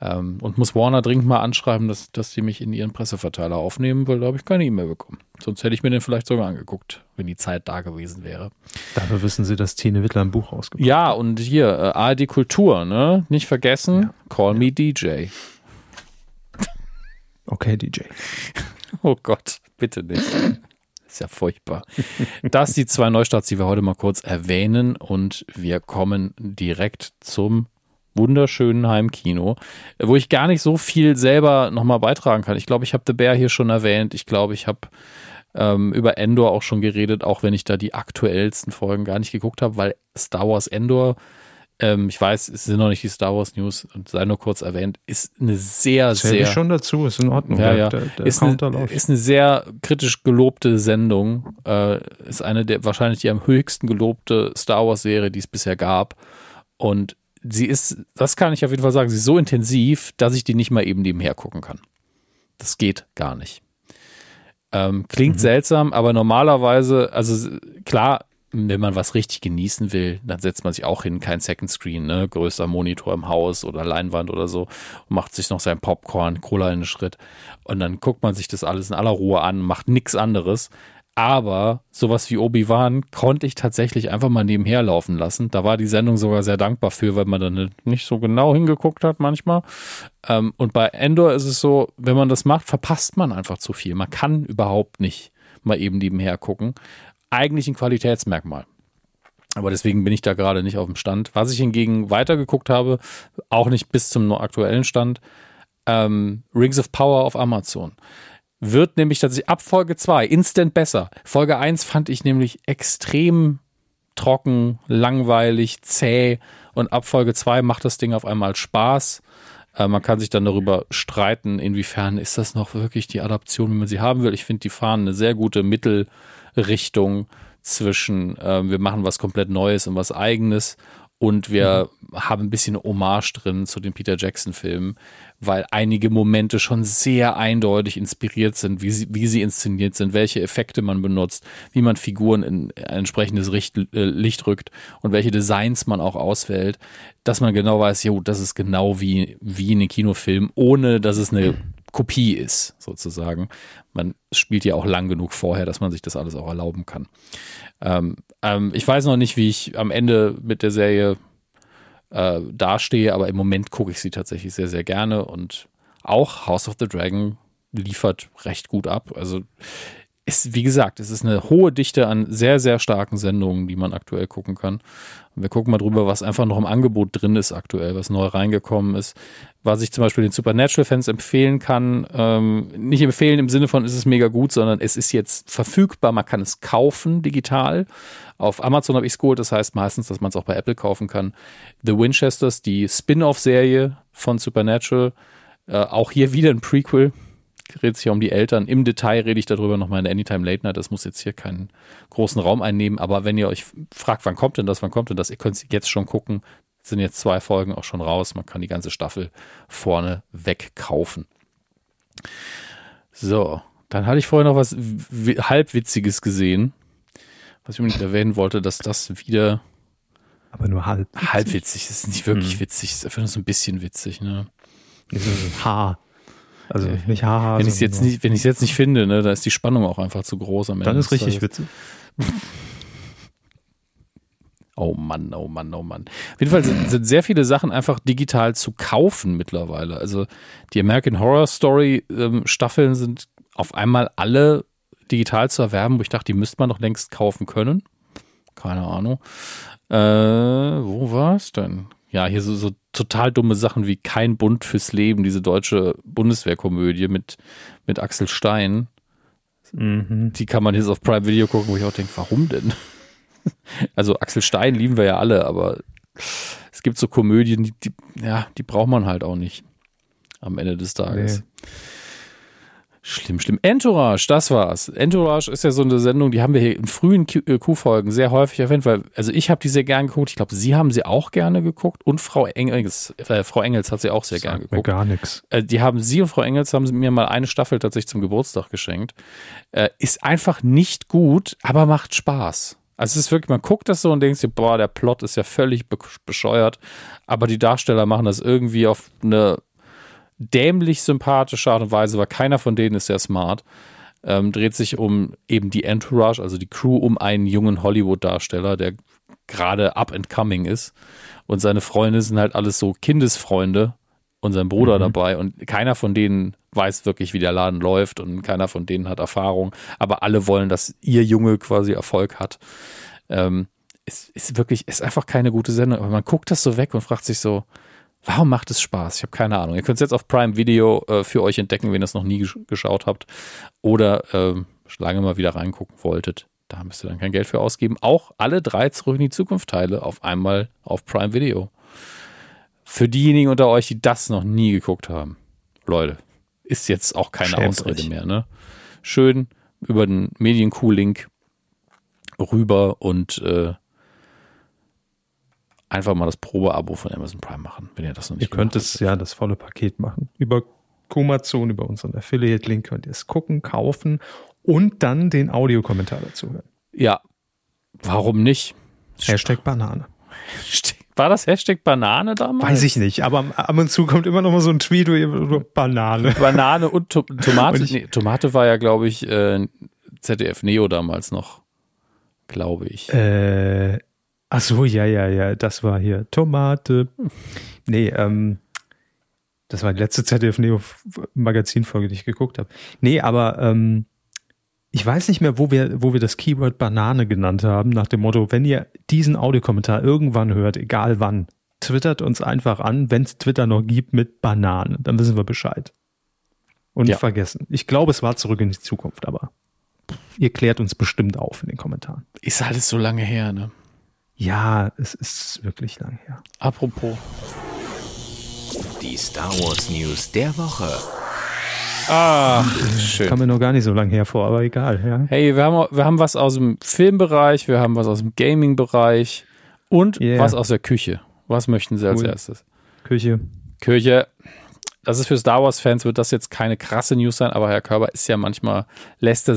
Ähm, und muss Warner dringend mal anschreiben, dass, dass die mich in ihren Presseverteiler aufnehmen, weil da habe ich keine E-Mail bekommen. Sonst hätte ich mir den vielleicht sogar angeguckt, wenn die Zeit da gewesen wäre. Dafür wissen Sie, dass Tine Wittler ein Buch rausgebracht Ja, und hier, äh, ARD Kultur, ne? Nicht vergessen, ja. Call Me DJ. Okay, DJ. Oh Gott, bitte nicht. Ist ja furchtbar. Das sind die zwei Neustarts, die wir heute mal kurz erwähnen und wir kommen direkt zum wunderschönen Heimkino, wo ich gar nicht so viel selber nochmal beitragen kann. Ich glaube, ich habe The Bear hier schon erwähnt. Ich glaube, ich habe ähm, über Endor auch schon geredet, auch wenn ich da die aktuellsten Folgen gar nicht geguckt habe, weil Star Wars Endor ähm, ich weiß, es sind noch nicht die Star Wars News und sei nur kurz erwähnt, ist eine sehr, Zähl sehr. Schon dazu, ist in Ordnung. Ja, ja. Der, der ist, eine, ist, eine, sehr kritisch gelobte Sendung. Äh, ist eine der wahrscheinlich die am höchsten gelobte Star Wars Serie, die es bisher gab. Und sie ist, das kann ich auf jeden Fall sagen, sie ist so intensiv, dass ich die nicht mal eben nebenher gucken kann. Das geht gar nicht. Ähm, klingt mhm. seltsam, aber normalerweise, also klar, wenn man was richtig genießen will, dann setzt man sich auch hin, kein Second Screen, ne, größer Monitor im Haus oder Leinwand oder so macht sich noch sein Popcorn, Cola in den Schritt und dann guckt man sich das alles in aller Ruhe an, macht nichts anderes. Aber sowas wie Obi-Wan konnte ich tatsächlich einfach mal nebenher laufen lassen. Da war die Sendung sogar sehr dankbar für, weil man dann nicht so genau hingeguckt hat manchmal. Ähm, und bei Endor ist es so, wenn man das macht, verpasst man einfach zu viel. Man kann überhaupt nicht mal eben nebenher gucken eigentlich ein Qualitätsmerkmal. Aber deswegen bin ich da gerade nicht auf dem Stand. Was ich hingegen weitergeguckt habe, auch nicht bis zum aktuellen Stand, ähm, Rings of Power auf Amazon. Wird nämlich tatsächlich ab Folge 2 instant besser. Folge 1 fand ich nämlich extrem trocken, langweilig, zäh. Und ab Folge 2 macht das Ding auf einmal Spaß. Äh, man kann sich dann darüber streiten, inwiefern ist das noch wirklich die Adaption, wie man sie haben will. Ich finde, die fahren eine sehr gute Mittel- Richtung zwischen äh, wir machen was komplett Neues und was Eigenes und wir mhm. haben ein bisschen Hommage drin zu den Peter Jackson-Filmen, weil einige Momente schon sehr eindeutig inspiriert sind, wie sie, wie sie inszeniert sind, welche Effekte man benutzt, wie man Figuren in ein entsprechendes Licht, äh, Licht rückt und welche Designs man auch auswählt, dass man genau weiß, jo, das ist genau wie, wie in den Kinofilm, ohne dass es eine mhm. Kopie ist, sozusagen. Man spielt ja auch lang genug vorher, dass man sich das alles auch erlauben kann. Ähm, ähm, ich weiß noch nicht, wie ich am Ende mit der Serie äh, dastehe, aber im Moment gucke ich sie tatsächlich sehr, sehr gerne und auch House of the Dragon liefert recht gut ab. Also ist, wie gesagt, es ist eine hohe Dichte an sehr, sehr starken Sendungen, die man aktuell gucken kann. Wir gucken mal drüber, was einfach noch im Angebot drin ist aktuell, was neu reingekommen ist. Was ich zum Beispiel den Supernatural-Fans empfehlen kann, ähm, nicht empfehlen im Sinne von, ist es mega gut, sondern es ist jetzt verfügbar, man kann es kaufen digital. Auf Amazon habe ich es geholt, das heißt meistens, dass man es auch bei Apple kaufen kann. The Winchesters, die Spin-off-Serie von Supernatural, äh, auch hier wieder ein Prequel, dreht sich ja um die Eltern. Im Detail rede ich darüber nochmal in Anytime Late Night. Das muss jetzt hier keinen großen Raum einnehmen. Aber wenn ihr euch fragt, wann kommt denn das, wann kommt denn das, ihr könnt es jetzt schon gucken. Es sind jetzt zwei Folgen auch schon raus. Man kann die ganze Staffel vorne wegkaufen. So, dann hatte ich vorher noch was halbwitziges gesehen, was ich unbedingt erwähnen wollte, dass das wieder aber nur halb halbwitzig ist nicht wirklich hm. witzig, ist einfach nur so ein bisschen witzig, ne? Ha. Also nicht haha. Wenn ich es jetzt nicht, wenn ich jetzt nicht finde, ne, da ist die Spannung auch einfach zu groß am Ende. Dann ist richtig witzig. Oh Mann, oh Mann, oh Mann. Auf jeden Fall sind, sind, sehr viele Sachen einfach digital zu kaufen mittlerweile. Also die American Horror Story ähm, Staffeln sind auf einmal alle digital zu erwerben, wo ich dachte, die müsste man doch längst kaufen können. Keine Ahnung. Äh, wo war es denn? Ja, hier so, so total dumme Sachen wie Kein Bund fürs Leben, diese deutsche Bundeswehrkomödie mit, mit Axel Stein. Mhm. Die kann man jetzt auf Prime Video gucken, wo ich auch denke, warum denn? Also Axel Stein lieben wir ja alle, aber es gibt so Komödien, die, die ja, die braucht man halt auch nicht am Ende des Tages. Nee. Schlimm, schlimm. Entourage, das war's. Entourage ist ja so eine Sendung, die haben wir hier in frühen Q-Folgen sehr häufig erwähnt, weil, also ich habe die sehr gern geguckt. Ich glaube, Sie haben sie auch gerne geguckt und Frau Engels, äh, Frau Engels hat sie auch sehr gern geguckt. Mir gar nichts. Äh, die haben Sie und Frau Engels haben mir mal eine Staffel tatsächlich zum Geburtstag geschenkt. Äh, ist einfach nicht gut, aber macht Spaß. Also es ist wirklich, man guckt das so und denkt sich, boah, der Plot ist ja völlig bescheuert, aber die Darsteller machen das irgendwie auf eine dämlich sympathische Art und Weise, weil keiner von denen ist sehr smart. Ähm, dreht sich um eben die Entourage, also die Crew um einen jungen Hollywood-Darsteller, der gerade up and coming ist. Und seine Freunde sind halt alles so Kindesfreunde und sein Bruder mhm. dabei. Und keiner von denen weiß wirklich, wie der Laden läuft und keiner von denen hat Erfahrung. Aber alle wollen, dass ihr Junge quasi Erfolg hat. Ähm, ist, ist wirklich, ist einfach keine gute Sendung. Aber man guckt das so weg und fragt sich so, Warum macht es Spaß? Ich habe keine Ahnung. Ihr könnt es jetzt auf Prime Video äh, für euch entdecken, wenn ihr es noch nie gesch geschaut habt oder äh, lange mal wieder reingucken wolltet. Da müsst ihr dann kein Geld für ausgeben. Auch alle drei Zurück in die Zukunft Teile auf einmal auf Prime Video. Für diejenigen unter euch, die das noch nie geguckt haben. Leute, ist jetzt auch keine Schämt Ausrede euch. mehr. Ne? Schön über den Medien-Q-Link rüber und äh, einfach mal das Probeabo von Amazon Prime machen, wenn ihr das noch nicht Ihr könnt es ja das volle Paket machen. Über Kumazon, über unseren Affiliate-Link könnt ihr es gucken, kaufen und dann den Audiokommentar dazu hören. Ja, warum nicht? Hashtag Banane. War das Hashtag Banane damals? Weiß ich nicht, aber ab und zu kommt immer noch mal so ein Tweet über Banane. Banane und to Tomate. Und nee, Tomate war ja, glaube ich, äh, ZDF Neo damals noch, glaube ich. Äh, Ach so, ja, ja, ja, das war hier Tomate. Nee, ähm, das war die letzte ZDF Neo Magazinfolge, die ich geguckt habe. Nee, aber ähm, ich weiß nicht mehr, wo wir, wo wir das Keyword Banane genannt haben, nach dem Motto, wenn ihr diesen Audiokommentar irgendwann hört, egal wann, twittert uns einfach an, wenn es Twitter noch gibt, mit Banane. Dann wissen wir Bescheid. Und ja. nicht vergessen. Ich glaube, es war zurück in die Zukunft, aber ihr klärt uns bestimmt auf in den Kommentaren. Ist alles so lange her, ne? Ja, es ist wirklich lang her. Apropos. Die Star Wars News der Woche. Ah, schön. Kam mir noch gar nicht so lange her vor, aber egal. Ja. Hey, wir haben, wir haben was aus dem Filmbereich, wir haben was aus dem Gaming-Bereich und yeah. was aus der Küche. Was möchten Sie als cool. erstes? Küche. Küche. Das ist für Star Wars-Fans, wird das jetzt keine krasse News sein, aber Herr Körber ist ja manchmal, lässt er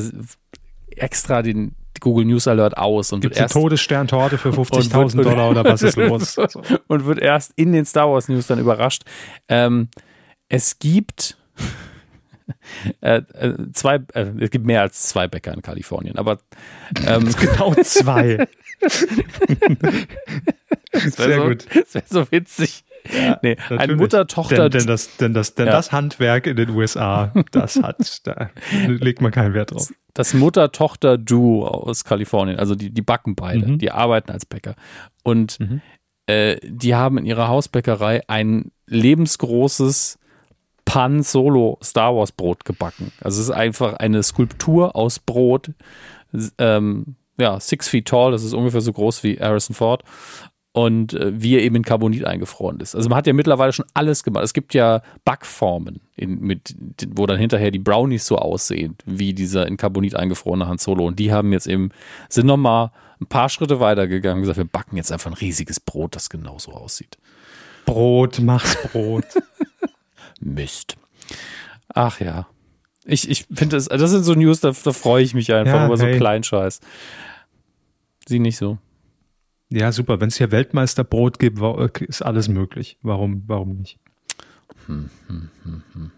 extra den, Google News Alert aus und Gibt's wird erst Todesstern-Torte für 50.000 Dollar oder was ist los? So. Und wird erst in den Star Wars News dann überrascht. Ähm, es gibt äh, äh, zwei, äh, es gibt mehr als zwei Bäcker in Kalifornien, aber ähm, genau zwei. das wäre so, Das wäre so witzig. Ja, nee, ein Mutter-Tochter. Denn, denn, das, denn, das, denn ja. das Handwerk in den USA, das hat, da legt man keinen Wert drauf das Mutter-Tochter-Duo aus Kalifornien. Also die, die backen beide, mhm. die arbeiten als Bäcker. Und mhm. äh, die haben in ihrer Hausbäckerei ein lebensgroßes Pan Solo Star Wars Brot gebacken. Also es ist einfach eine Skulptur aus Brot. Ähm, ja, six feet tall, das ist ungefähr so groß wie Harrison Ford und äh, wie er eben in Carbonit eingefroren ist. Also man hat ja mittlerweile schon alles gemacht. Es gibt ja Backformen, in, mit, wo dann hinterher die Brownies so aussehen, wie dieser in Carbonit eingefrorene Han Solo. Und die haben jetzt eben, sind nochmal ein paar Schritte weitergegangen und gesagt, wir backen jetzt einfach ein riesiges Brot, das genauso aussieht. Brot, mach's Brot. Mist. Ach ja. Ich, ich finde, das, das sind so News, da, da freue ich mich einfach ja, über hey. so Kleinscheiß. Sie nicht so. Ja, super. Wenn es hier Weltmeisterbrot gibt, ist alles möglich. Warum, warum nicht? Hm, hm, hm.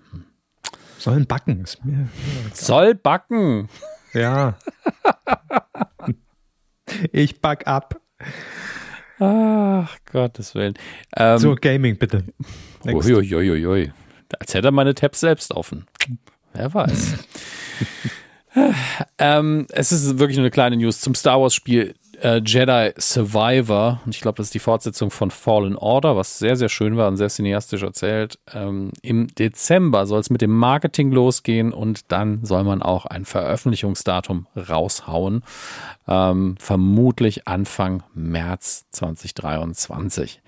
Sollen backen. Ist mir, Soll backen. Ja. ich back ab. Ach, Gottes Willen. Ähm, so, Gaming, bitte. Uiuiuiui. Als hätte er meine Tabs selbst offen. Wer weiß. ähm, es ist wirklich nur eine kleine News zum Star Wars Spiel äh, Jedi Survivor. Und ich glaube, das ist die Fortsetzung von Fallen Order, was sehr, sehr schön war und sehr cineastisch erzählt. Ähm, Im Dezember soll es mit dem Marketing losgehen und dann soll man auch ein Veröffentlichungsdatum raushauen. Ähm, vermutlich Anfang März 2023.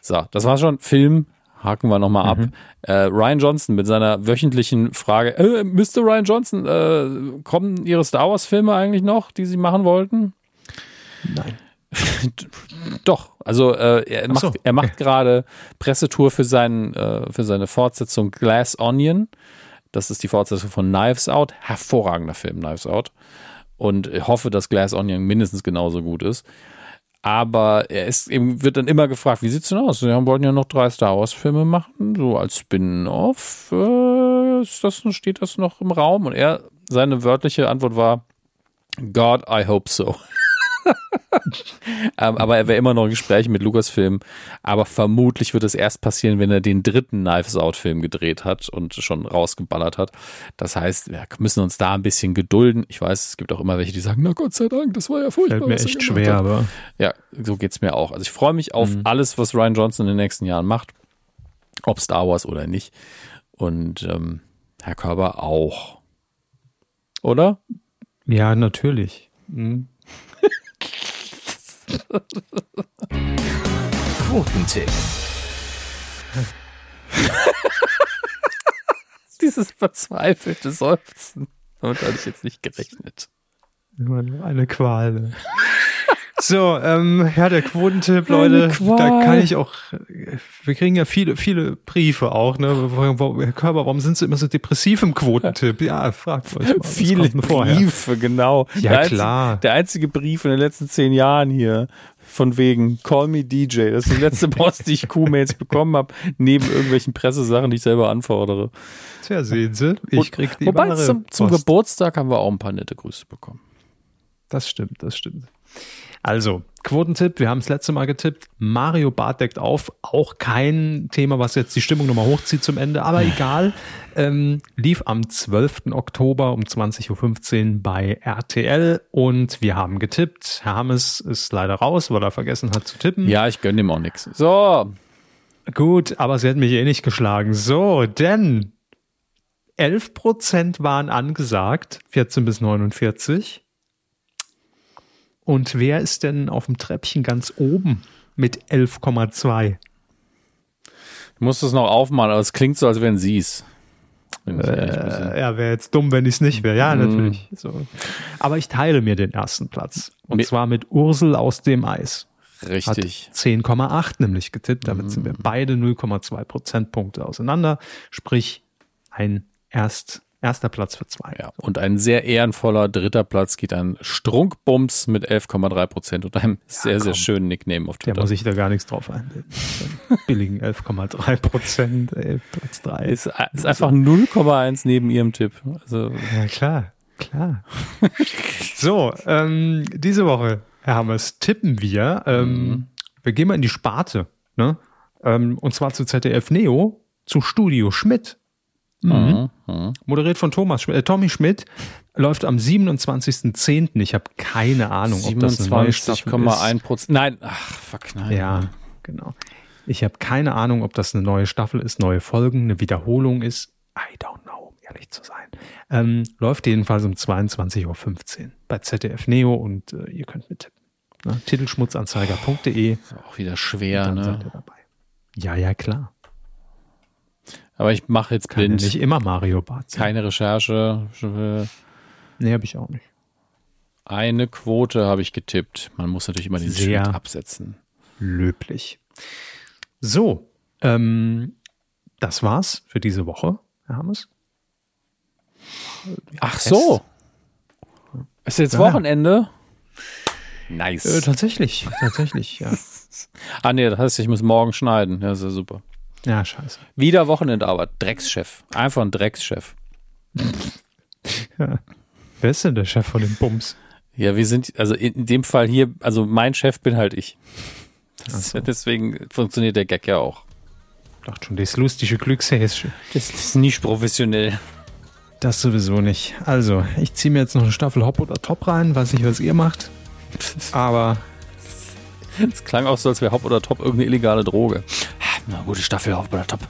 So, das war schon Film. Haken wir nochmal ab. Mhm. Äh, Ryan Johnson mit seiner wöchentlichen Frage: äh, Mr. Ryan Johnson, äh, kommen Ihre Star Wars-Filme eigentlich noch, die Sie machen wollten? Nein. Doch, also äh, er, macht, so, er macht gerade Pressetour für, seinen, äh, für seine Fortsetzung Glass Onion. Das ist die Fortsetzung von Knives Out. Hervorragender Film, Knives Out. Und ich hoffe, dass Glass Onion mindestens genauso gut ist. Aber er ist eben, wird dann immer gefragt, wie sieht's denn aus? Sie wollten ja noch drei Star Wars-Filme machen, so als Spin-off. Äh, das, steht das noch im Raum? Und er, seine wörtliche Antwort war, God, I hope so. ähm, aber er wäre immer noch in Gesprächen mit Lucasfilm. Aber vermutlich wird es erst passieren, wenn er den dritten Knives Out-Film gedreht hat und schon rausgeballert hat. Das heißt, wir müssen uns da ein bisschen gedulden. Ich weiß, es gibt auch immer welche, die sagen, na Gott sei Dank, das war ja furchtbar. Fällt mir echt schwer, hat. aber. Ja, so geht es mir auch. Also ich freue mich auf mhm. alles, was Ryan Johnson in den nächsten Jahren macht. Ob Star Wars oder nicht. Und ähm, Herr Körber auch. Oder? Ja, natürlich. Mhm. Quotentipp. Dieses verzweifelte Seufzen. Damit hatte ich jetzt nicht gerechnet. Eine Qual. So, ähm, ja, der Quotentipp, Leute, da kann ich auch, wir kriegen ja viele, viele Briefe auch, ne? Herr Körber, warum sind Sie immer so depressiv im Quotentipp? Ja, fragt euch mal. Viele Briefe, genau. Ja, der klar. Einzige, der einzige Brief in den letzten zehn Jahren hier, von wegen Call me DJ. Das ist die letzte Post, die ich Q-Mails bekommen habe, neben irgendwelchen Pressesachen, die ich selber anfordere. Tja, sehen Sie, ich krieg die Wobei zum, zum Geburtstag haben wir auch ein paar nette Grüße bekommen. Das stimmt, das stimmt. Also, Quotentipp, wir haben es letzte Mal getippt. Mario Bart deckt auf. Auch kein Thema, was jetzt die Stimmung nochmal hochzieht zum Ende, aber egal. Ähm, lief am 12. Oktober um 20.15 Uhr bei RTL und wir haben getippt. Herr Hammes ist leider raus, weil er vergessen hat zu tippen. Ja, ich gönne ihm auch nichts. So. Gut, aber sie hat mich eh nicht geschlagen. So, denn 11% waren angesagt, 14 bis 49. Und wer ist denn auf dem Treppchen ganz oben mit 11,2? Du musst es noch aufmachen, aber es klingt so, als wenn sie es. Äh, ja, wäre jetzt dumm, wenn ich es nicht wäre. Ja, mhm. natürlich. So. Aber ich teile mir den ersten Platz. Und mit zwar mit Ursel aus dem Eis. Richtig. 10,8 nämlich getippt. Damit mhm. sind wir beide 0,2 Prozentpunkte auseinander. Sprich, ein erst Erster Platz für zwei. Ja, und ein sehr ehrenvoller dritter Platz geht an Strunkbums mit 11,3 Prozent und einem ja, sehr, komm. sehr schönen Nickname auf Twitter. Der muss ich da gar nichts drauf einbilden. Billigen 11,3 Prozent, Platz 3. Ist, ist einfach 0,1 neben ihrem Tipp. Also, ja, klar, klar. so, ähm, diese Woche, Herr Hammers, tippen wir. Ähm, mhm. Wir gehen mal in die Sparte. Ne? Ähm, und zwar zu ZDF Neo, zu Studio Schmidt. Mhm. Mhm. Moderiert von Thomas, äh, Tommy Schmidt, läuft am 27.10. Ich habe keine Ahnung, ob das eine neue Staffel ist. Prozent. Nein, ach, fuck, nein. Ja, genau. Ich habe keine Ahnung, ob das eine neue Staffel ist, neue Folgen, eine Wiederholung ist. I don't know, um ehrlich zu sein. Ähm, läuft jedenfalls um 22.15 Uhr bei ZDF Neo und äh, ihr könnt mittippen. Ne? Titelschmutzanzeiger.de. Auch wieder schwer, ne? Ja, ja, klar. Aber ich mache jetzt Kann blind. nicht immer Mario Bart sein. Keine Recherche. Nee, habe ich auch nicht. Eine Quote habe ich getippt. Man muss natürlich immer den Sehr Schnitt absetzen. Löblich. So, ähm, das war's für diese Woche, Herr Hammes. Ach so. Ist jetzt ja. Wochenende? Nice. Äh, tatsächlich, tatsächlich, ja. ah nee, das heißt, ich muss morgen schneiden. Ja, ist ja super. Ja, scheiße. Wieder Wochenendarbeit. Dreckschef. Einfach ein Dreckschef. ja. Wer ist denn der Chef von den Bums? Ja, wir sind, also in dem Fall hier, also mein Chef bin halt ich. So. Deswegen funktioniert der Gag ja auch. Dachte schon, das lustige Glückshäschen. Das ist nicht professionell. Das sowieso nicht. Also, ich ziehe mir jetzt noch eine Staffel Hop oder Top rein. Weiß nicht, was ihr macht. Aber Es klang auch so, als wäre Hop oder Top irgendeine illegale Droge. Na, gute Staffel, Hop oder Top.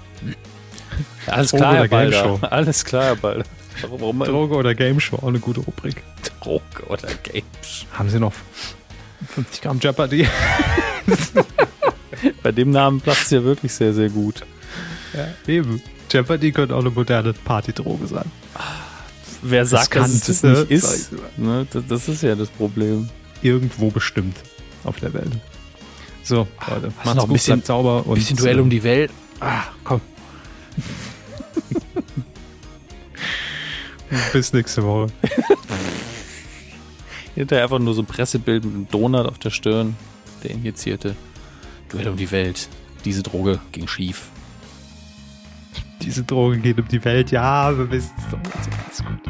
Alles Droge klar, Herr oder Game Balder. Show? Alles klar, Herr Balder. Warum, Droge oder Game Show, auch eine gute Rubrik. Droge oder Games? Haben Sie noch 50 Gramm Jeopardy? Bei dem Namen passt es ja wirklich sehr, sehr gut. Ja, eben. Jeopardy könnte auch eine moderne Partydroge sein. Wer sagt, dass es das nicht ist? Ne, das, das ist ja das Problem. Irgendwo bestimmt auf der Welt. So, Leute, macht's noch ein gut, bisschen- sauber und Bisschen Duell um die Welt. Ah, komm. bis nächste Woche. Hinterher einfach nur so ein Pressebild mit einem Donut auf der Stirn. Der injizierte Duell um die Welt. Diese Droge ging schief. Diese Droge geht um die Welt. Ja, wir wissen es doch. Alles gut.